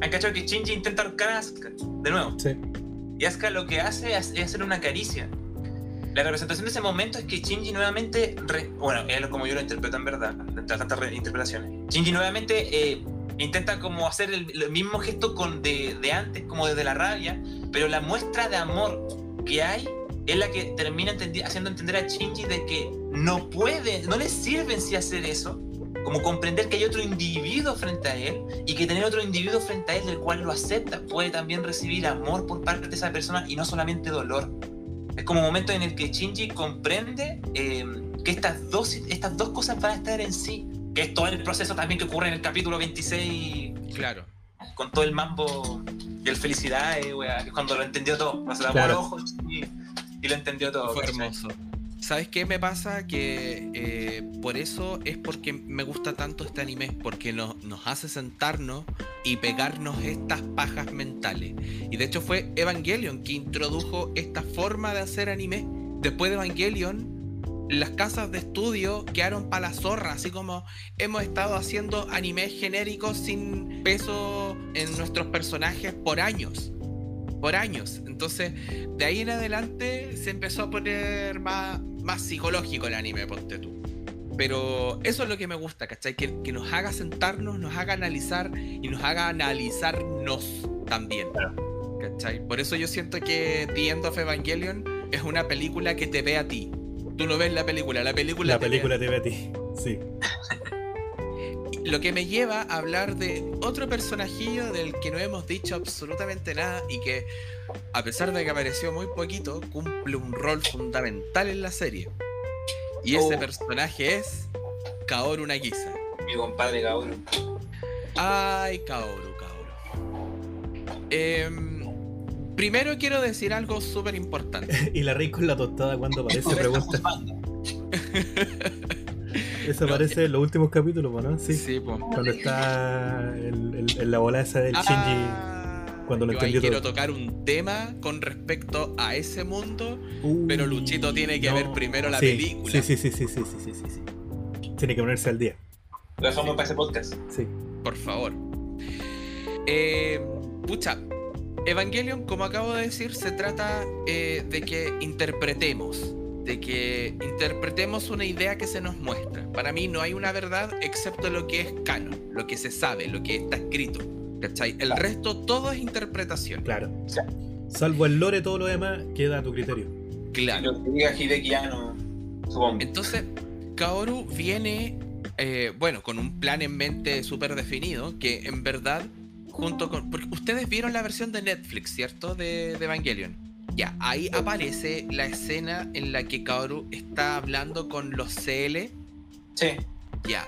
Han cachado que Shinji intenta ahorcar a Asuka de nuevo. Sí. Y Asuka lo que hace es es hacer una caricia. La representación de ese momento es que Shinji nuevamente, re- bueno, es como yo lo interpreto en verdad, entre tantas re- interpretaciones. Shinji nuevamente eh, intenta como hacer el, el mismo gesto con de, de antes, como desde la rabia, pero la muestra de amor que hay es la que termina entendi- haciendo entender a Shinji de que no puede, no le sirve en sí hacer eso, como comprender que hay otro individuo frente a él y que tener otro individuo frente a él del cual lo acepta puede también recibir amor por parte de esa persona y no solamente dolor. Es como un momento en el que Shinji comprende eh, que estas dos, estas dos cosas van a estar en sí. Que es todo el proceso también que ocurre en el capítulo 26 Claro. con todo el mambo y el felicidad, eh, wea, cuando lo entendió todo. O sea, Claro. ojos y, y lo entendió todo. Fue ¿cachai? ¿Sabes qué me pasa? Que eh, por eso es porque me gusta tanto este anime, porque nos hace sentarnos y pegarnos estas pajas mentales. Y de hecho fue Evangelion que introdujo esta forma de hacer anime. Después de Evangelion, las casas de estudio quedaron para la zorra, así como hemos estado haciendo animes genéricos sin peso en nuestros personajes por años. Por años. Entonces, de ahí en adelante se empezó a poner más, más psicológico el anime, ponte tú. Pero eso es lo que me gusta, ¿cachai? Que, que nos haga sentarnos, nos haga analizar y nos haga analizarnos también. ¿Cachai? Por eso yo siento que The End of Evangelion es una película que te ve a ti. Tú no ves la película, la película La te ve a película te ve a ti. Sí. Lo que me lleva a hablar de otro personajillo del que no hemos dicho absolutamente nada y que, a pesar de que apareció muy poquito, cumple un rol fundamental en la serie. Y ese Oh. personaje es Kaoru Nagisa. Mi compadre Kaoru. Ay, Kaoru, Kaoru. Em, primero quiero decir algo súper importante. Y la rey con la tostada cuando aparece Está pregunta. Eso aparece en los últimos capítulos, ¿no? Sí. Cuando está en la bola del ah, Shinji. Cuando lo yo entendió ahí quiero tocar un tema con respecto a ese mundo, pero Luchito tiene que ver primero la película. Sí, sí, sí, sí, sí, sí, sí, sí. Tiene que ponerse al día. Lo dejamos para ese podcast. Sí. Por favor. Eh, pucha, Evangelion, como acabo de decir, se trata eh, de que interpretemos de que interpretemos una idea que se nos muestra. Para mí no hay una verdad excepto lo que es canon, lo que se sabe, lo que está escrito. ¿Cachai? El Claro. resto todo es interpretación. Claro. Sí. Salvo el lore, todo lo demás queda a tu criterio. Claro. Lo que diga Hideki Anno, supongo. Entonces, Kaoru viene, eh, bueno, con un plan en mente súper definido, que en verdad, junto con... Porque ustedes vieron la versión de Netflix, ¿cierto? De, de Evangelion. Ya, ahí aparece la escena en la que Kaoru está hablando con los CL. Sí. Ya.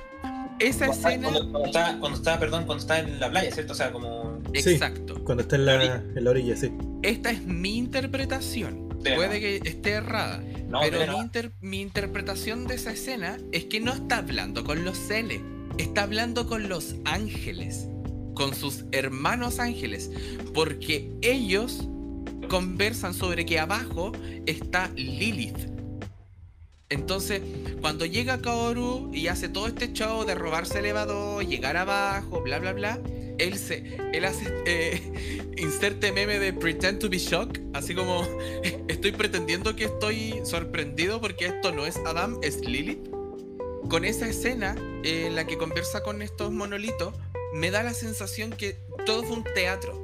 esa Cuando, escena. cuando, cuando está, cuando está, perdón, cuando está en la playa, ¿cierto? O sea, como. Sí. Exacto. Cuando está en la, en la orilla, sí. Esta es mi interpretación. De Puede nada. que esté errada. No, pero mi, inter- mi interpretación de esa escena es que no está hablando con los Cele, está hablando con los ángeles, con sus hermanos ángeles, porque ellos conversan sobre que abajo está Lilith. Entonces, cuando llega Kaoru y hace todo este show de robarse elevador, llegar abajo, bla bla bla, él se él hace eh, inserte meme de pretend to be shocked, así como estoy pretendiendo que estoy sorprendido porque esto no es Adam, es Lilith. Con esa escena eh, en la que conversa con estos monolitos, me da la sensación que todo fue un teatro.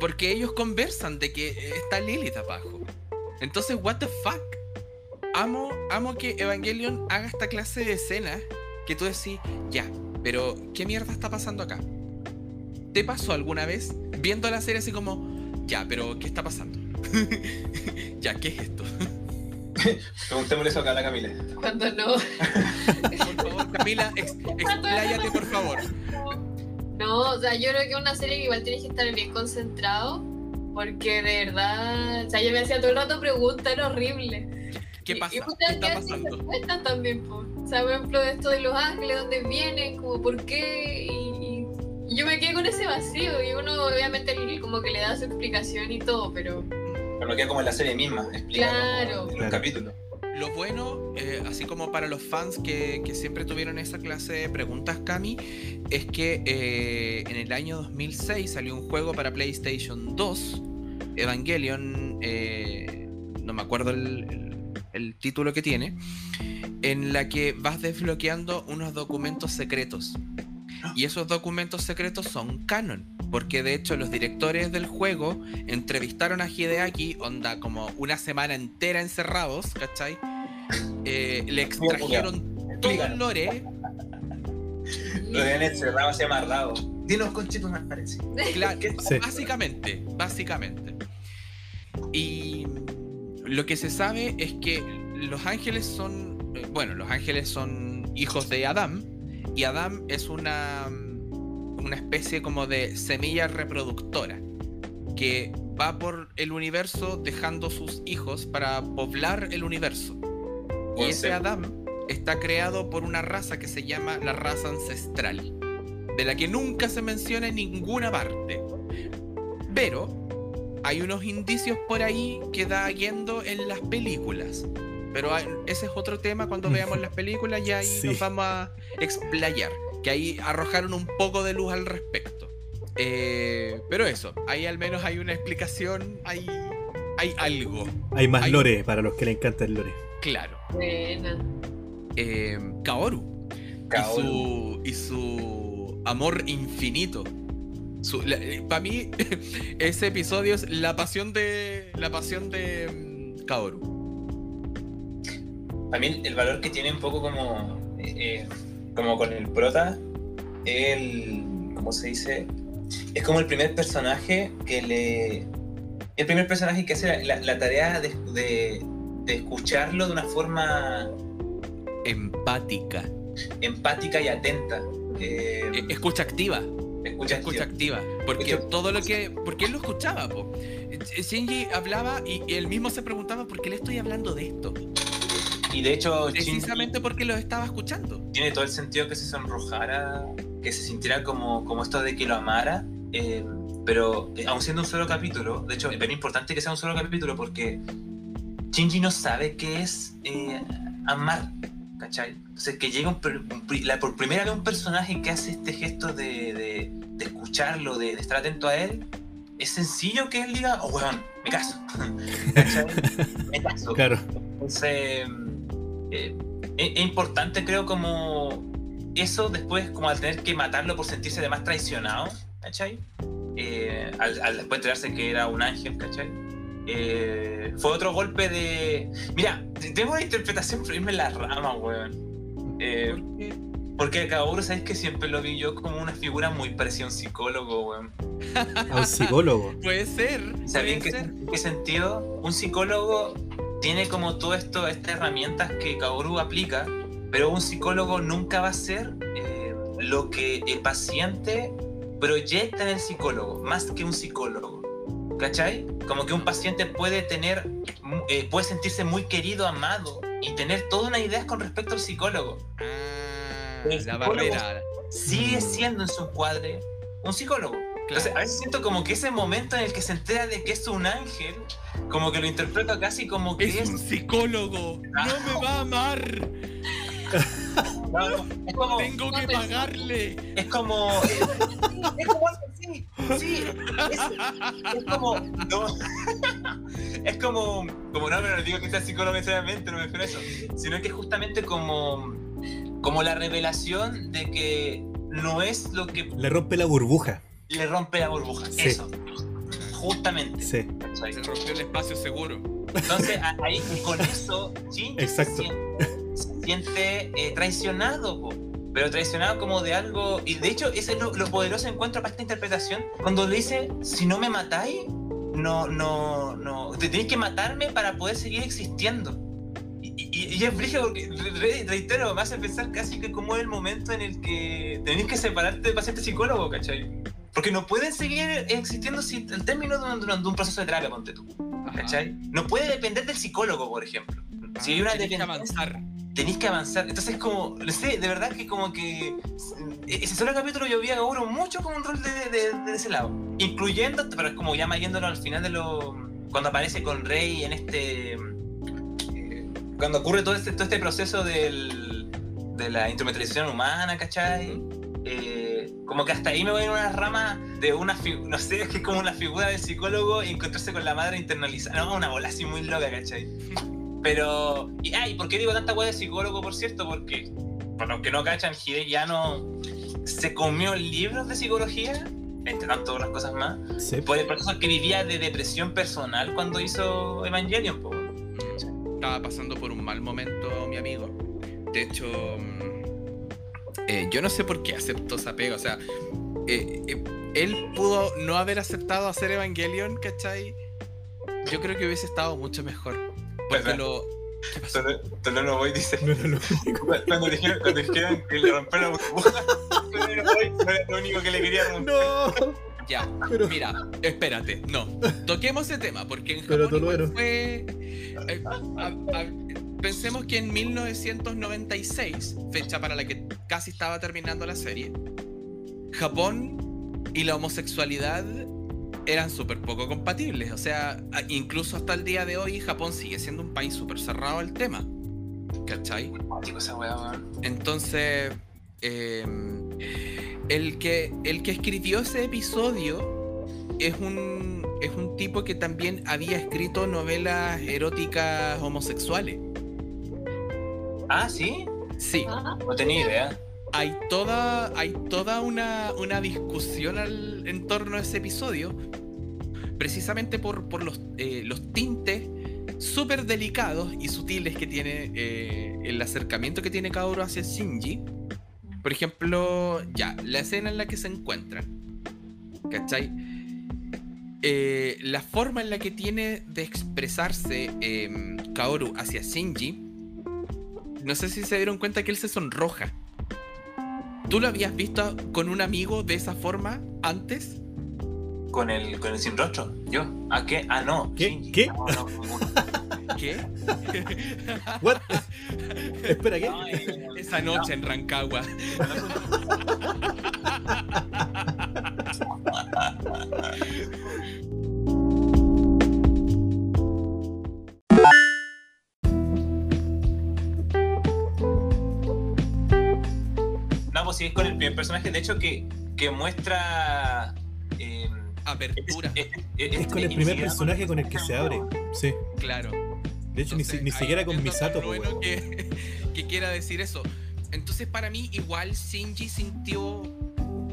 Porque ellos conversan de que está Lilith abajo. Entonces, what the fuck? Amo, amo que Evangelion haga esta clase de escenas que tú decís, ya, pero ¿qué mierda está pasando acá? ¿Te pasó alguna vez viendo la serie así como, ya, pero ¿qué está pasando? ya, ¿qué es esto? Preguntémosle eso acá a la Camila. Cuando no. Por favor, Camila, ex- expláyate, por favor. No, o sea, yo creo que es una serie que igual tienes que estar bien concentrado. Porque de verdad, o sea, yo me hacía todo el rato preguntas, era horrible. ¿Qué Y- pasa? Y, ¿Qué muchas está veces pasando? respuestas también, po. O sea, por ejemplo, esto de Los Ángeles, dónde vienen, como por qué. Y, y yo me quedé con ese vacío. Y uno, obviamente, le- como que le da su explicación y todo, pero. Pero queda como en la serie misma, explicado Claro. en un capítulo. Lo bueno, eh, así como para los fans que, siempre tuvieron esa clase de preguntas, Cami, es que eh, en el año 2006 salió un juego para PlayStation 2, Evangelion, eh, no me acuerdo el título que tiene, en la que vas desbloqueando unos documentos secretos. Y esos documentos secretos son canon, porque de hecho los directores del juego entrevistaron a Hideaki, onda como una semana entera encerrados, ¿cachai? Eh, le extrajeron todo el lore, Lo habían encerrado así amarrado. Dinos más parece. Claro, Sí. básicamente, básicamente. Y lo que se sabe es que los ángeles son, eh, bueno, los ángeles son hijos de Adán y Adán es una una especie como de semilla reproductora que va por el universo dejando sus hijos para poblar el universo. Y ese. Adam está creado por una raza que se llama la raza ancestral, de la que nunca se menciona en ninguna parte. Pero hay unos indicios por ahí que da yendo en las películas. Pero hay- ese es otro tema cuando veamos las películas y ahí Sí. nos vamos a explayar. Que ahí arrojaron un poco de luz al respecto. Eh, pero eso, ahí al menos hay una explicación, hay, hay algo, Hay más Hay- lore para los que le encanta el lore. claro. Buena. Eh, Kaoru, Kaoru. Y, su, y su amor infinito. Para mí, ese episodio es la pasión de. La pasión de mm, Kaoru. También el valor que tiene un poco como, eh, eh, como con el prota, el, ¿cómo se dice? Es como el primer personaje que le... El primer personaje que hace la, la- la tarea de, de- de escucharlo de una forma Empática. empática y atenta. Eh, Eh, escucha activa. escucha, Escucha activa. Porque Escucha- todo lo que. Porque él lo escuchaba, po. Shinji hablaba y, y él mismo se preguntaba por qué le estoy hablando de esto. Y de hecho, Shinji Precisamente porque lo estaba escuchando. tiene todo el sentido que se sonrojara, que se sintiera como, como esto de que lo amara. eh, pero eh, aun siendo un solo capítulo, de hecho, es bien importante que sea un solo capítulo porque Shinji no sabe qué es eh, amar, ¿cachai? Entonces, que llega un la- por primera vez un personaje que hace este gesto de, de- de escucharlo, de, de estar atento a él, es sencillo que él diga, oh, weón, me caso. ¿Cachai? Me caso. Claro. Entonces, eh, es, es importante, creo, como eso después, como al tener que matarlo por sentirse además traicionado, ¿cachai? Eh, al, al después enterarse que era un ángel, ¿cachai? Eh, fue otro golpe de. Mira, tengo una interpretación por irme en la rama, weón. Eh, Porque porque Kaoru, ¿sabes que siempre lo vi yo como una figura muy parecida a un psicólogo, weón? A un psicólogo. puede ser. ¿Sabían qué, ser. qué sentido? Un psicólogo tiene como todo esto, estas herramientas que Kaoru aplica, pero un psicólogo nunca va a ser lo que el paciente proyecta en el psicólogo, más que un psicólogo. ¿Cachai? Como que un paciente puede tener, eh, puede sentirse muy querido, amado y tener todas unas ideas con respecto al psicólogo. Ah, El la psicólogo- barrera. Sigue siendo en su encuadre un psicólogo. Entonces, a veces siento como que ese momento en el que se entera de que es un ángel, como que lo interpreta casi como que Es es. un psicólogo. No me va a amar. no, no, es como. Tengo que pagarle. Es como. Es como sí, sí. Es, es como. no, es como. Como no, pero no digo que sea psicólogo necesariamente, no me refiero a eso. Sino que es justamente como. Como la revelación de que no es lo que Le rompe la burbuja. Le rompe la burbuja. Sí. Eso. Justamente. Sí. Se rompió el espacio seguro. Entonces, a- ahí con eso, Shinji Exacto. se siente, se siente, eh, traicionado, po. pero traicionado como de algo. Y de hecho, ese es lo, lo poderoso encuentro para esta interpretación. Cuando le dice: Si no me matáis, no, no, no. Te tenéis que matarme para poder seguir existiendo. Y, y- y es brígido porque, re- re- reitero, me hace pensar casi que como es el momento en el que tenéis que separarte del paciente psicólogo, ¿cachai? Porque no pueden seguir existiendo sin el término de un, de un proceso de terapia, ponte tú. Ajá. ¿Cachai? No puede depender del psicólogo, por ejemplo. Si hay una Ah, Tienes que avanzar. tenéis que avanzar. Entonces, como, no sé, de verdad que como que eh, ese solo capítulo yo vi a Gauro mucho como un rol de, de- de ese lado. Incluyendo, pero es como ya yéndolo al final de lo. Cuando aparece con Rey en este. eh, Cuando ocurre todo este, todo este proceso del, de la instrumentalización humana, ¿cachai? Eh, como que hasta ahí me voy en una rama de una no sé, es que es como una figura del psicólogo y encontrarse con la madre internalizada. No, una bola así muy loca, ¿cachai? Pero, y, ah, ¿y por qué digo tanta hueá de psicólogo, por cierto? Porque, por los que no cachan, Hideki ya no se comió libros de psicología, entre tantas otras cosas más, Sí. por el proceso que vivía de depresión personal cuando hizo Evangelion, po. Estaba pasando por un mal momento, mi amigo. De hecho, eh, yo no sé por qué aceptó esa pega. O sea, eh, eh, él pudo no haber aceptado hacer Evangelion, ¿cachai? Yo creo que hubiese estado mucho mejor. Porque ¿Verdad? lo. ¿Qué pasó? Tolo no voy, dice. No lo único. Cuando dijeron, cuando dijeron que le rompieron la burbuja, Tolo no voy, no era lo único que le quería romper. No. Ya, Pero. mira, espérate, no. Toquemos ese tema, porque en Pero Japón igual Tolueno. fue. eh, a- a- pensemos que en 1996, fecha para la que casi estaba terminando la serie, Japón y la homosexualad eran súper poco compatibles. O sea, incluso hasta el día de hoy, Japón sigue siendo un país súper cerrado al tema. ¿Cachai? Entonces, eh, el, que, el que escribió ese episodio es un, es un tipo que también había escrito novelas eróticas homosexuales. Ah, ¿sí? Sí, Ah, No tenía idea. hay toda, hay toda una, una discusión al, en torno a ese episodio, precisamente por, por los, eh, los tintes súper delicados y sutiles que tiene eh, el acercamiento que tiene Kaoru hacia Shinji. Por ejemplo, ya, la escena en la que se encuentran. ¿Cachai? Eh, la forma en la que tiene de expresarse eh, Kaoru hacia Shinji. No sé si se dieron cuenta que él se sonroja. ¿Tú lo habías visto con un amigo de esa forma antes? Con el, con el sin rostro. ¿Yo? ¿A qué? Ah, no. ¿Qué? Shinji. ¿Qué? No, no. ¿Qué? What? Espera, ¿qué? No, Esa noche en Rancagua. No, pues sí, es con el primer personaje, de hecho, que, que muestra. Apertura, es, Es con el primer personaje con el que se abre. Sí. claro. De hecho, ni, Entonces, siquiera con Misato, po, bueno que quiera decir eso. Entonces, para mí, igual Shinji sintió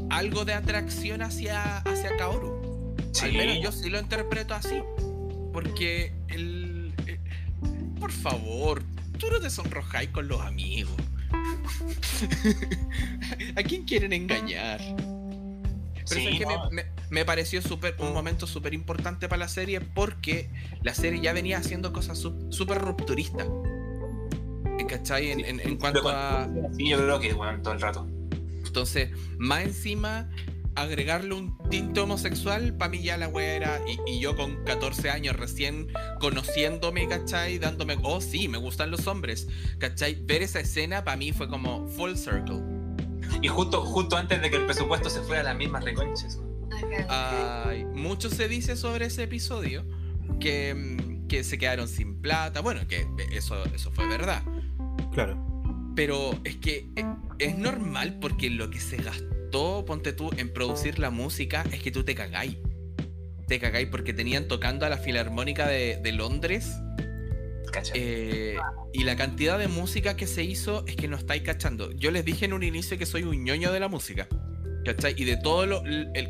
algo de atracción hacia, hacia Kaoru. Al menos yo sí lo interpreto así. Porque el. eh, por favor, tú no te sonrojáis con los amigos. ¿A quién quieren engañar? Pero Sí, es que no. me, me- me pareció súper un momento súper importante para la serie porque la serie ya venía haciendo cosas súper rupturistas. ¿Cachai? En, en- en cuanto a. Sí, yo creo que, bueno, todo el rato. Entonces, más encima, agregarle un tinte homosexual, para mí ya la wea era. Y, y yo con 14 años recién conociéndome, ¿cachai? Dándome. Oh, sí, me gustan los hombres, ¿cachai? Ver esa escena para mí fue como full circle. Y justo, justo antes de que el presupuesto se fuera a las mismas reconches. Ay, mucho se dice sobre ese episodio que, mm, que se quedaron sin plata. Bueno, que eso, eso fue verdad. Claro. Pero es que e- es normal porque lo que se gastó, ponte tú, en producir la música es que tú te cagáis. Te cagáis porque tenían tocando a la Filarmónica de, de Londres. Eh, y la cantidad de música que se hizo es que no estáis cachando. Yo les dije en un inicio que soy un ñoño de la música. ¿Cachai? Y de todos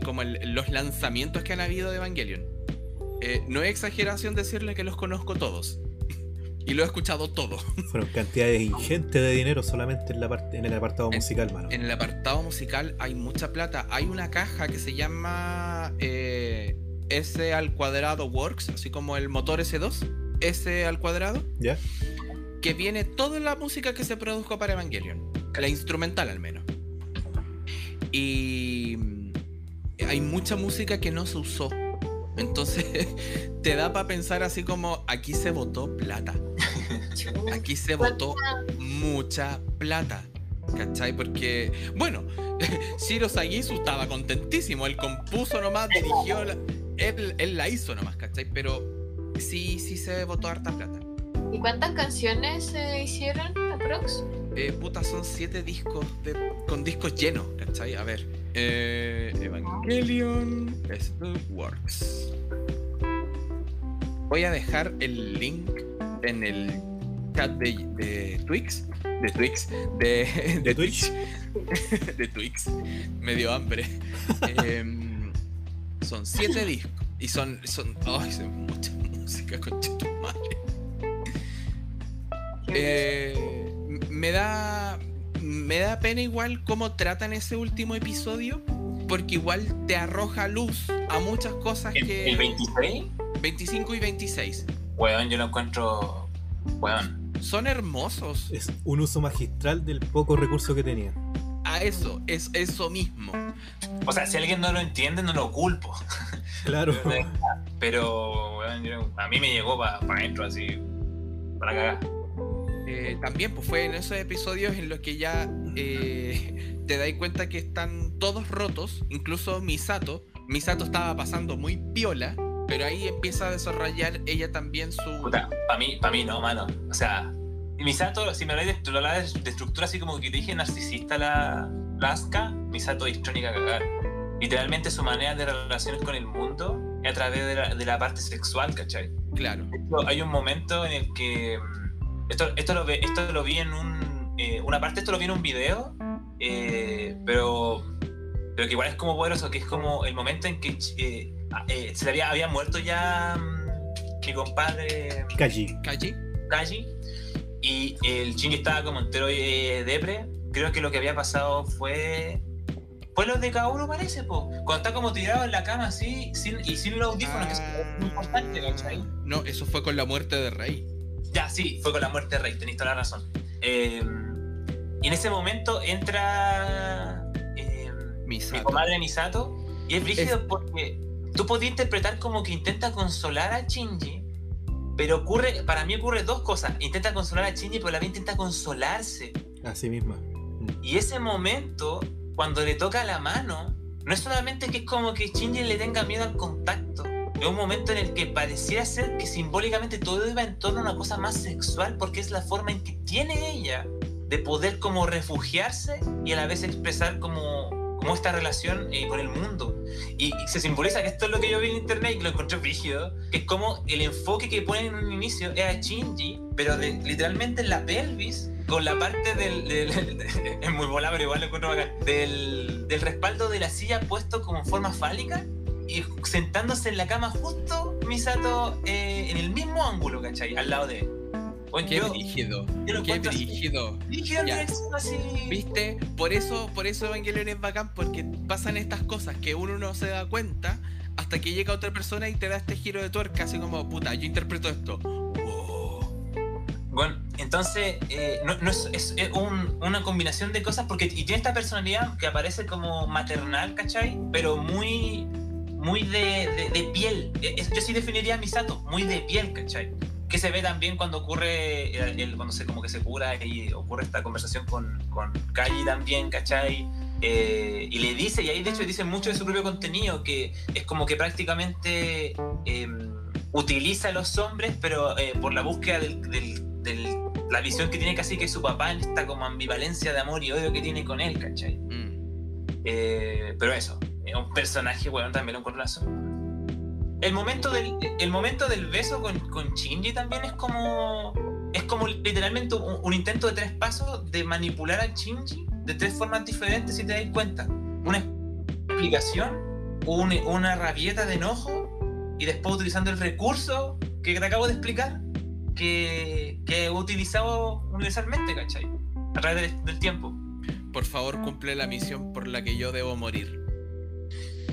como el- los lanzamientos que han habido de Evangelion. Eh, no es exageración decirle que los conozco todos. y lo he escuchado todo. Fueron cantidades ingentes de dinero solamente en, la parte, en el apartado En- musical, mano. En el apartado musical hay mucha plata. Hay una caja que se llama eh, S al cuadrado Works, así como el motor S2, S al cuadrado, ¿Ya? que viene toda la música que se produjo para Evangelion. La instrumental al menos. Y hay mucha música que no se usó. Entonces te da para pensar así como aquí se votó plata. Aquí se votó mucha plata. ¿Cachai? Porque, bueno, Shiro Sagisu estaba contentísimo. Él compuso nomás, dirigió. la- él, él la hizo nomás, ¿cachai? Pero sí, sí se votó harta plata. ¿Y cuántas canciones se hicieron, aprox? Eh, puta, son siete discos de- con discos llenos, ¿cachai? A ver. Eh, Evangelion Works. Voy a dejar el link en el chat de, de Twix. De Twix. De, ¿De Twitch? de Twix. Me dio hambre. Em, son siete discos. Y son. son ay, son mucha música, concha tu madre. Eh, me da. Me da pena igual cómo tratan ese último episodio. Porque igual te arroja luz a muchas cosas ¿El, que. el 26? 25 y 26. Weón, yo lo encuentro. Weón. Son hermosos. Es un uso magistral del poco recurso que tenía. A eso, es eso mismo. O sea, si alguien no lo entiende, no lo culpo. Claro. Pero, a mí me llegó para adentro así. Para cagar. Eh, también pues fue en esos episodios en los que ya eh, te das cuenta que están todos rotos, incluso Misato. Misato estaba pasando muy piola, pero ahí empieza a desarrollar ella también su... Puta, para mí, para mí no, mano. O sea, Misato, si me habláis de, de, de estructura así como que te dije narcisista la, la Asuka, Misato es trónica a cagar. Literalmente su manera de relaciones con el mundo es a través de la, de la parte sexual, ¿cachai? Claro, hecho, Hay un momento en el que. mm, Esto, esto, lo, ve- esto lo vi en un. eh, una parte, esto lo vi en un video, eh, pero. Pero que igual es como poderoso, que es como el momento en que eh, ah, eh, se le había, había muerto ya mm, mi compadre Kaji. Kaji. Kaji y el Shinji estaba como entero eh, depre. Creo que lo que había pasado fue. Fue lo de Kaoru, parece, po. Cuando está como tirado en la cama así sin, y sin los audífonos, que es muy importante, ¿cachai? No, eso fue con la muerte de Rey. Ya, sí, fue con la muerte de Rey, tenéis toda la razón. Eh, y en ese momento entra eh, mi Misato. comadre Misato y es brígido Es- porque tú podías interpretar como que intenta consolar a Shinji, pero ocurre, para mí ocurre dos cosas. Intenta consolar a Shinji, pero la vez intenta consolarse. Así misma. Y ese momento, cuando le toca la mano, no es solamente que es como que Shinji le tenga miedo al contacto. Es un momento en el que pareciera ser que simbólicamente todo iba en torno a una cosa más sexual porque es la forma en que tiene ella de poder como refugiarse y a la vez expresar como, como esta relación eh, con el mundo. Y, y se simboliza que esto es lo que yo vi en internet y lo encontré rígido, que es como el enfoque que ponen en un inicio es a Shinji, pero de- literalmente en la pelvis, con la parte del... del- es muy pero igual lo encuentro bacán. Del, del respaldo de la silla puesto como en forma fálica y sentándose en la cama justo Misato eh, en el mismo ángulo, ¿cachai? Al lado de él. Bueno, Qué yo, brígido. yo Qué brígido. Así. ¿Viste? Por eso, por eso Evangelion es bacán, porque pasan estas cosas que uno no se da cuenta hasta que llega otra persona y te da este giro de tuerca, así como, puta, yo interpreto esto. Oh. Bueno, entonces, eh, no, no es, es- es un- una combinación de cosas porque y tiene esta personalidad que aparece como maternal, ¿cachai? Pero muy, muy de, de- de piel. Es- yo sí definiría a Misato, muy de piel, ¿cachai? Que se ve también cuando ocurre, el, el- cuando se como que se cura y ocurre esta conversación con, con Kaji también, ¿cachai? Eh, y le dice, y ahí de hecho dice mucho de su propio contenido, que es como que prácticamente em, utiliza a los hombres, pero eh, por la búsqueda del, del- del- la visión que tiene casi que su papá en esta como ambivalencia de amor y odio que tiene con él, ¿cachai? Mm. Eh, pero eso, es un personaje, bueno, también lo encuentro razón. El momento del, el momento del beso con, con Shinji también es como. Es como literalmente un, un intento de tres pasos de manipular a Shinji de tres formas diferentes, si te das cuenta. Una explicación, un- una rabieta de enojo, y después utilizando el recurso que te acabo de explicar, que, que he utilizado universalmente, ¿cachai? A través del- del tiempo. Por favor, cumple la misión por la que yo debo morir.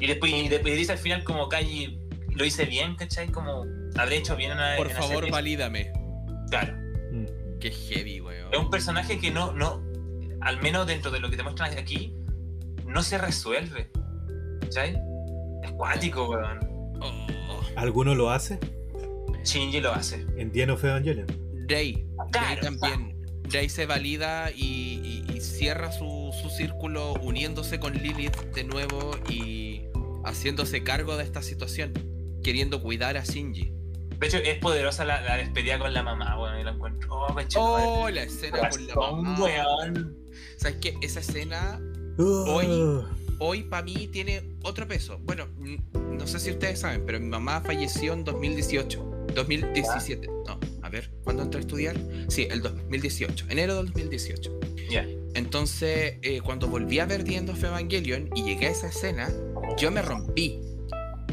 Y después, y después dice al final como Kaji lo hice bien, ¿cachai? Como habré hecho bien en la Por en favor, valídame. Claro. Mm. Qué heavy, weón. Es un personaje que no, no, al menos dentro de lo que te muestran aquí, no se resuelve. ¿Cachai? Es cuático, weón. Oh. ¿Alguno lo hace? Shinji lo hace. En End of Evangelion. Rey. Rey Claro, también. Rey se valida y, y- y cierra su, su círculo uniéndose con Lilith de nuevo y haciéndose cargo de esta situación, queriendo cuidar a Shinji. De hecho, es poderosa la, la despedida con la mamá, weón. Y la encuentro. Oh. Oh, la escena con la mamá. weón. ¿Sabes qué? Esa escena Uh, Hoy- hoy para mí tiene otro peso. Bueno, no sé si ustedes saben, pero mi mamá falleció en 2018. 2017. No, a ver, ¿cuándo entré a estudiar? Sí, el 2018. Enero del 2018. Ya. Entonces, eh, cuando volví a ver The End of Evangelion y llegué a esa escena, yo me rompí.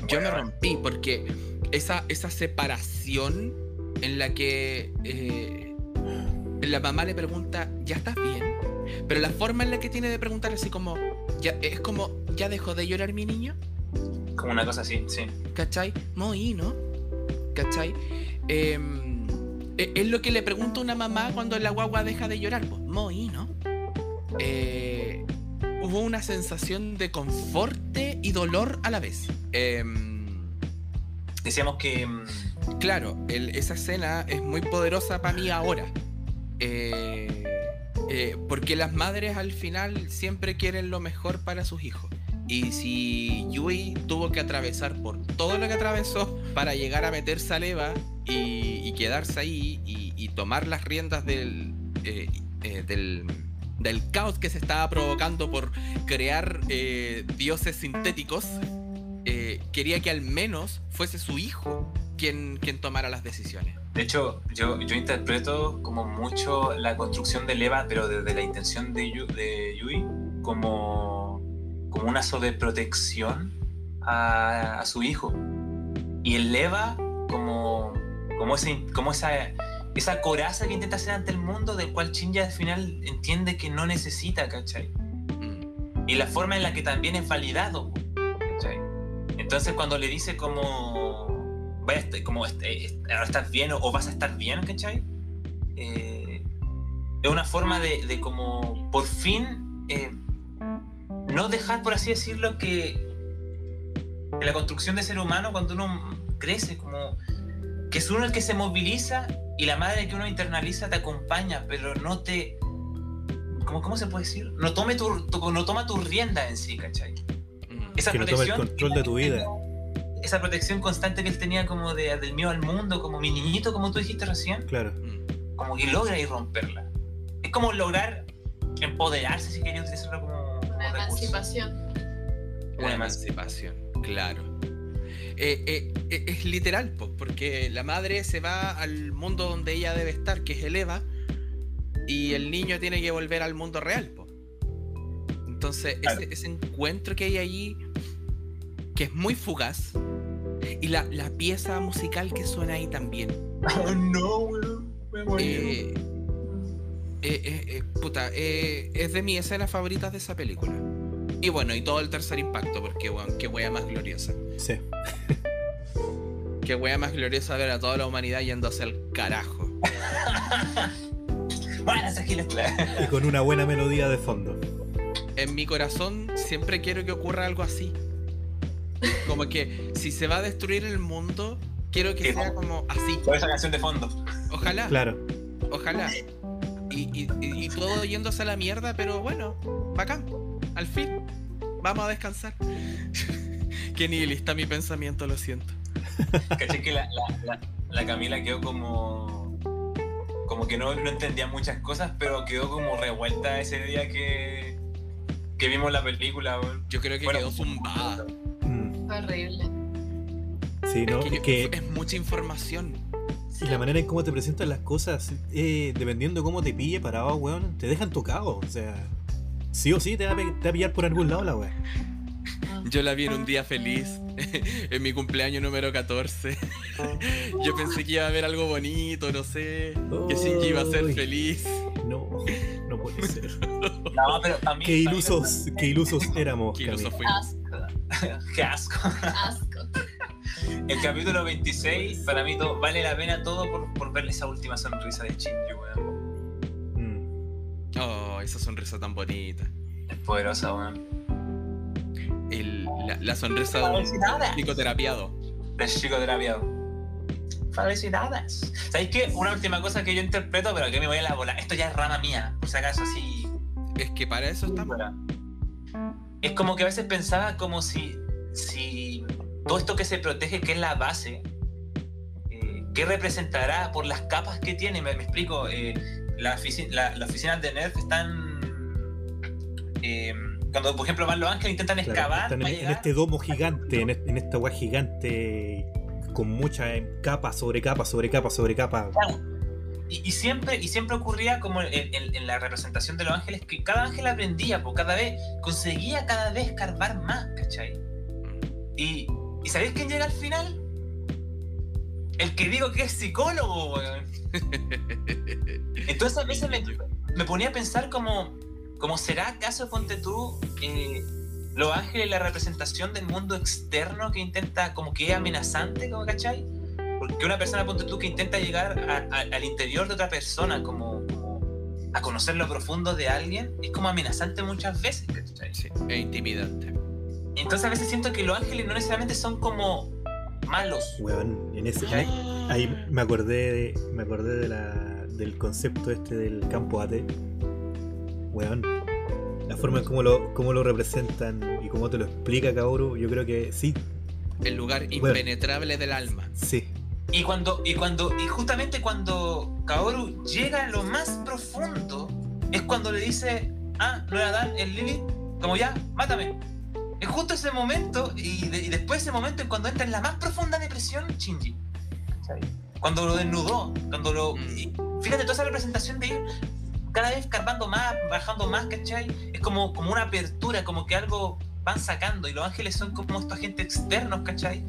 Yo me rompí porque esa, esa separación en la que eh, la mamá le pregunta, ¿ya estás bien? Pero la forma en la que tiene de preguntar así como, ya, es como, ¿ya dejó de llorar mi niño? Como una cosa así, sí. ¿Cachai? Moí, ¿no? ¿Cachai? Em, e- es lo que le pregunta una mamá cuando la guagua deja de llorar. Pues, Moí, ¿no? Eh, hubo una sensación de conforte y dolor a la vez. Em, Decíamos que. mm, claro, el- esa escena es muy poderosa para mí ahora. Eh, eh, porque las madres al final siempre quieren lo mejor para sus hijos. Y si Yui tuvo que atravesar por todo lo que atravesó para llegar a meterse a Leva y, y quedarse ahí y, y tomar las riendas del, eh, del, del caos que se estaba provocando por crear eh, dioses sintéticos, eh, quería que al menos fuese su hijo quien, quien tomara las decisiones. De hecho, yo, yo interpreto como mucho la construcción de Leva, pero desde la intención de, Yu- de Yui, como, como una sobreprotección a, a su hijo. Y el Leva como, como, ese, como esa, esa coraza que intenta hacer ante el mundo, del cual Shinji al final entiende que no necesita, ¿cachai? Mm. y la forma en la que también es validado. ¿cachai? Entonces cuando le dice como, vaya, a estar- como este, este, ahora estás bien o, vas a estar bien, ¿cachai? Eh, es una forma de, de como por fin eh, no dejar, por así decirlo, que en la construcción de ser humano, cuando uno crece, como que es uno el que se moviliza y la madre que uno internaliza te acompaña, pero no te... ¿Cómo, cómo se puede decir? No, tome tu, tu- no toma tu rienda en sí, ¿cachai? Mm. Esa Que no tome el protección- control de tu vida. Esa protección constante que él tenía como de, del miedo al mundo, como mi niñito, como tú dijiste recién, Claro. Mm. como que logra ir romperla. Es como lograr empoderarse, si quería utilizarlo como, como Una recurso. emancipación. Una emancipación, claro. Eh, eh, eh, es literal, pues, porque la madre se va al mundo donde ella debe estar, que es el Eva, y el niño tiene que volver al mundo real. po. Entonces, Claro. ese, ese encuentro que hay allí, que es muy fugaz, y la, la pieza musical que suena ahí también. Oh no. Me eh, eh, eh, eh, puta, eh, es de mis escenas favoritas de esa película. Y bueno, y todo el tercer impacto, porque, bueno, qué wea más gloriosa. Sí. Qué wea más gloriosa ver a toda la humanidad yéndose al carajo. Y con una buena melodía de fondo. En mi corazón siempre quiero que ocurra algo así. Como que si se va a destruir el mundo, quiero que Sí, sea como así. Con esa canción de fondo. Ojalá, Claro. ojalá. Y, y- y- y todo yéndose a la mierda, pero bueno, bacán. Al fin, vamos a descansar. Qué nihilista mi pensamiento, lo siento. Caché que la, la, la, la Camila quedó como. Como que no, no entendía muchas cosas, pero quedó como revuelta ese día que. que vimos la película, weón. Yo creo que Bueno, quedó zumbada. Mm, Fue horrible. Sí, ¿no? es, que Es yo- que es mucha información. y la manera en cómo te presentan las cosas, eh, dependiendo de cómo te pille parado, weón, te dejan tocado. O sea, sí o sí te va a, pe- te va a pillar por algún lado la weá. Yo la vi en un día feliz, en mi cumpleaños número 14. Yo pensé que iba a haber algo bonito, no sé, que Shinji iba a ser feliz. No, no puede ser. No, pero a mí. Qué a mí me- ilusos, qué ilusos éramos, Que ilusos fuimos. Qué asco. Asco. El capítulo 26, para mí todo, vale la pena todo por, por ver esa última sonrisa de Shinji, weón. Oh, esa sonrisa tan bonita. Es poderosa, weón. El- la, la sonrisa de un psicoterapiado. De chico terapiado. Felicidades. ¿Sabéis qué? Una última cosa que yo interpreto, pero que me voy a la bola. Esto ya es rama mía, por si acaso, así. Es que para eso estamos. Es como que a veces pensaba como si, si todo esto que se protege, que es la base, eh, ¿qué representará por las capas que tiene? Me, me explico. eh, la ofici- la- las oficinas de Nerf están. eh, cuando, por ejemplo, van los ángeles, intentan Claro, excavar. están en, llegar. este domo gigante, en, en esta weá gigante, con mucha eh, capa sobre capa sobre capa sobre capa. Claro. Y, y siempre, y siempre ocurría como en, en- en la representación de los ángeles que cada ángel aprendía, pues cada vez conseguía cada vez escarbar más, ¿cachai? Y, ¿y sabéis quién llega al final? El que digo que es psicólogo, weón. Entonces a veces me, me ponía a pensar como, como será acaso, ponte tú, eh, los ángeles la representación del mundo externo que intenta, como que es amenazante, como, ¿cachai? Porque una persona, ponte tú, que intenta llegar a- a- al interior de otra persona, como, como a conocer lo profundo de alguien, es como amenazante muchas veces, ¿cachai? Sí, es intimidante. Entonces a veces siento que los ángeles no necesariamente son como malos. Weón, en ese, ahí, ahí me acordé, de, me acordé de la, del concepto este del campo AT. Weón, la forma en cómo lo, cómo lo representan y cómo te lo explica Kaoru, yo creo que sí, El lugar impenetrable del alma. sí. Y cuando, y cuando, y justamente cuando Kaoru llega a lo más profundo, es cuando le dice, ah, no era Dan, es Lilith, como ya, mátame. Justo ese momento, y, de- y después ese momento es cuando entra en la más profunda depresión Shinji. ¿sabes? Cuando lo desnudó, cuando lo. Mm. fíjate, toda esa representación de ir cada vez escarbando más, bajando más, ¿cachai? Es como, como una apertura, como que algo van sacando, y los ángeles son como estos agentes externos, ¿cachai?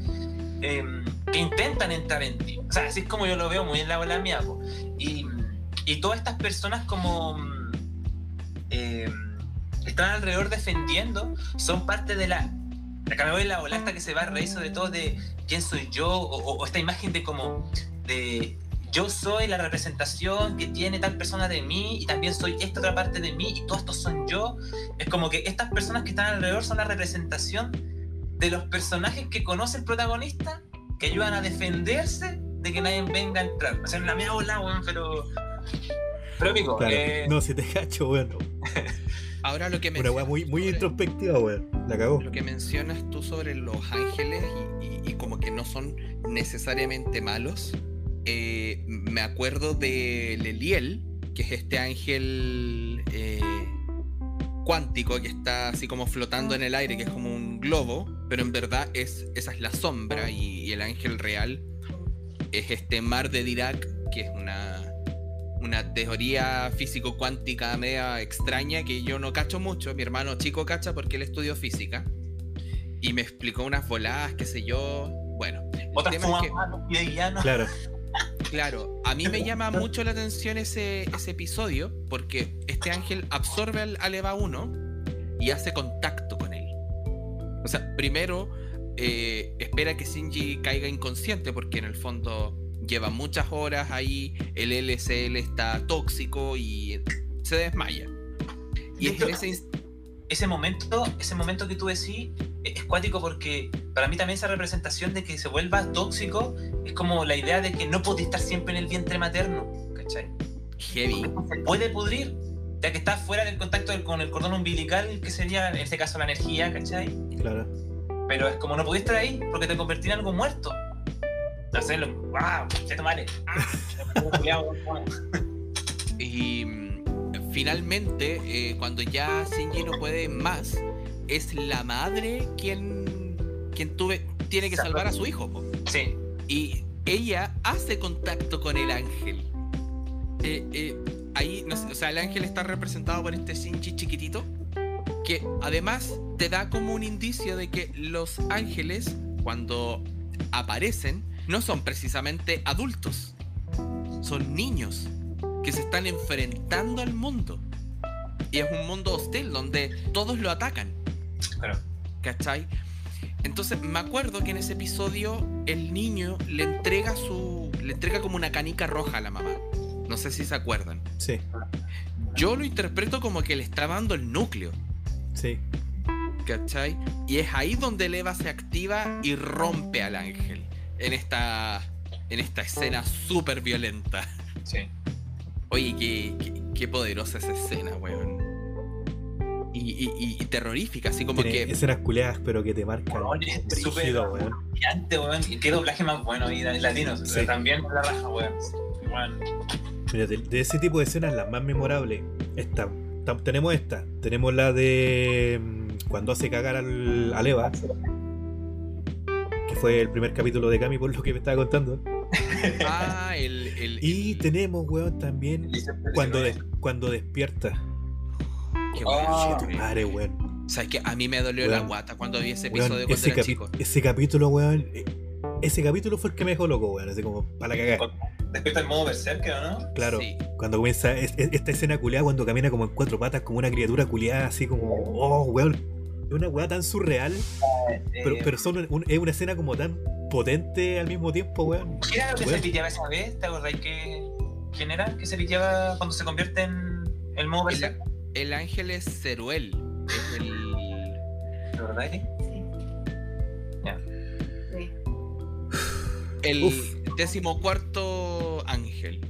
Em, que intentan entrar en ti. O sea, así es como yo lo veo muy en la bola mía. Y, y todas estas personas como mm, em, están alrededor defendiendo, son parte de la... Acá me voy la bola esta que se va a reír sobre todo de quién soy yo, o, o- esta imagen de como de yo soy la representación que tiene tal persona de mí y también soy esta otra parte de mí y todos estos son yo. Es como que estas personas que están alrededor son la representación de los personajes que conoce el protagonista que ayudan a defenderse de que nadie venga a entrar. O sea, la mía bola, weón, pero. Pero pico, Claro. eh, No, si te cacho, weón. Ahora lo que Una weá muy, tú muy sobre- introspectiva, weón. La cagó. Lo que mencionas tú sobre los ángeles y, y- y como que no son necesariamente malos, eh, me acuerdo de Leliel, que es este ángel eh, cuántico que está así como flotando en el aire, que es como un globo, pero en verdad es, esa es la sombra y, y el ángel real es este mar de Dirac, que es una, una teoría físico-cuántica media extraña que yo no cacho mucho. Mi hermano chico cacha porque él estudió física y me explicó unas voladas, qué sé yo. Bueno, el otras tema es fuman que-. Claro. Claro, a mí me llama mucho la atención ese, ese episodio porque este ángel absorbe al, al Eva 1 y hace contacto con él. O sea, primero eh, espera que Shinji caiga inconsciente porque en el fondo lleva muchas horas ahí, el LCL está tóxico y se desmaya. Y es en ese ese momento, ese momento que tú decís es es cuático porque para mí también esa representación de que se vuelva tóxico es como la idea de que no podés estar siempre en el vientre materno, ¿cachai? heavy. Se puede pudrir, ya que estás fuera del contacto del- con el cordón umbilical, que sería en este caso la energía, ¿cachai? Claro. Pero es como no podés estar ahí porque te convertí en algo muerto. Hacerlo, wow, te vale. Y mm, finalmente, eh, cuando ya Shinji no puede más, es la madre quien, quien tuve, tiene que salvar a su hijo. po. Sí, Y ella hace contacto con el ángel. Eh, eh, ahí, no sé, o sea, el ángel está representado por este Shinji chiquitito, que además te da como un indicio de que los ángeles, cuando aparecen, no son precisamente adultos, son niños que se están enfrentando al mundo. Y es un mundo hostil donde todos lo atacan. claro. ¿Cachai? Entonces me acuerdo que en ese episodio el niño le entrega su. le entrega como una canica roja a la mamá. No sé si se acuerdan. Sí, Yo lo interpreto como que le está dando el núcleo. sí. ¿Cachai? Y es ahí donde el Eva se activa y rompe al ángel. En esta. en esta escena súper violenta. Sí. Oye, qué, qué, qué poderosa esa escena, weón. Y, y- y- y terrorífica, así como Tiene que. escenas culeadas, pero que te marcan. Weón, es brígido, weón. Y qué doblaje más bueno, y latinos. Sí. También la raja, weón. Weón. Mira, de, de ese tipo de escenas, las más memorables, esta, tam- tenemos esta. Tenemos la de mm, cuando hace cagar al, al Eva, fue el primer capítulo de Cami, por lo que me estaba contando. Ah, el. el- Y el- tenemos, weón, también cuando, cuando despierta. qué Ah, bueno, Madre, weón. ¿Sabes que A mí me dolió la Weón. guata cuando vi ese Weón, episodio cuando ese, era chico. ese capítulo, weón. eh, Ese capítulo fue el que me dejó loco, weón. Así como, para la cagada. Despierta el modo berserker, ¿o no? Claro. Sí. Cuando comienza es- es- esta escena culeada, cuando camina como en cuatro patas, como una criatura culeada, así como, oh, weón. Es una weá tan surreal, pero, Eh, pero son un- es una escena como tan potente al mismo tiempo, weón. ¿Qué era lo que Weón. se piteaba esa vez? ¿Te acordás que quién era? ¿Que se piteaba cuando se convierte en el modo El, ángel es Ceruel. Es el. ¿Te acordás? Sí. Ya. Sí. El Uf. decimocuarto ángel.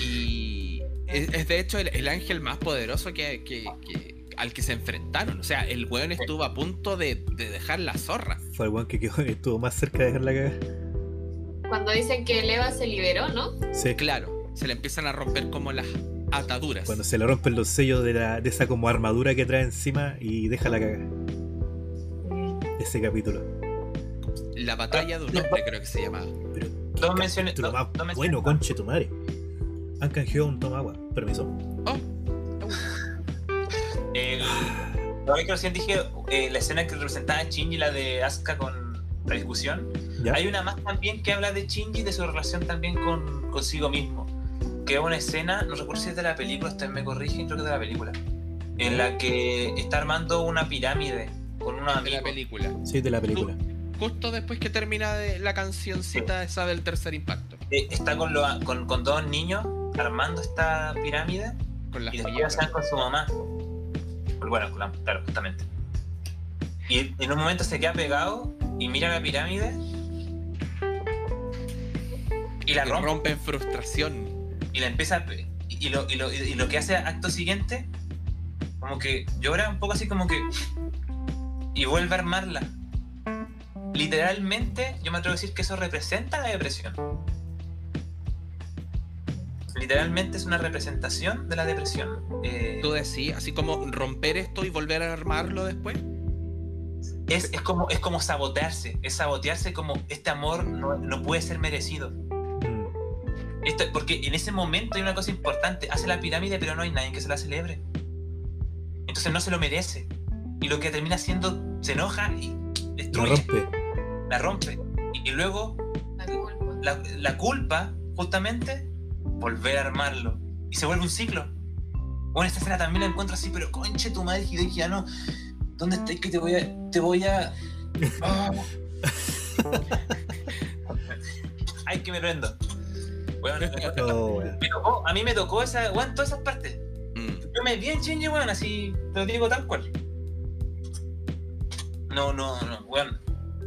Y es, es de hecho el, el ángel más poderoso que, que- que- al que se enfrentaron. O sea, el weón estuvo a punto de, de dejar la zorra. Fue el weón que quedó- estuvo más cerca de dejar la cagada. Cuando dicen que el Eva se liberó, ¿no? Sí. Claro, se le empiezan a romper como las ataduras. Cuando se le rompen los sellos de, la, de esa como armadura que trae encima y deja la cagada. Ese capítulo. La batalla de un hombre creo que se llama. Pero más dos menciones bueno, conche tu madre. Han canjeado un toma agua. Permiso. Oh, El, ahora que recién dije eh, la escena que representaba a Shinji, la de Asuka con la discusión. ¿Ya? Hay una más también que habla de Shinji y de su relación también con consigo mismo. Que es una escena, no recuerdo si es de la película, ustedes me corrigen, creo que es de la película. En la que está armando una pirámide con unos de la película. Sí, de la película. Justo después que termina de la cancioncita esa del tercer impacto. Eh, Está con, lo- con, con dos niños armando esta pirámide Con las y después están con su mamá. Bueno, claro, justamente. Y en un momento se queda pegado y mira la pirámide y la rompe rompe en frustración. y la empieza a y lo, y, lo, y lo que hace acto siguiente como que llora un poco así como que y vuelve a armarla literalmente yo me atrevo a decir que eso representa la depresión literalmente es una representación de la depresión Eh, Tú decís, así como romper esto y volver a armarlo después. es, es como es como sabotearse es sabotearse como este amor no, no puede ser merecido Mm. Esto- porque en ese momento hay una cosa importante hace la pirámide pero no hay nadie que se la celebre entonces no se lo merece y lo que termina haciendo se enoja y La destruye rompe. la rompe y, y luego La culpa. la, la culpa justamente volver a armarlo y se vuelve un ciclo bueno esta escena también la encuentro así pero conche tu madre Hideki ya no ¿dónde estás que te voy a te voy a Ah. que me prendo. Weón, Oh, me tocó, a mí me tocó esa, weón, todas esas partes. Mm. Yo me vi en Shinji, weón, así, te lo digo tal cual. No, no, no, weón.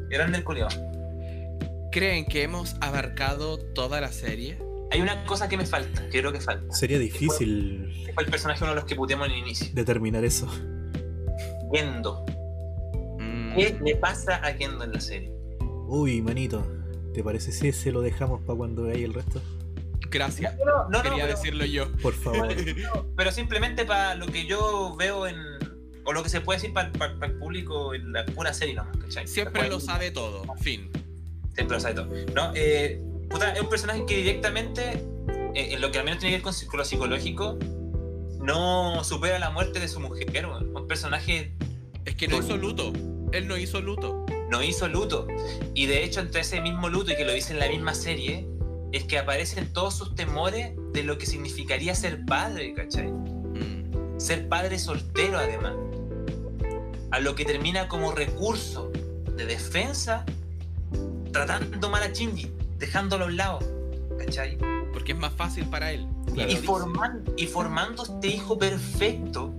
Grande el culiao. ¿Creen que hemos abarcado toda la serie? Hay una cosa que me falta, que creo que falta. Sería difícil fue el personaje uno de los que puteamos en el inicio. determinar eso. Gendo. Mm. ¿Qué le pasa a Gendo en la serie? Uy, manito. ¿Te parece si ese lo dejamos para cuando veáis el resto? Gracias. No, no, no, Quería pero, decirlo yo. Por favor. pero simplemente para lo que yo veo en. O lo que se puede decir para el público en la pura serie nomás, ¿cachai? Siempre lo sabe todo. Fin. Siempre lo sabe todo. ¿no? Eh, puta, es un personaje que directamente, eh, en lo que al menos tiene que ver con, con lo psicológico, no supera la muerte de su mujer. Un personaje Es que no hizo luto. Él no hizo luto. no hizo luto. Y de hecho, entre ese mismo luto y que lo dice en la misma serie, es que aparecen todos sus temores de lo que significaría ser padre, ¿cachai? Mm. Ser padre soltero, además. A lo que termina como recurso de defensa, tratando mal a Shinji, dejándolo a un lado, ¿cachai? Porque es más fácil para él. Claro. y, forman- y formando este hijo perfecto,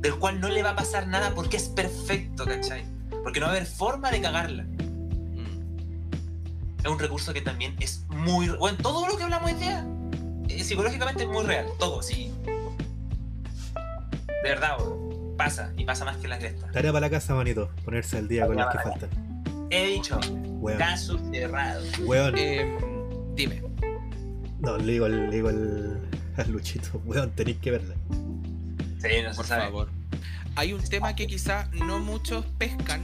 del cual no le va a pasar nada porque es perfecto, ¿cachai? Porque no va a haber forma de cagarla. Mm. Es un recurso que también es muy... Bueno, todo lo que hablamos hoy día, eh, psicológicamente es muy real, todo, sí. De verdad, weón, pasa, y pasa más que la cresta. Tarea para la casa, manito. Ponerse al día con las que faltan. He dicho, Weón. caso cerrado. Weón. Eh, dime. No, le digo, al- le digo al, al Luchito. Weón, tenéis que verla. Sí, no se Por sabe. favor. Hay un tema que quizá no muchos pescan,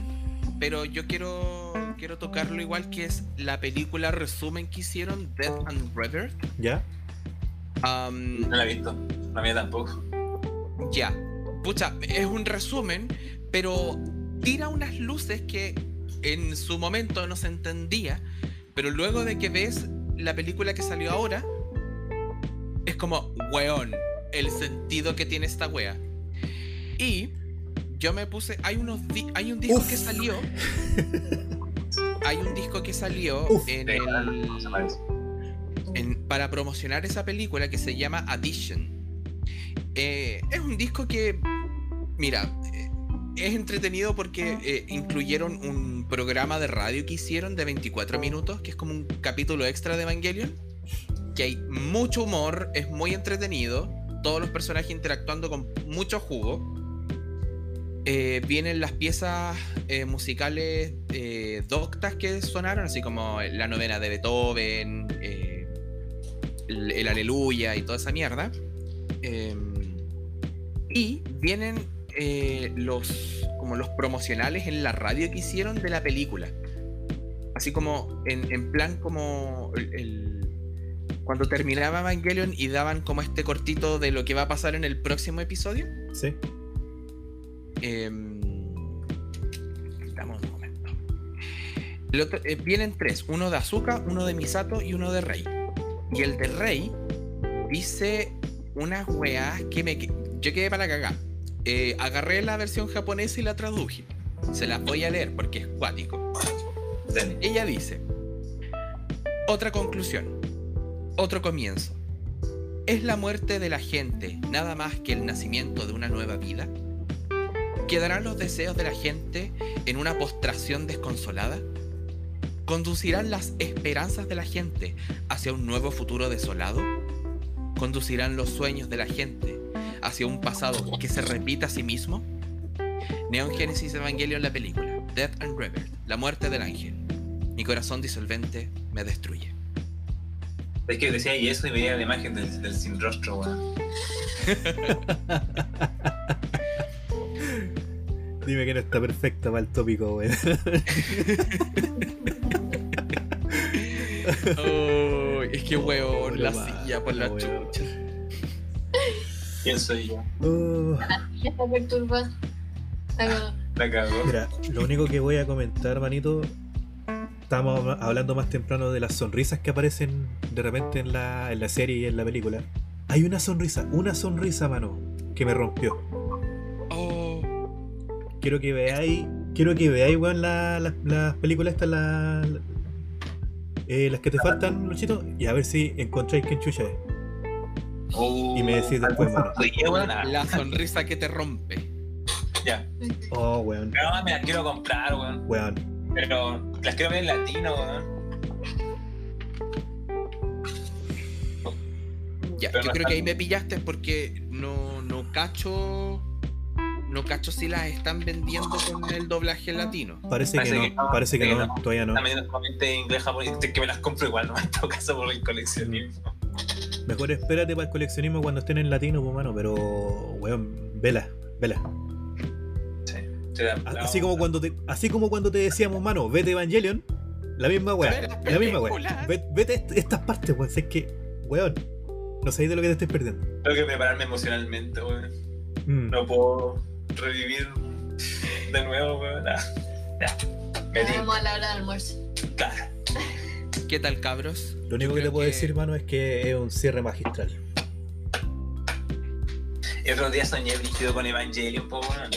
pero yo quiero, quiero tocarlo igual que es la película resumen que hicieron, Death and Rebirth. ¿Ya? No la he visto, la mía tampoco. ya. Pucha, es un resumen, pero tira unas luces que en su momento no se entendía, pero luego de que ves la película que salió ahora, es como, weón, el sentido que tiene esta wea. Y yo me puse, hay unos di- hay un disco Uf. que salió, hay un disco que salió Uf. en el, en- para promocionar esa película que se llama Addition. Eh, es un disco que, mira, es entretenido porque eh, incluyeron un programa de radio que hicieron de 24 minutos, que es como un capítulo extra de Evangelion, que hay mucho humor, es muy entretenido, todos los personajes interactuando con mucho jugo. Eh, vienen las piezas eh, musicales doctas que sonaron, así como la novena de Beethoven, el, el Aleluya y toda esa mierda. Eh, y vienen eh, los como los promocionales en la radio que hicieron de la película. Así como en, en plan como el, el- cuando terminaba Evangelion y daban como este cortito de lo que va a pasar en el próximo episodio. ¿Sí? Dame un momento. El otro- eh, vienen tres: uno de Azuka, uno de Misato y uno de Rey. Y el de Rey dice unas weas que me. Yo quedé para cagar. Eh, agarré la versión japonesa y la traduje. Se las voy a leer porque es cuático. Ella dice: Otra conclusión. Otro comienzo. ¿Es la muerte de la gente nada más que el nacimiento de una nueva vida? ¿Quedarán los deseos de la gente en una postración desconsolada? ¿Conducirán las esperanzas de la gente hacia un nuevo futuro desolado? ¿Conducirán los sueños de la gente hacia un pasado que se repita a sí mismo? Neon Genesis Evangelion la película, Death and Rebirth, la muerte del ángel. Mi corazón disolvente me destruye. Es que decía y eso y veía la imagen del, del sin rostro, weón. Dime que no está perfecta para el tópico, weón. Oh, es que weón, la silla por la chucha. ¿Quién soy yo? Ya está perturbada. Está como- La cagó. mira, lo único que voy a comentar, manito. Estamos ma- hablando más temprano de las sonrisas que aparecen de repente en la, en la serie y en la película. Hay una sonrisa, una sonrisa, mano, que me rompió. Oh, Quiero que veáis, quiero que veáis, weón, la- la- las películas estas, la, la- eh, las que te faltan, Luchito, y a ver si encontráis quién chucha es. Y me decís después, mano. La sonrisa que te rompe. Ya. Oh, weón. No, me las quiero comprar, weón. Weón. Pero las quiero ver en latino, weón. Ya, Pero yo no creo que ahí me pillaste porque no, no cacho. No cacho si las están vendiendo con el doblaje latino. Parece, Parece que, que no, no, parece que sí, no, no. todavía no. También solamente inglés, japonés, que me las compro igual, no en todo caso por el coleccionismo. Mejor espérate para el coleccionismo cuando estén en latino, pues, mano, pero, weón, vela, vela. Sí. Así como cuando te, así como cuando te decíamos, mano, vete Evangelion, la misma weá, la misma weá. Vete est- estas partes, weón, es que, weón, no sabéis de lo que te estés perdiendo. Tengo que prepararme emocionalmente, weón. Mm. No puedo revivir de nuevo, weón. Ah. Me a la hora de almuerzo. Claro. ¿Qué tal, cabros? Lo único que te puedo decir, mano, es que es un cierre magistral. El otro día soñé brígido con Evangelion, po, weón.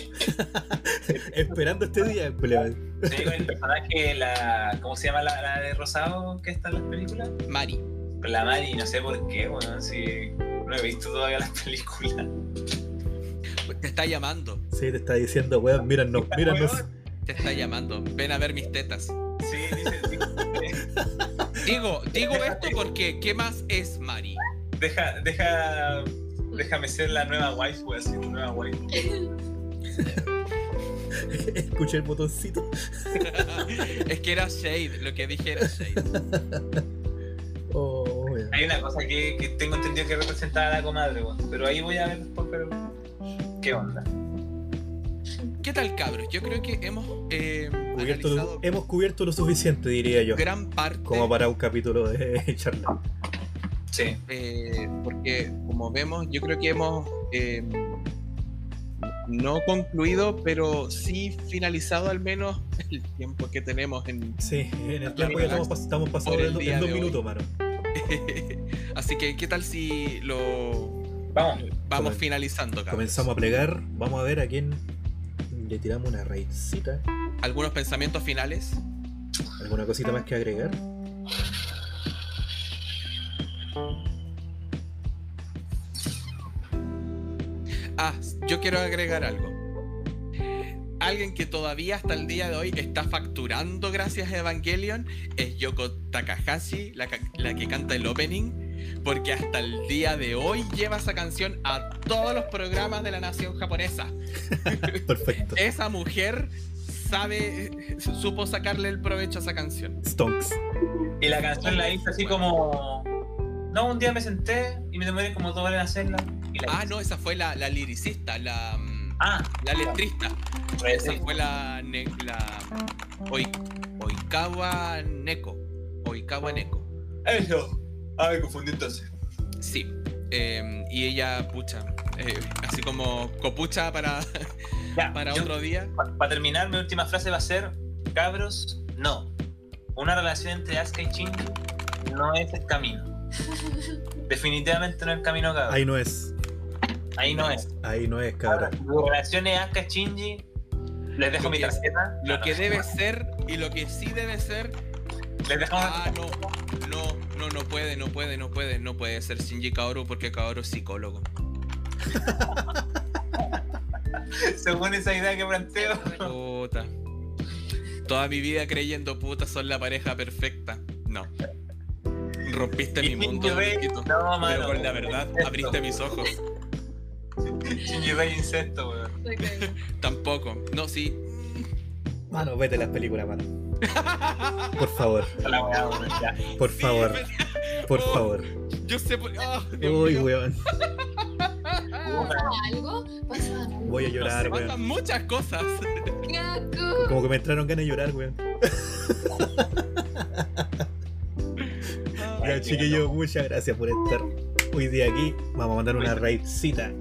Esperando este día, culiao. Sí, con el personaje, la. ¿Cómo se llama la, la de Rosado que está en las películas? Mari. La Mari, no sé por qué, weón. Si no he visto todavía las películas. Te está llamando. Sí, te está diciendo, weón, míranos, míranos. Te está llamando. Ven a ver mis tetas. Sí, dice, dice, Digo, digo esto porque ¿qué más es Mari? deja, deja, déjame ser la nueva waifu, así, la nueva waifu. Escuché el botoncito. es que era Shade, lo que dije era Shade. Oh. Hay una cosa que, que tengo entendido que representaba a la comadre, weón. Pero ahí voy a ver después, pero. ¿Qué onda? ¿Qué tal, cabros? Yo creo que hemos eh, Cubierto lo- hemos cubierto lo suficiente, diría yo, gran parte. como para un capítulo de charla. Sí. eh, porque, como vemos, yo creo que hemos eh, no concluido, pero sí finalizado al menos el tiempo que tenemos en. Sí, en el tiempo ya estamos, pas- estamos pasando el en, dos minutos, mano. Así que, ¿qué tal si lo Vamos. vamos finalizando, cabros? Comenzamos a plegar, vamos a ver a quién le tiramos una raidcita. ¿Algunos pensamientos finales? ¿Alguna cosita más que agregar? Ah, yo quiero agregar algo. Alguien que todavía hasta el día de hoy está facturando gracias a Evangelion es Yoko Takahashi, la, que canta el opening, porque hasta el día de hoy lleva esa canción a todos los programas de la nación japonesa. Perfecto. Esa mujer sabe, supo sacarle el provecho a esa canción. Stonks. Y la canción la hice así como. No, un día me senté y me demoré como dos horas en hacerla. Y la Ah, hice. no, esa fue la, la liricista, la, Ah, la letrista. pues Esa sí. fue la, ne- la Oi- Oikawa Neko. Oikawa Neko. Eso. Ah, me confundí entonces. Sí. eh, y ella, pucha, eh, así como copucha para, Ya, para yo- otro día. Para terminar, mi última frase va a ser: Cabros, no. Una relación entre Asuka y Shinji no es el camino. Definitivamente no es el camino, cabros. Ahí no es. Ahí no es. Ahí no es, Ahora, cabrón. Mi relación es Asuka Shinji. Les dejo Lo mi es- tarjeta. Lo No, que no. debe ser y lo que sí debe ser. Les dejo Ah, no, no, no, no puede, no puede, no puede, no puede ser Shinji Kaoru porque Kaoru es psicólogo. según esa idea que planteo. Puta. Toda mi vida creyendo puta son la pareja perfecta. No. Rompiste mi mundo. No, Pero mano. con la verdad, Incesto. abriste mis ojos. Shinji Rei incesto, weón. Tampoco. No, sí. Mano, vete las películas, mano. Por favor, por Sí, favor, por Oh, favor. Yo sé por. Dios Uy, weón. ¿Pasa algo? ¿Pasa algo? Voy a llorar, Pasan weón. muchas cosas. Como que me entraron ganas de llorar, weón. Ya, chiquillos, muchas gracias por estar hoy día aquí. Vamos a mandar una raidcita.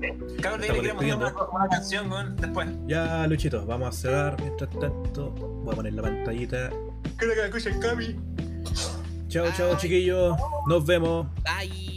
Claro, le queremos dar una, despidiendo. una canción, weón, después. Ya, Luchito, vamos a cerrar. Mientras tanto, voy a poner la pantallita. Creo que la escucha el Cami. Chao, chao, chiquillos. Nos vemos. Bye.